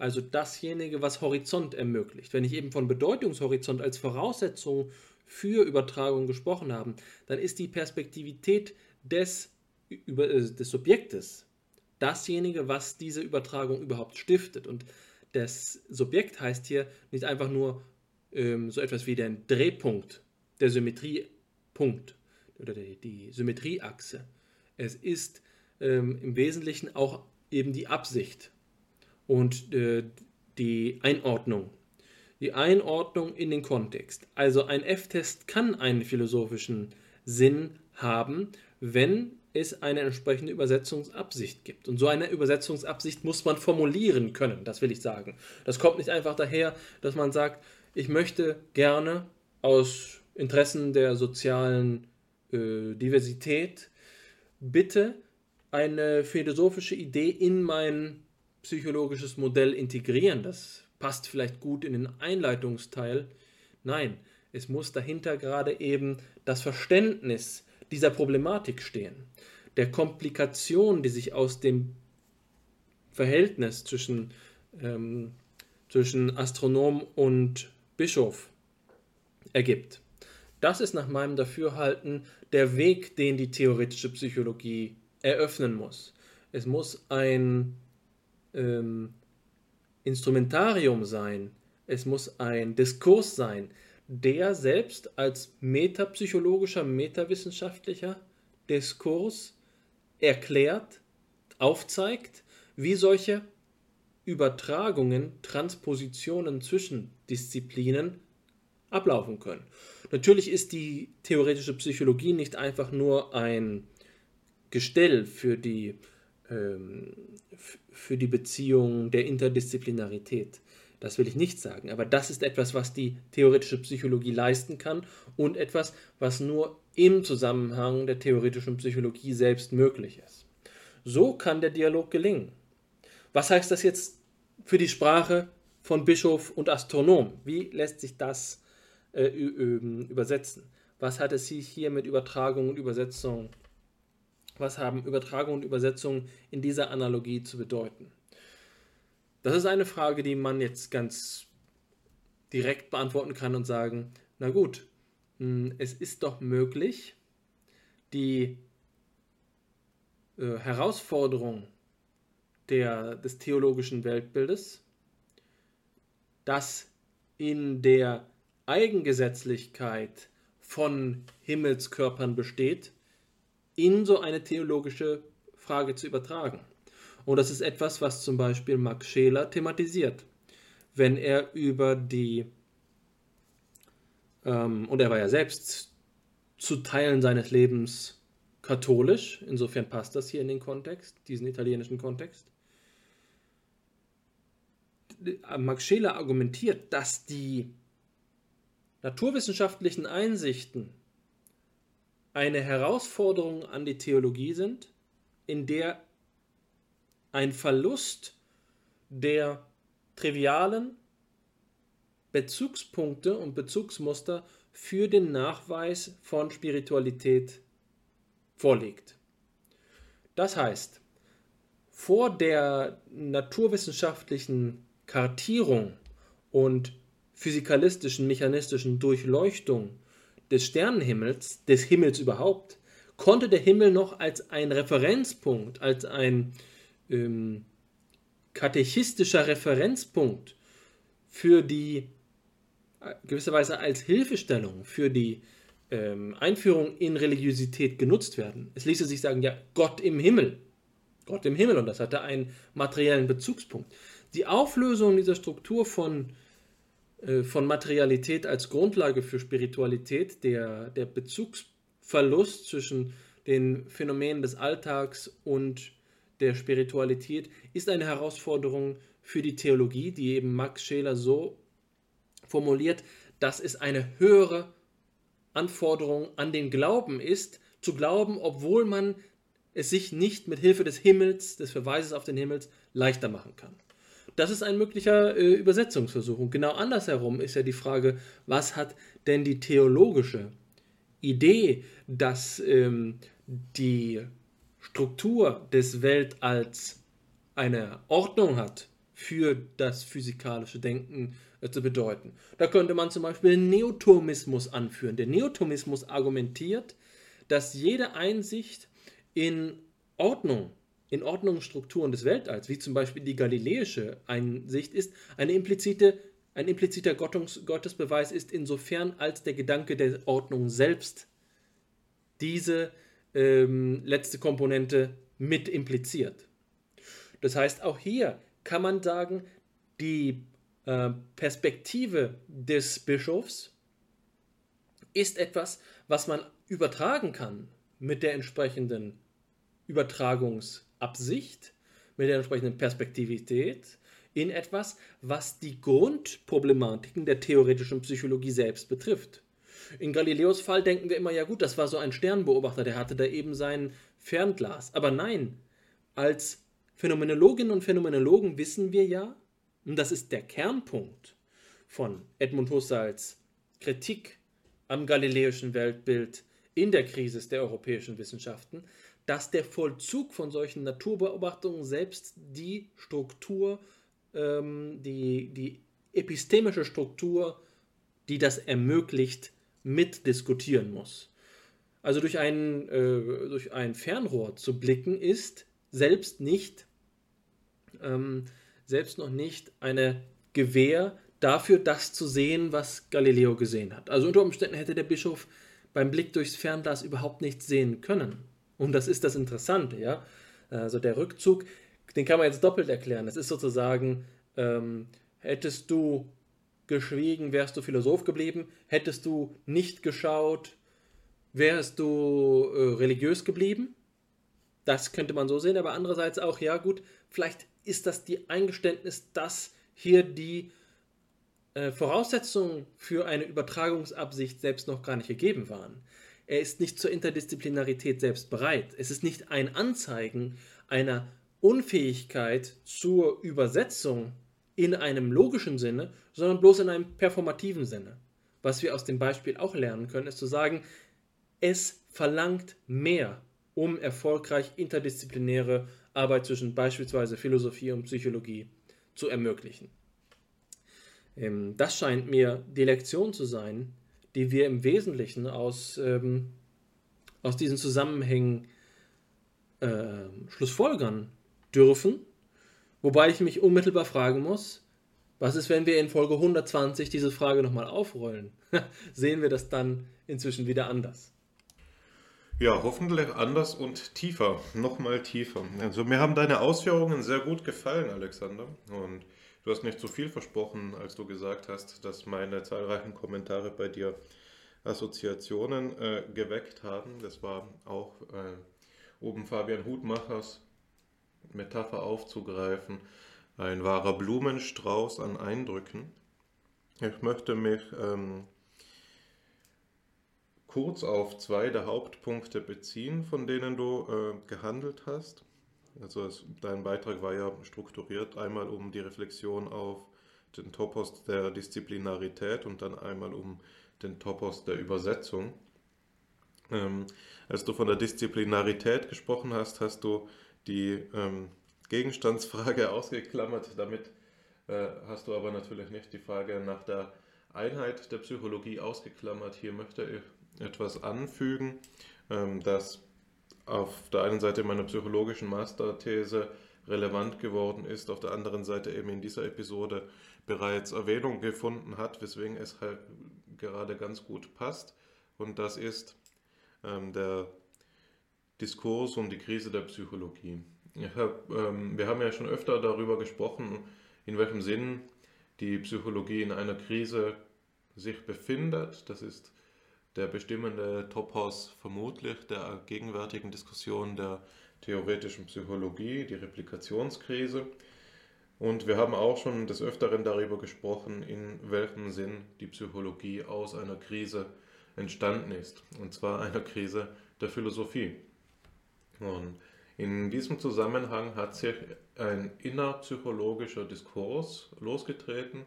Also dasjenige, was Horizont ermöglicht. Wenn ich eben von Bedeutungshorizont als Voraussetzung für Übertragung gesprochen habe, dann ist die Perspektivität des, äh, des Subjektes dasjenige, was diese Übertragung überhaupt stiftet. Und das Subjekt heißt hier nicht einfach nur ähm, so etwas wie der Drehpunkt, der Symmetriepunkt oder die, die Symmetrieachse. Es ist ähm, im Wesentlichen auch eben die Absicht und äh, die Einordnung. Die Einordnung in den Kontext. Also ein F-Test kann einen philosophischen Sinn haben, wenn es eine entsprechende Übersetzungsabsicht gibt. Und so eine Übersetzungsabsicht muss man formulieren können, das will ich sagen. Das kommt nicht einfach daher, dass man sagt, ich möchte gerne aus Interessen der sozialen äh, Diversität bitte eine philosophische Idee in mein psychologisches Modell integrieren. Das passt vielleicht gut in den Einleitungsteil. Nein, es muss dahinter gerade eben das Verständnis dieser Problematik stehen, der Komplikation, die sich aus dem Verhältnis zwischen, ähm, zwischen Astronom und Bischof ergibt. Das ist nach meinem Dafürhalten der Weg, den die theoretische Psychologie eröffnen muss. Es muss ein ähm, Instrumentarium sein, es muss ein Diskurs sein, der selbst als metapsychologischer, metawissenschaftlicher Diskurs erklärt, aufzeigt, wie solche Übertragungen, Transpositionen zwischen Disziplinen ablaufen können. Natürlich ist die theoretische Psychologie nicht einfach nur ein Gestell für die, für die Beziehung der Interdisziplinarität. Das will ich nicht sagen, aber das ist etwas, was die theoretische Psychologie leisten kann und etwas, was nur im Zusammenhang der theoretischen Psychologie selbst möglich ist. So kann der Dialog gelingen. Was heißt das jetzt für die Sprache von Bischof und Astronom? Wie lässt sich das äh, übersetzen? Was hat es hier mit Übertragung und Übersetzung? Was haben Übertragung und Übersetzung in dieser Analogie zu bedeuten? Das ist eine Frage, die man jetzt ganz direkt beantworten kann und sagen, na gut, hm, es ist doch möglich, die äh, Herausforderung der, des theologischen Weltbildes, das in der Eigengesetzlichkeit von Himmelskörpern besteht, in so eine theologische Frage zu übertragen. Und das ist etwas, was zum Beispiel Max Scheler thematisiert, wenn er über die, ähm, und er war ja selbst zu Teilen seines Lebens katholisch, insofern passt das hier in den Kontext, diesen italienischen Kontext. Max Scheler argumentiert, dass die naturwissenschaftlichen Einsichten eine Herausforderung an die Theologie sind, in der ein Verlust der trivialen Bezugspunkte und Bezugsmuster für den Nachweis von Spiritualität vorliegt. Das heißt, vor der naturwissenschaftlichen Kartierung und physikalistischen, mechanistischen Durchleuchtung des Sternenhimmels, des Himmels überhaupt, konnte der Himmel noch als ein Referenzpunkt, als ein ähm, katechistischer Referenzpunkt für die äh, gewisserweise als Hilfestellung für die ähm, Einführung in Religiosität genutzt werden. Es ließe sich sagen, ja, Gott im Himmel. Gott im Himmel und das hatte einen materiellen Bezugspunkt. Die Auflösung dieser Struktur von von Materialität als Grundlage für Spiritualität, der, der Bezugsverlust zwischen den Phänomenen des Alltags und der Spiritualität ist eine Herausforderung für die Theologie, die eben Max Scheler so formuliert, dass es eine höhere Anforderung an den Glauben ist, zu glauben, obwohl man es sich nicht mit Hilfe des Himmels, des Verweises auf den Himmels, leichter machen kann. Das ist ein möglicher äh, Übersetzungsversuch. Und genau andersherum ist ja die Frage, was hat denn die theologische Idee, dass ähm, die Struktur des Weltalls eine Ordnung hat für das physikalische Denken äh, zu bedeuten. Da könnte man zum Beispiel den Neotomismus anführen. Der Neotomismus argumentiert, dass jede Einsicht in Ordnung, in Ordnungsstrukturen des Weltalls, wie zum Beispiel die galiläische Einsicht ist, eine implizite, ein impliziter Gottungs, Gottesbeweis ist, insofern als der Gedanke der Ordnung selbst diese ähm, letzte Komponente mit impliziert. Das heißt, auch hier kann man sagen, die äh, Perspektive des Bischofs ist etwas, was man übertragen kann mit der entsprechenden Übertragungsabsicht, mit der entsprechenden Perspektivität in etwas, was die Grundproblematiken der theoretischen Psychologie selbst betrifft. In Galileos Fall denken wir immer, ja gut, das war so ein Sternbeobachter, der hatte da eben sein Fernglas. Aber nein, als Phänomenologinnen und Phänomenologen wissen wir ja, und das ist der Kernpunkt von Edmund Husserls Kritik am galileischen Weltbild in der Krise der europäischen Wissenschaften, dass der Vollzug von solchen Naturbeobachtungen selbst die Struktur, ähm, die, die epistemische Struktur, die das ermöglicht, mitdiskutieren muss. Also durch ein, äh, durch ein Fernrohr zu blicken, ist selbst nicht, ähm, selbst noch nicht eine Gewähr dafür, das zu sehen, was Galileo gesehen hat. Also unter Umständen hätte der Bischof beim Blick durchs Fernglas überhaupt nichts sehen können. Und das ist das Interessante, ja. Also der Rückzug, den kann man jetzt doppelt erklären. Es ist sozusagen, ähm, hättest du geschwiegen, wärst du Philosoph geblieben. Hättest du nicht geschaut, wärst du äh, religiös geblieben. Das könnte man so sehen, aber andererseits auch, ja gut, vielleicht ist das die Eingeständnis, dass hier die äh, Voraussetzungen für eine Übertragungsabsicht selbst noch gar nicht gegeben waren. Er ist nicht zur Interdisziplinarität selbst bereit. Es ist nicht ein Anzeigen einer Unfähigkeit zur Übersetzung in einem logischen Sinne, sondern bloß in einem performativen Sinne. Was wir aus dem Beispiel auch lernen können, ist zu sagen, es verlangt mehr, um erfolgreich interdisziplinäre Arbeit zwischen beispielsweise Philosophie und Psychologie zu ermöglichen. Ähm, das scheint mir die Lektion zu sein, die wir im Wesentlichen aus, ähm, aus diesen Zusammenhängen äh, schlussfolgern dürfen Wobei ich mich unmittelbar fragen muss, was ist, wenn wir in Folge 120 diese Frage nochmal aufrollen? Sehen wir das dann inzwischen wieder anders? Ja, hoffentlich anders und tiefer, nochmal tiefer. Also mir haben deine Ausführungen sehr gut gefallen, Alexander. Und du hast nicht zu so viel versprochen, als du gesagt hast, dass meine zahlreichen Kommentare bei dir Assoziationen äh, geweckt haben. Das war auch äh, oben Fabian Hutmachers Metapher aufzugreifen, ein wahrer Blumenstrauß an Eindrücken. Ich möchte mich ähm, kurz auf zwei der Hauptpunkte beziehen, von denen du äh, gehandelt hast. Also es, dein Beitrag war ja strukturiert einmal um die Reflexion auf den Topos der Disziplinarität und dann einmal um den Topos der Übersetzung. Ähm, als du von der Disziplinarität gesprochen hast, hast du die ähm, Gegenstandsfrage ausgeklammert. Damit äh, hast du aber natürlich nicht die Frage nach der Einheit der Psychologie ausgeklammert. Hier möchte ich etwas anfügen, ähm, das auf der einen Seite meiner psychologischen Masterthese relevant geworden ist, auf der anderen Seite eben in dieser Episode bereits Erwähnung gefunden hat, weswegen es halt gerade ganz gut passt. Und das ist ähm, der Diskurs um die Krise der Psychologie. Hab, ähm, wir haben ja schon öfter darüber gesprochen, in welchem Sinn die Psychologie in einer Krise sich befindet. Das ist der bestimmende Topos vermutlich der gegenwärtigen Diskussion der theoretischen Psychologie, die Replikationskrise. Und wir haben auch schon des Öfteren darüber gesprochen, in welchem Sinn die Psychologie aus einer Krise entstanden ist. Und zwar einer Krise der Philosophie. Und in diesem Zusammenhang hat sich ein innerpsychologischer Diskurs losgetreten,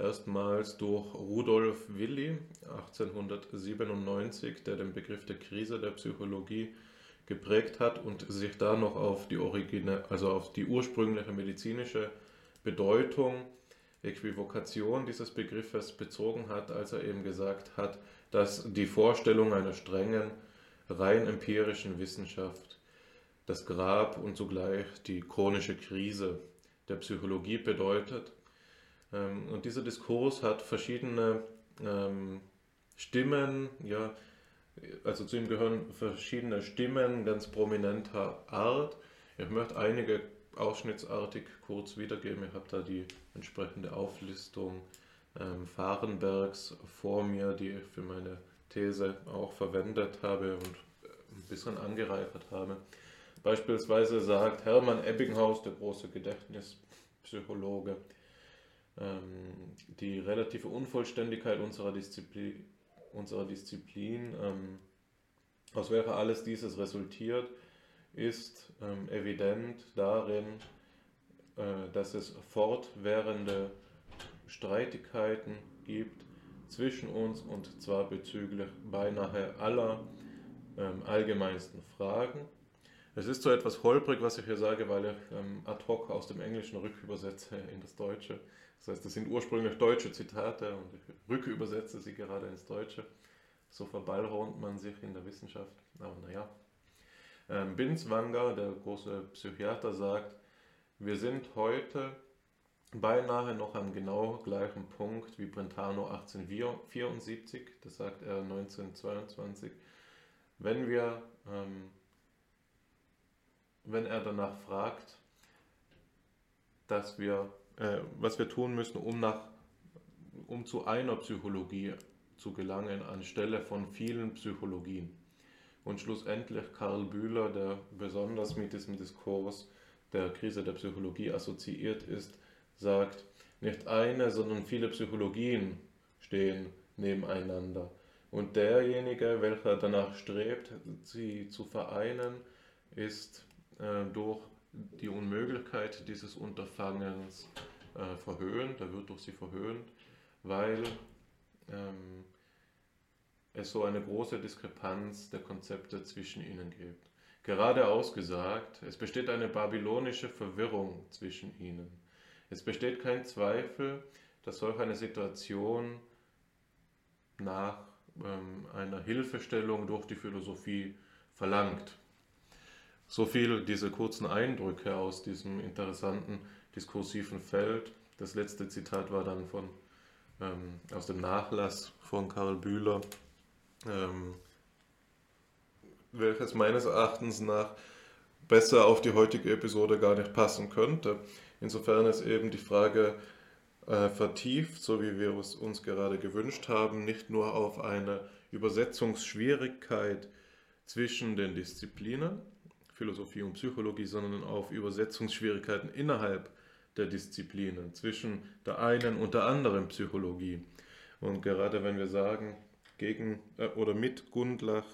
erstmals durch Rudolf Willi 1897, der den Begriff der Krise der Psychologie geprägt hat und sich da noch auf die Origine, also auf die ursprüngliche medizinische Bedeutung, Äquivokation dieses Begriffes bezogen hat, als er eben gesagt hat, dass die Vorstellung einer strengen, rein empirischen Wissenschaft das Grab und zugleich die chronische Krise der Psychologie bedeutet. Ähm, und dieser Diskurs hat verschiedene ähm, Stimmen, ja, also zu ihm gehören verschiedene Stimmen ganz prominenter Art. Ich möchte einige ausschnittsartig kurz wiedergeben. Ich habe da die entsprechende Auflistung ähm, Fahrenbergs vor mir, die ich für meine These auch verwendet habe und ein bisschen angereichert habe. Beispielsweise sagt Hermann Ebbinghaus, der große Gedächtnispsychologe, ähm, die relative Unvollständigkeit unserer Disziplin, unserer Disziplin ähm, aus welcher alles dieses resultiert, ist ähm, evident darin, äh, dass es fortwährende Streitigkeiten gibt zwischen uns und zwar bezüglich beinahe aller allgemeinsten Fragen es ist so etwas holprig, was ich hier sage, weil ich ähm, ad hoc aus dem Englischen rückübersetze in das Deutsche. Das heißt, das sind ursprünglich deutsche Zitate und ich rückübersetze sie gerade ins Deutsche. So verballhornt man sich in der Wissenschaft. Aber naja. Ähm, Binswanger, der große Psychiater, sagt, wir sind heute beinahe noch am genau gleichen Punkt wie Brentano 1874, das sagt er 1922, wenn wir ähm, wenn er danach fragt, dass wir, äh, was wir tun müssen, um, nach, um zu einer Psychologie zu gelangen, anstelle von vielen Psychologien. Und schlussendlich Karl Bühler, der besonders mit diesem Diskurs der Krise der Psychologie assoziiert ist, sagt, nicht eine, sondern viele Psychologien stehen nebeneinander. Und derjenige, welcher danach strebt, sie zu vereinen, ist äh, durch die Unmöglichkeit dieses Unterfangens äh, verhöhnt, er wird durch sie verhöhnt, weil ähm, es so eine große Diskrepanz der Konzepte zwischen ihnen gibt. Gerade ausgesagt, es besteht eine babylonische Verwirrung zwischen ihnen. Es besteht kein Zweifel, dass solch eine Situation nach ähm, einer Hilfestellung durch die Philosophie verlangt. So viel diese kurzen Eindrücke aus diesem interessanten diskursiven Feld. Das letzte Zitat war dann von, ähm, aus dem Nachlass von Karl Bühler, ähm, welches meines Erachtens nach besser auf die heutige Episode gar nicht passen könnte. Insofern ist eben die Frage äh, vertieft, so wie wir es uns gerade gewünscht haben, nicht nur auf eine Übersetzungsschwierigkeit zwischen den Disziplinen, Philosophie und Psychologie, sondern auf Übersetzungsschwierigkeiten innerhalb der Disziplinen, zwischen der einen und der anderen Psychologie. Und gerade wenn wir sagen, gegen äh, oder mit Gundlach,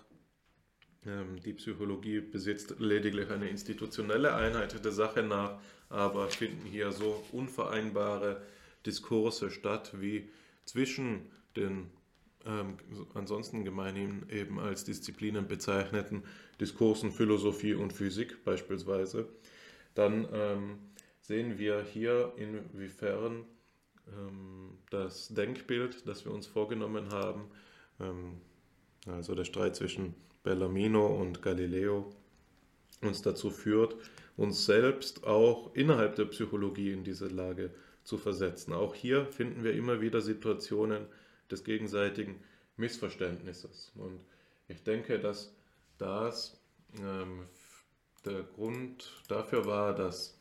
ähm, die Psychologie besitzt lediglich eine institutionelle Einheit der Sache nach, aber finden hier so unvereinbare Diskurse statt wie zwischen den ähm, ansonsten gemeinhin eben als Disziplinen bezeichneten Diskursen Philosophie und Physik beispielsweise, dann ähm, sehen wir hier, inwiefern ähm, das Denkbild, das wir uns vorgenommen haben, ähm, also der Streit zwischen Bellarmino und Galileo, uns dazu führt, uns selbst auch innerhalb der Psychologie in diese Lage zu versetzen. Auch hier finden wir immer wieder Situationen, des gegenseitigen Missverständnisses. Und ich denke, dass das ähm, der Grund dafür war, dass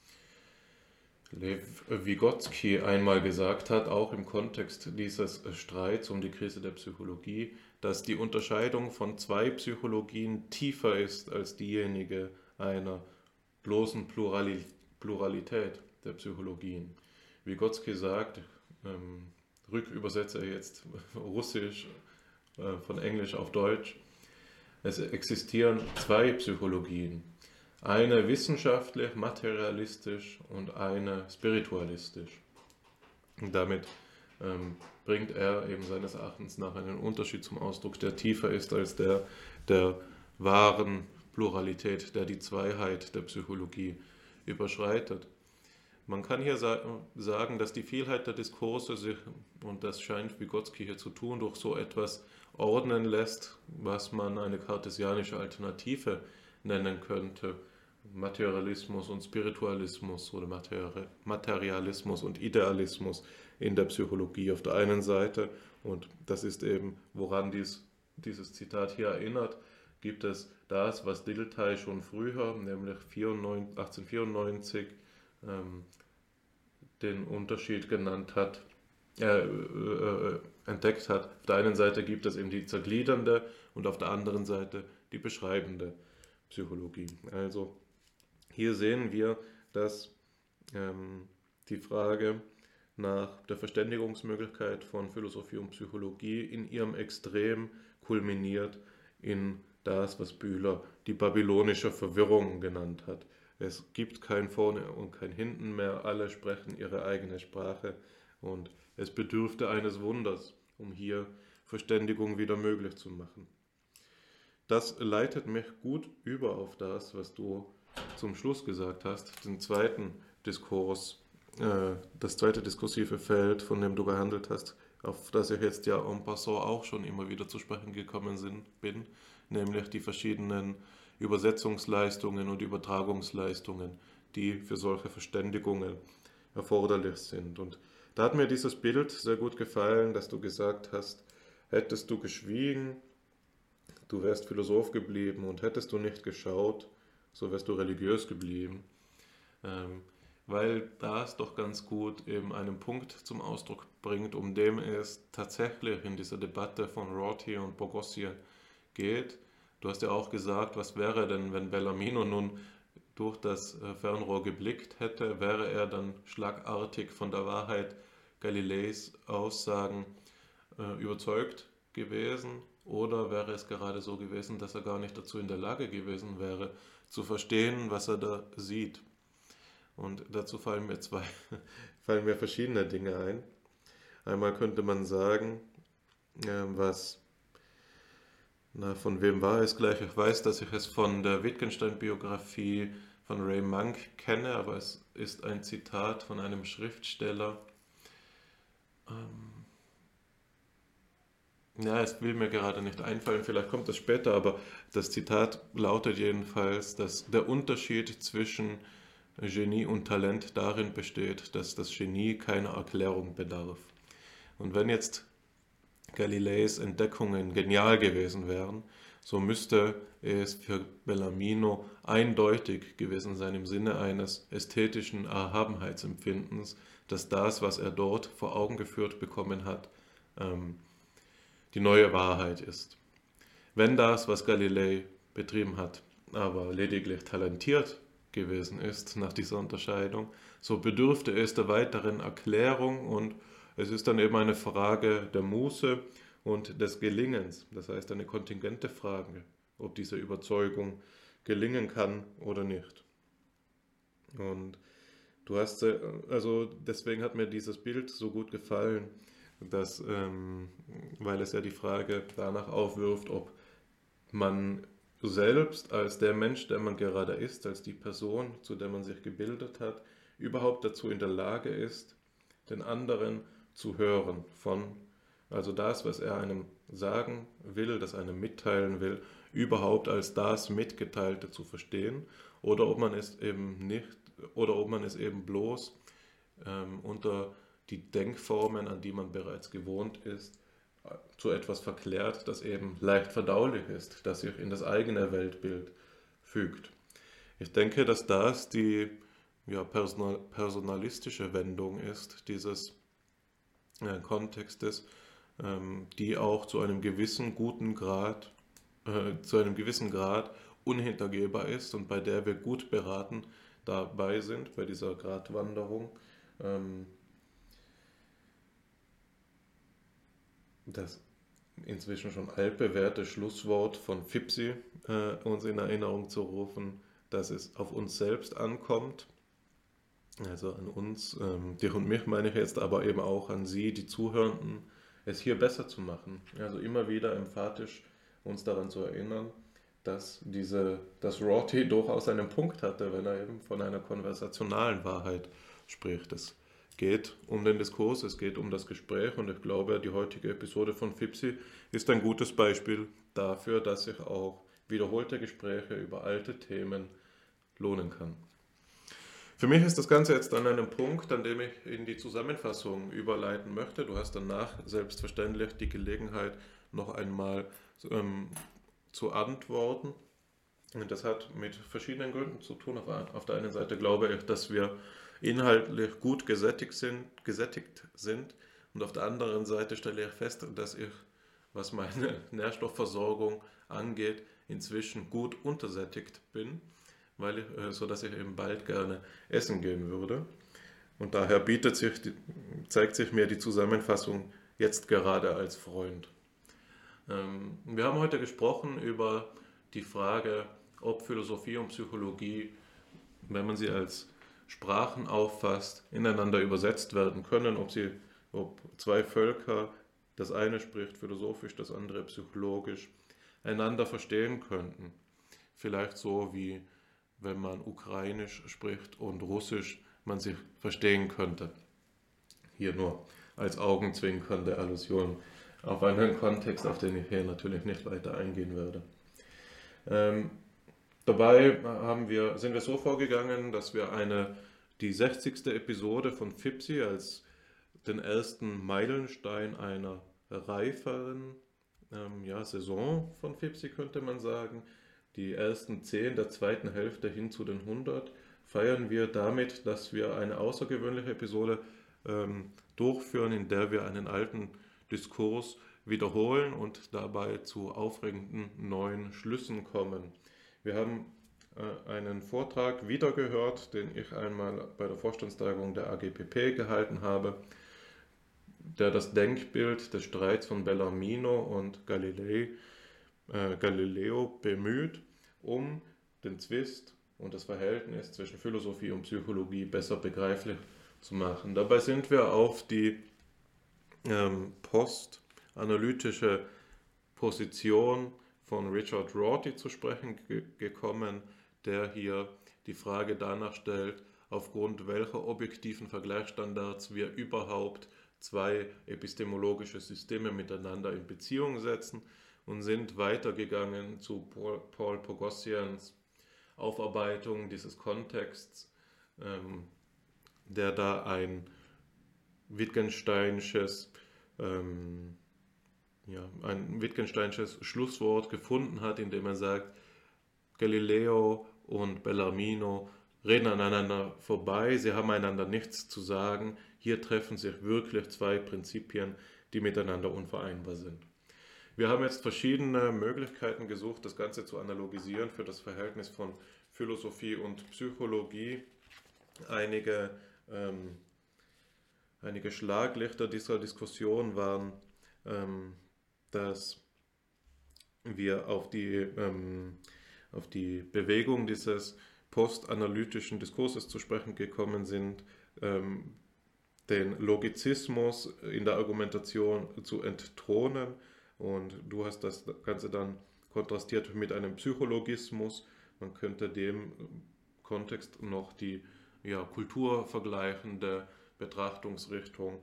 Lev Vygotsky einmal gesagt hat, auch im Kontext dieses Streits um die Krise der Psychologie, dass die Unterscheidung von zwei Psychologien tiefer ist als diejenige einer bloßen Pluralität der Psychologien. Vygotsky sagt, ähm, rückübersetze jetzt Russisch äh, von Englisch auf Deutsch, es existieren zwei Psychologien. Eine wissenschaftlich, materialistisch und eine spiritualistisch. Und damit ähm, bringt er eben seines Erachtens nach einen Unterschied zum Ausdruck, der tiefer ist als der der wahren Pluralität, der die Zweiheit der Psychologie überschreitet. Man kann hier sagen, dass die Vielheit der Diskurse sich, und das scheint Vygotsky hier zu tun, durch so etwas ordnen lässt, was man eine kartesianische Alternative nennen könnte. Materialismus und Spiritualismus oder Materialismus und Idealismus in der Psychologie auf der einen Seite. Und das ist eben, woran dies, dieses Zitat hier erinnert, gibt es das, was Dilthey schon früher, nämlich 1894, ähm, den Unterschied genannt hat, äh, äh, entdeckt hat. Auf der einen Seite gibt es eben die zergliedernde und auf der anderen Seite die beschreibende Psychologie. Also hier sehen wir, dass ähm, die Frage nach der Verständigungsmöglichkeit von Philosophie und Psychologie in ihrem Extrem kulminiert in das, was Bühler die babylonische Verwirrung genannt hat. Es gibt kein Vorne und kein Hinten mehr, alle sprechen ihre eigene Sprache und es bedürfte eines Wunders, um hier Verständigung wieder möglich zu machen. Das leitet mich gut über auf das, was du zum Schluss gesagt hast, den zweiten Diskurs, äh, das zweite diskursive Feld, von dem du gehandelt hast, auf das ich jetzt ja en passant auch schon immer wieder zu sprechen gekommen sind, bin, nämlich die verschiedenen Übersetzungsleistungen und Übertragungsleistungen, die für solche Verständigungen erforderlich sind. Und da hat mir dieses Bild sehr gut gefallen, dass du gesagt hast, hättest du geschwiegen, du wärst Philosoph geblieben und hättest du nicht geschaut, so wärst du religiös geblieben. Ähm, weil das doch ganz gut eben einen Punkt zum Ausdruck bringt, um dem es tatsächlich in dieser Debatte von Rorty und Bogossian geht, Du hast ja auch gesagt, was wäre denn, wenn Bellarmino nun durch das äh, Fernrohr geblickt hätte, wäre er dann schlagartig von der Wahrheit Galileis Aussagen äh, überzeugt gewesen oder wäre es gerade so gewesen, dass er gar nicht dazu in der Lage gewesen wäre, zu verstehen, was er da sieht. Und dazu fallen mir zwei, fallen mir verschiedene Dinge ein. Einmal könnte man sagen, äh, was na, von wem war es gleich? Ich weiß, dass ich es von der Wittgenstein-Biografie von Ray Monk kenne, aber es ist ein Zitat von einem Schriftsteller. Ähm ja, es will mir gerade nicht einfallen, vielleicht kommt das später, aber das Zitat lautet jedenfalls, dass der Unterschied zwischen Genie und Talent darin besteht, dass das Genie keiner Erklärung bedarf. Und wenn jetzt Galileis Entdeckungen genial gewesen wären, so müsste es für Bellarmino eindeutig gewesen sein im Sinne eines ästhetischen Erhabenheitsempfindens, dass das, was er dort vor Augen geführt bekommen hat, ähm, die neue Wahrheit ist. Wenn das, was Galilei betrieben hat, aber lediglich talentiert gewesen ist nach dieser Unterscheidung, so bedürfte es der weiteren Erklärung und es ist dann eben eine Frage der Muße und des Gelingens, das heißt eine kontingente Frage, ob diese Überzeugung gelingen kann oder nicht. Und du hast, äh, also deswegen hat mir dieses Bild so gut gefallen, dass, ähm, weil es ja die Frage danach aufwirft, ob man selbst als der Mensch, der man gerade ist, als die Person, zu der man sich gebildet hat, überhaupt dazu in der Lage ist, den anderen zu hören von, also das, was er einem sagen will, das einem mitteilen will, überhaupt als das Mitgeteilte zu verstehen. Oder ob man es eben nicht oder ob man es eben bloß ähm, unter die Denkformen, an die man bereits gewohnt ist, zu etwas verklärt, das eben leicht verdaulich ist, das sich in das eigene Weltbild fügt. Ich denke, dass das die ja, personal, personalistische Wendung ist dieses äh, Kontextes, ähm, die auch zu einem gewissen guten Grad, äh, zu einem gewissen Grad unhintergehbar ist und bei der wir gut beraten dabei sind, bei dieser Gratwanderung. Ähm, das inzwischen schon altbewährte Schlusswort von Fipsi äh, uns in Erinnerung zu rufen, dass es auf uns selbst ankommt, also an uns, ähm, dich und mich meine ich jetzt, aber eben auch an Sie, die Zuhörenden, es hier besser zu machen. Also immer wieder emphatisch uns daran zu erinnern, dass diese, dass Rorty durchaus einen Punkt hatte, wenn er eben von einer konversationalen Wahrheit spricht. Es geht um den Diskurs, es geht um das Gespräch und ich glaube, die heutige Episode von Fipsi ist ein gutes Beispiel dafür, dass sich auch wiederholte Gespräche über alte Themen lohnen kann. Für mich ist das Ganze jetzt an einem Punkt, an dem ich in die Zusammenfassung überleiten möchte. Du hast danach selbstverständlich die Gelegenheit, noch einmal ähm, zu antworten. Und das hat mit verschiedenen Gründen zu tun. Auf, auf der einen Seite glaube ich, dass wir inhaltlich gut gesättigt sind, gesättigt sind. Und auf der anderen Seite stelle ich fest, dass ich, was meine Nährstoffversorgung angeht, inzwischen gut untersättigt bin, weil ich, äh, so dass ich eben bald gerne essen gehen würde. Und daher bietet sich, zeigt sich mir die Zusammenfassung jetzt gerade als Freund. Ähm, wir haben heute gesprochen über die Frage, ob Philosophie und Psychologie, wenn man sie als Sprachen auffasst, ineinander übersetzt werden können, ob sie, ob zwei Völker, das eine spricht philosophisch, das andere psychologisch, einander verstehen könnten. Vielleicht so wie wenn man Ukrainisch spricht und Russisch man sich verstehen könnte. Hier nur als augenzwinkernde Allusion auf einen Kontext, auf den ich hier natürlich nicht weiter eingehen werde. Ähm, dabei haben wir, sind wir so vorgegangen, dass wir eine, die 60. Episode von FIPSI als den ersten Meilenstein einer reiferen ähm, ja, Saison von FIPSI, könnte man sagen, die ersten 10 der zweiten Hälfte hin zu den 100, feiern wir damit, dass wir eine außergewöhnliche Episode ähm, durchführen, in der wir einen alten Diskurs wiederholen und dabei zu aufregenden neuen Schlüssen kommen. Wir haben äh, einen Vortrag wiedergehört, den ich einmal bei der Vorstandstagung der AGPP gehalten habe, der das Denkbild des Streits von Bellarmino und Galilei, äh, Galileo bemüht, um den Zwist und das Verhältnis zwischen Philosophie und Psychologie besser begreiflich zu machen. Dabei sind wir auf die ähm, postanalytische Position von Richard Rorty zu sprechen gekommen, der hier die Frage danach stellt, aufgrund welcher objektiven Vergleichsstandards wir überhaupt zwei epistemologische Systeme miteinander in Beziehung setzen und sind weitergegangen zu Paul, Pogossians Aufarbeitung dieses Kontexts, ähm, der da ein Wittgensteinsches, ähm, ja, ein Wittgensteinsches Schlusswort gefunden hat, indem er sagt, Galileo und Bellarmino reden aneinander vorbei, sie haben einander nichts zu sagen, hier treffen sich wirklich zwei Prinzipien, die miteinander unvereinbar sind. Wir haben jetzt verschiedene Möglichkeiten gesucht, das Ganze zu analogisieren für das Verhältnis von Philosophie und Psychologie. Einige ähm, Einige Schlaglichter dieser Diskussion waren, ähm, dass wir auf die, ähm, auf die Bewegung dieses postanalytischen Diskurses zu sprechen gekommen sind, ähm, den Logizismus in der Argumentation zu entthronen. Und du hast das Ganze dann kontrastiert mit einem Psychologismus. Man könnte dem Kontext noch die ja, kulturvergleichende Betrachtungsrichtung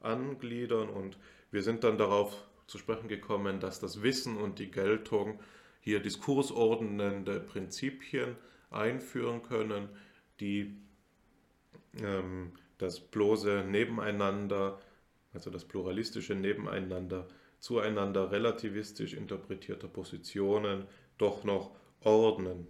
angliedern und wir sind dann darauf zu sprechen gekommen, dass das Wissen und die Geltung hier diskursordnende Prinzipien einführen können, die ähm, das bloße Nebeneinander, also das pluralistische Nebeneinander zueinander relativistisch interpretierter Positionen doch noch ordnen.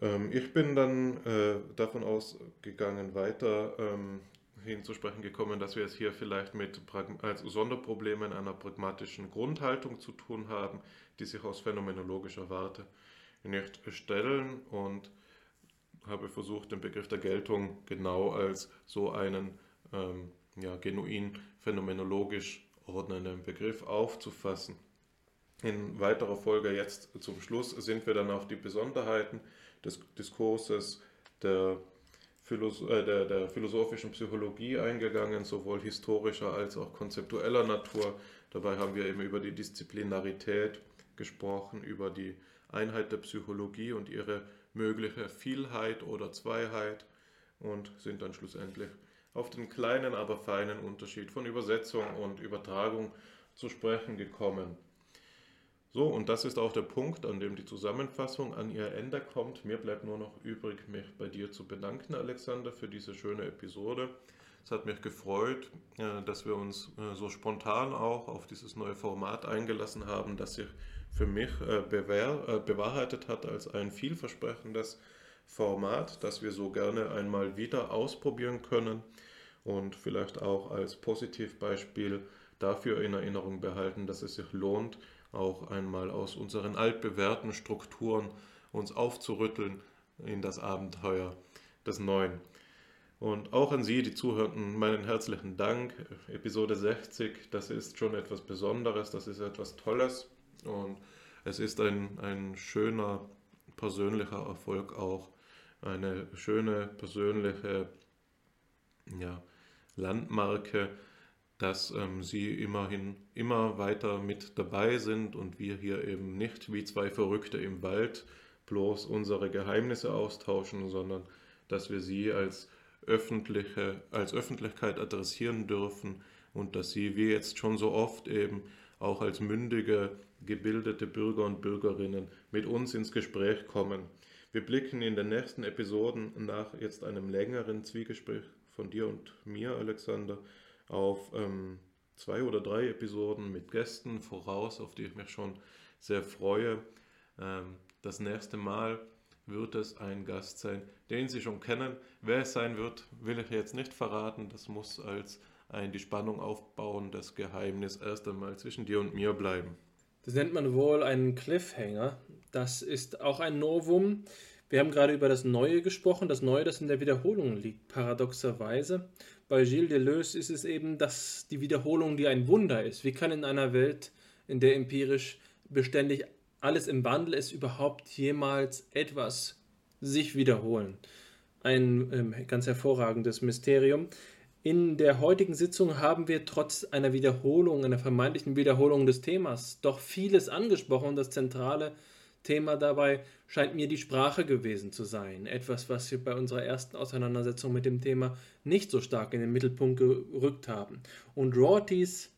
Ähm, ich bin dann äh, davon ausgegangen, weiter ähm, hinzusprechen gekommen, dass wir es hier vielleicht mit als Sonderproblemen einer pragmatischen Grundhaltung zu tun haben, die sich aus phänomenologischer Warte nicht stellen und habe versucht, den Begriff der Geltung genau als so einen ähm, ja, genuin phänomenologisch ordnenden Begriff aufzufassen. In weiterer Folge jetzt zum Schluss sind wir dann auf die Besonderheiten des Diskurses der, Philosoph äh, der, der philosophischen Psychologie eingegangen, sowohl historischer als auch konzeptueller Natur. Dabei haben wir eben über die Disziplinarität gesprochen, über die Einheit der Psychologie und ihre mögliche Vielheit oder Zweiheit und sind dann schlussendlich auf den kleinen, aber feinen Unterschied von Übersetzung und Übertragung zu sprechen gekommen. So, und das ist auch der Punkt, an dem die Zusammenfassung an ihr Ende kommt. Mir bleibt nur noch übrig, mich bei dir zu bedanken, Alexander, für diese schöne Episode. Es hat mich gefreut, äh, dass wir uns äh, so spontan auch auf dieses neue Format eingelassen haben, das sich für mich äh, bewahrheitet hat als ein vielversprechendes Format, das wir so gerne einmal wieder ausprobieren können und vielleicht auch als Positivbeispiel dafür in Erinnerung behalten, dass es sich lohnt, auch einmal aus unseren altbewährten Strukturen uns aufzurütteln in das Abenteuer des Neuen. Und auch an Sie, die Zuhörenden, meinen herzlichen Dank. Episode 60, das ist schon etwas Besonderes, das ist etwas Tolles und es ist ein, ein schöner persönlicher Erfolg auch, eine schöne persönliche ja, Landmarke, dass ähm, sie immerhin immer weiter mit dabei sind und wir hier eben nicht wie zwei Verrückte im Wald bloß unsere Geheimnisse austauschen, sondern dass wir sie als öffentliche, als Öffentlichkeit adressieren dürfen und dass sie, wie jetzt schon so oft eben, auch als mündige, gebildete Bürger und Bürgerinnen mit uns ins Gespräch kommen. Wir blicken in den nächsten Episoden nach jetzt einem längeren Zwiegespräch von dir und mir, Alexander, auf ähm, zwei oder drei Episoden mit Gästen voraus, auf die ich mich schon sehr freue. Ähm, das nächste Mal wird es ein Gast sein, den Sie schon kennen. Wer es sein wird, will ich jetzt nicht verraten. Das muss als ein die Spannung aufbauen, das Geheimnis erst einmal zwischen dir und mir bleiben. Das nennt man wohl einen Cliffhanger. Das ist auch ein Novum. Wir haben gerade über das Neue gesprochen, das Neue, das in der Wiederholung liegt, paradoxerweise. Bei Gilles Deleuze ist es eben dass die Wiederholung, die ein Wunder ist. Wie kann in einer Welt, in der empirisch beständig alles im Wandel ist, überhaupt jemals etwas sich wiederholen? Ein ähm, ganz hervorragendes Mysterium. In der heutigen Sitzung haben wir trotz einer Wiederholung, einer vermeintlichen Wiederholung des Themas, doch vieles angesprochen. Das zentrale Thema dabei scheint mir die Sprache gewesen zu sein. Etwas, was wir bei unserer ersten Auseinandersetzung mit dem Thema nicht so stark in den Mittelpunkt gerückt haben. Und Rortys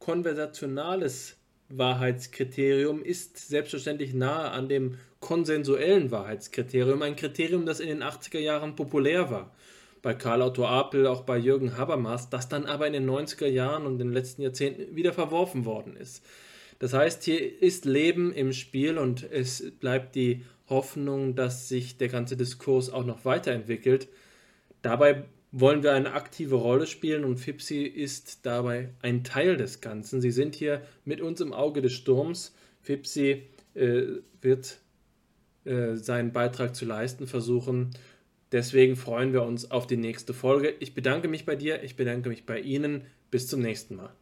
konversationales Wahrheitskriterium ist selbstverständlich nahe an dem konsensuellen Wahrheitskriterium, ein Kriterium, das in den 80er Jahren populär war. Bei Karl Otto Apel, auch bei Jürgen Habermas, das dann aber in den 90er Jahren und in den letzten Jahrzehnten wieder verworfen worden ist. Das heißt, hier ist Leben im Spiel und es bleibt die Hoffnung, dass sich der ganze Diskurs auch noch weiterentwickelt. Dabei wollen wir eine aktive Rolle spielen und FIPSI ist dabei ein Teil des Ganzen. Sie sind hier mit uns im Auge des Sturms. FIPSI äh, wird äh, seinen Beitrag zu leisten versuchen. Deswegen freuen wir uns auf die nächste Folge. Ich bedanke mich bei dir, ich bedanke mich bei Ihnen. Bis zum nächsten Mal.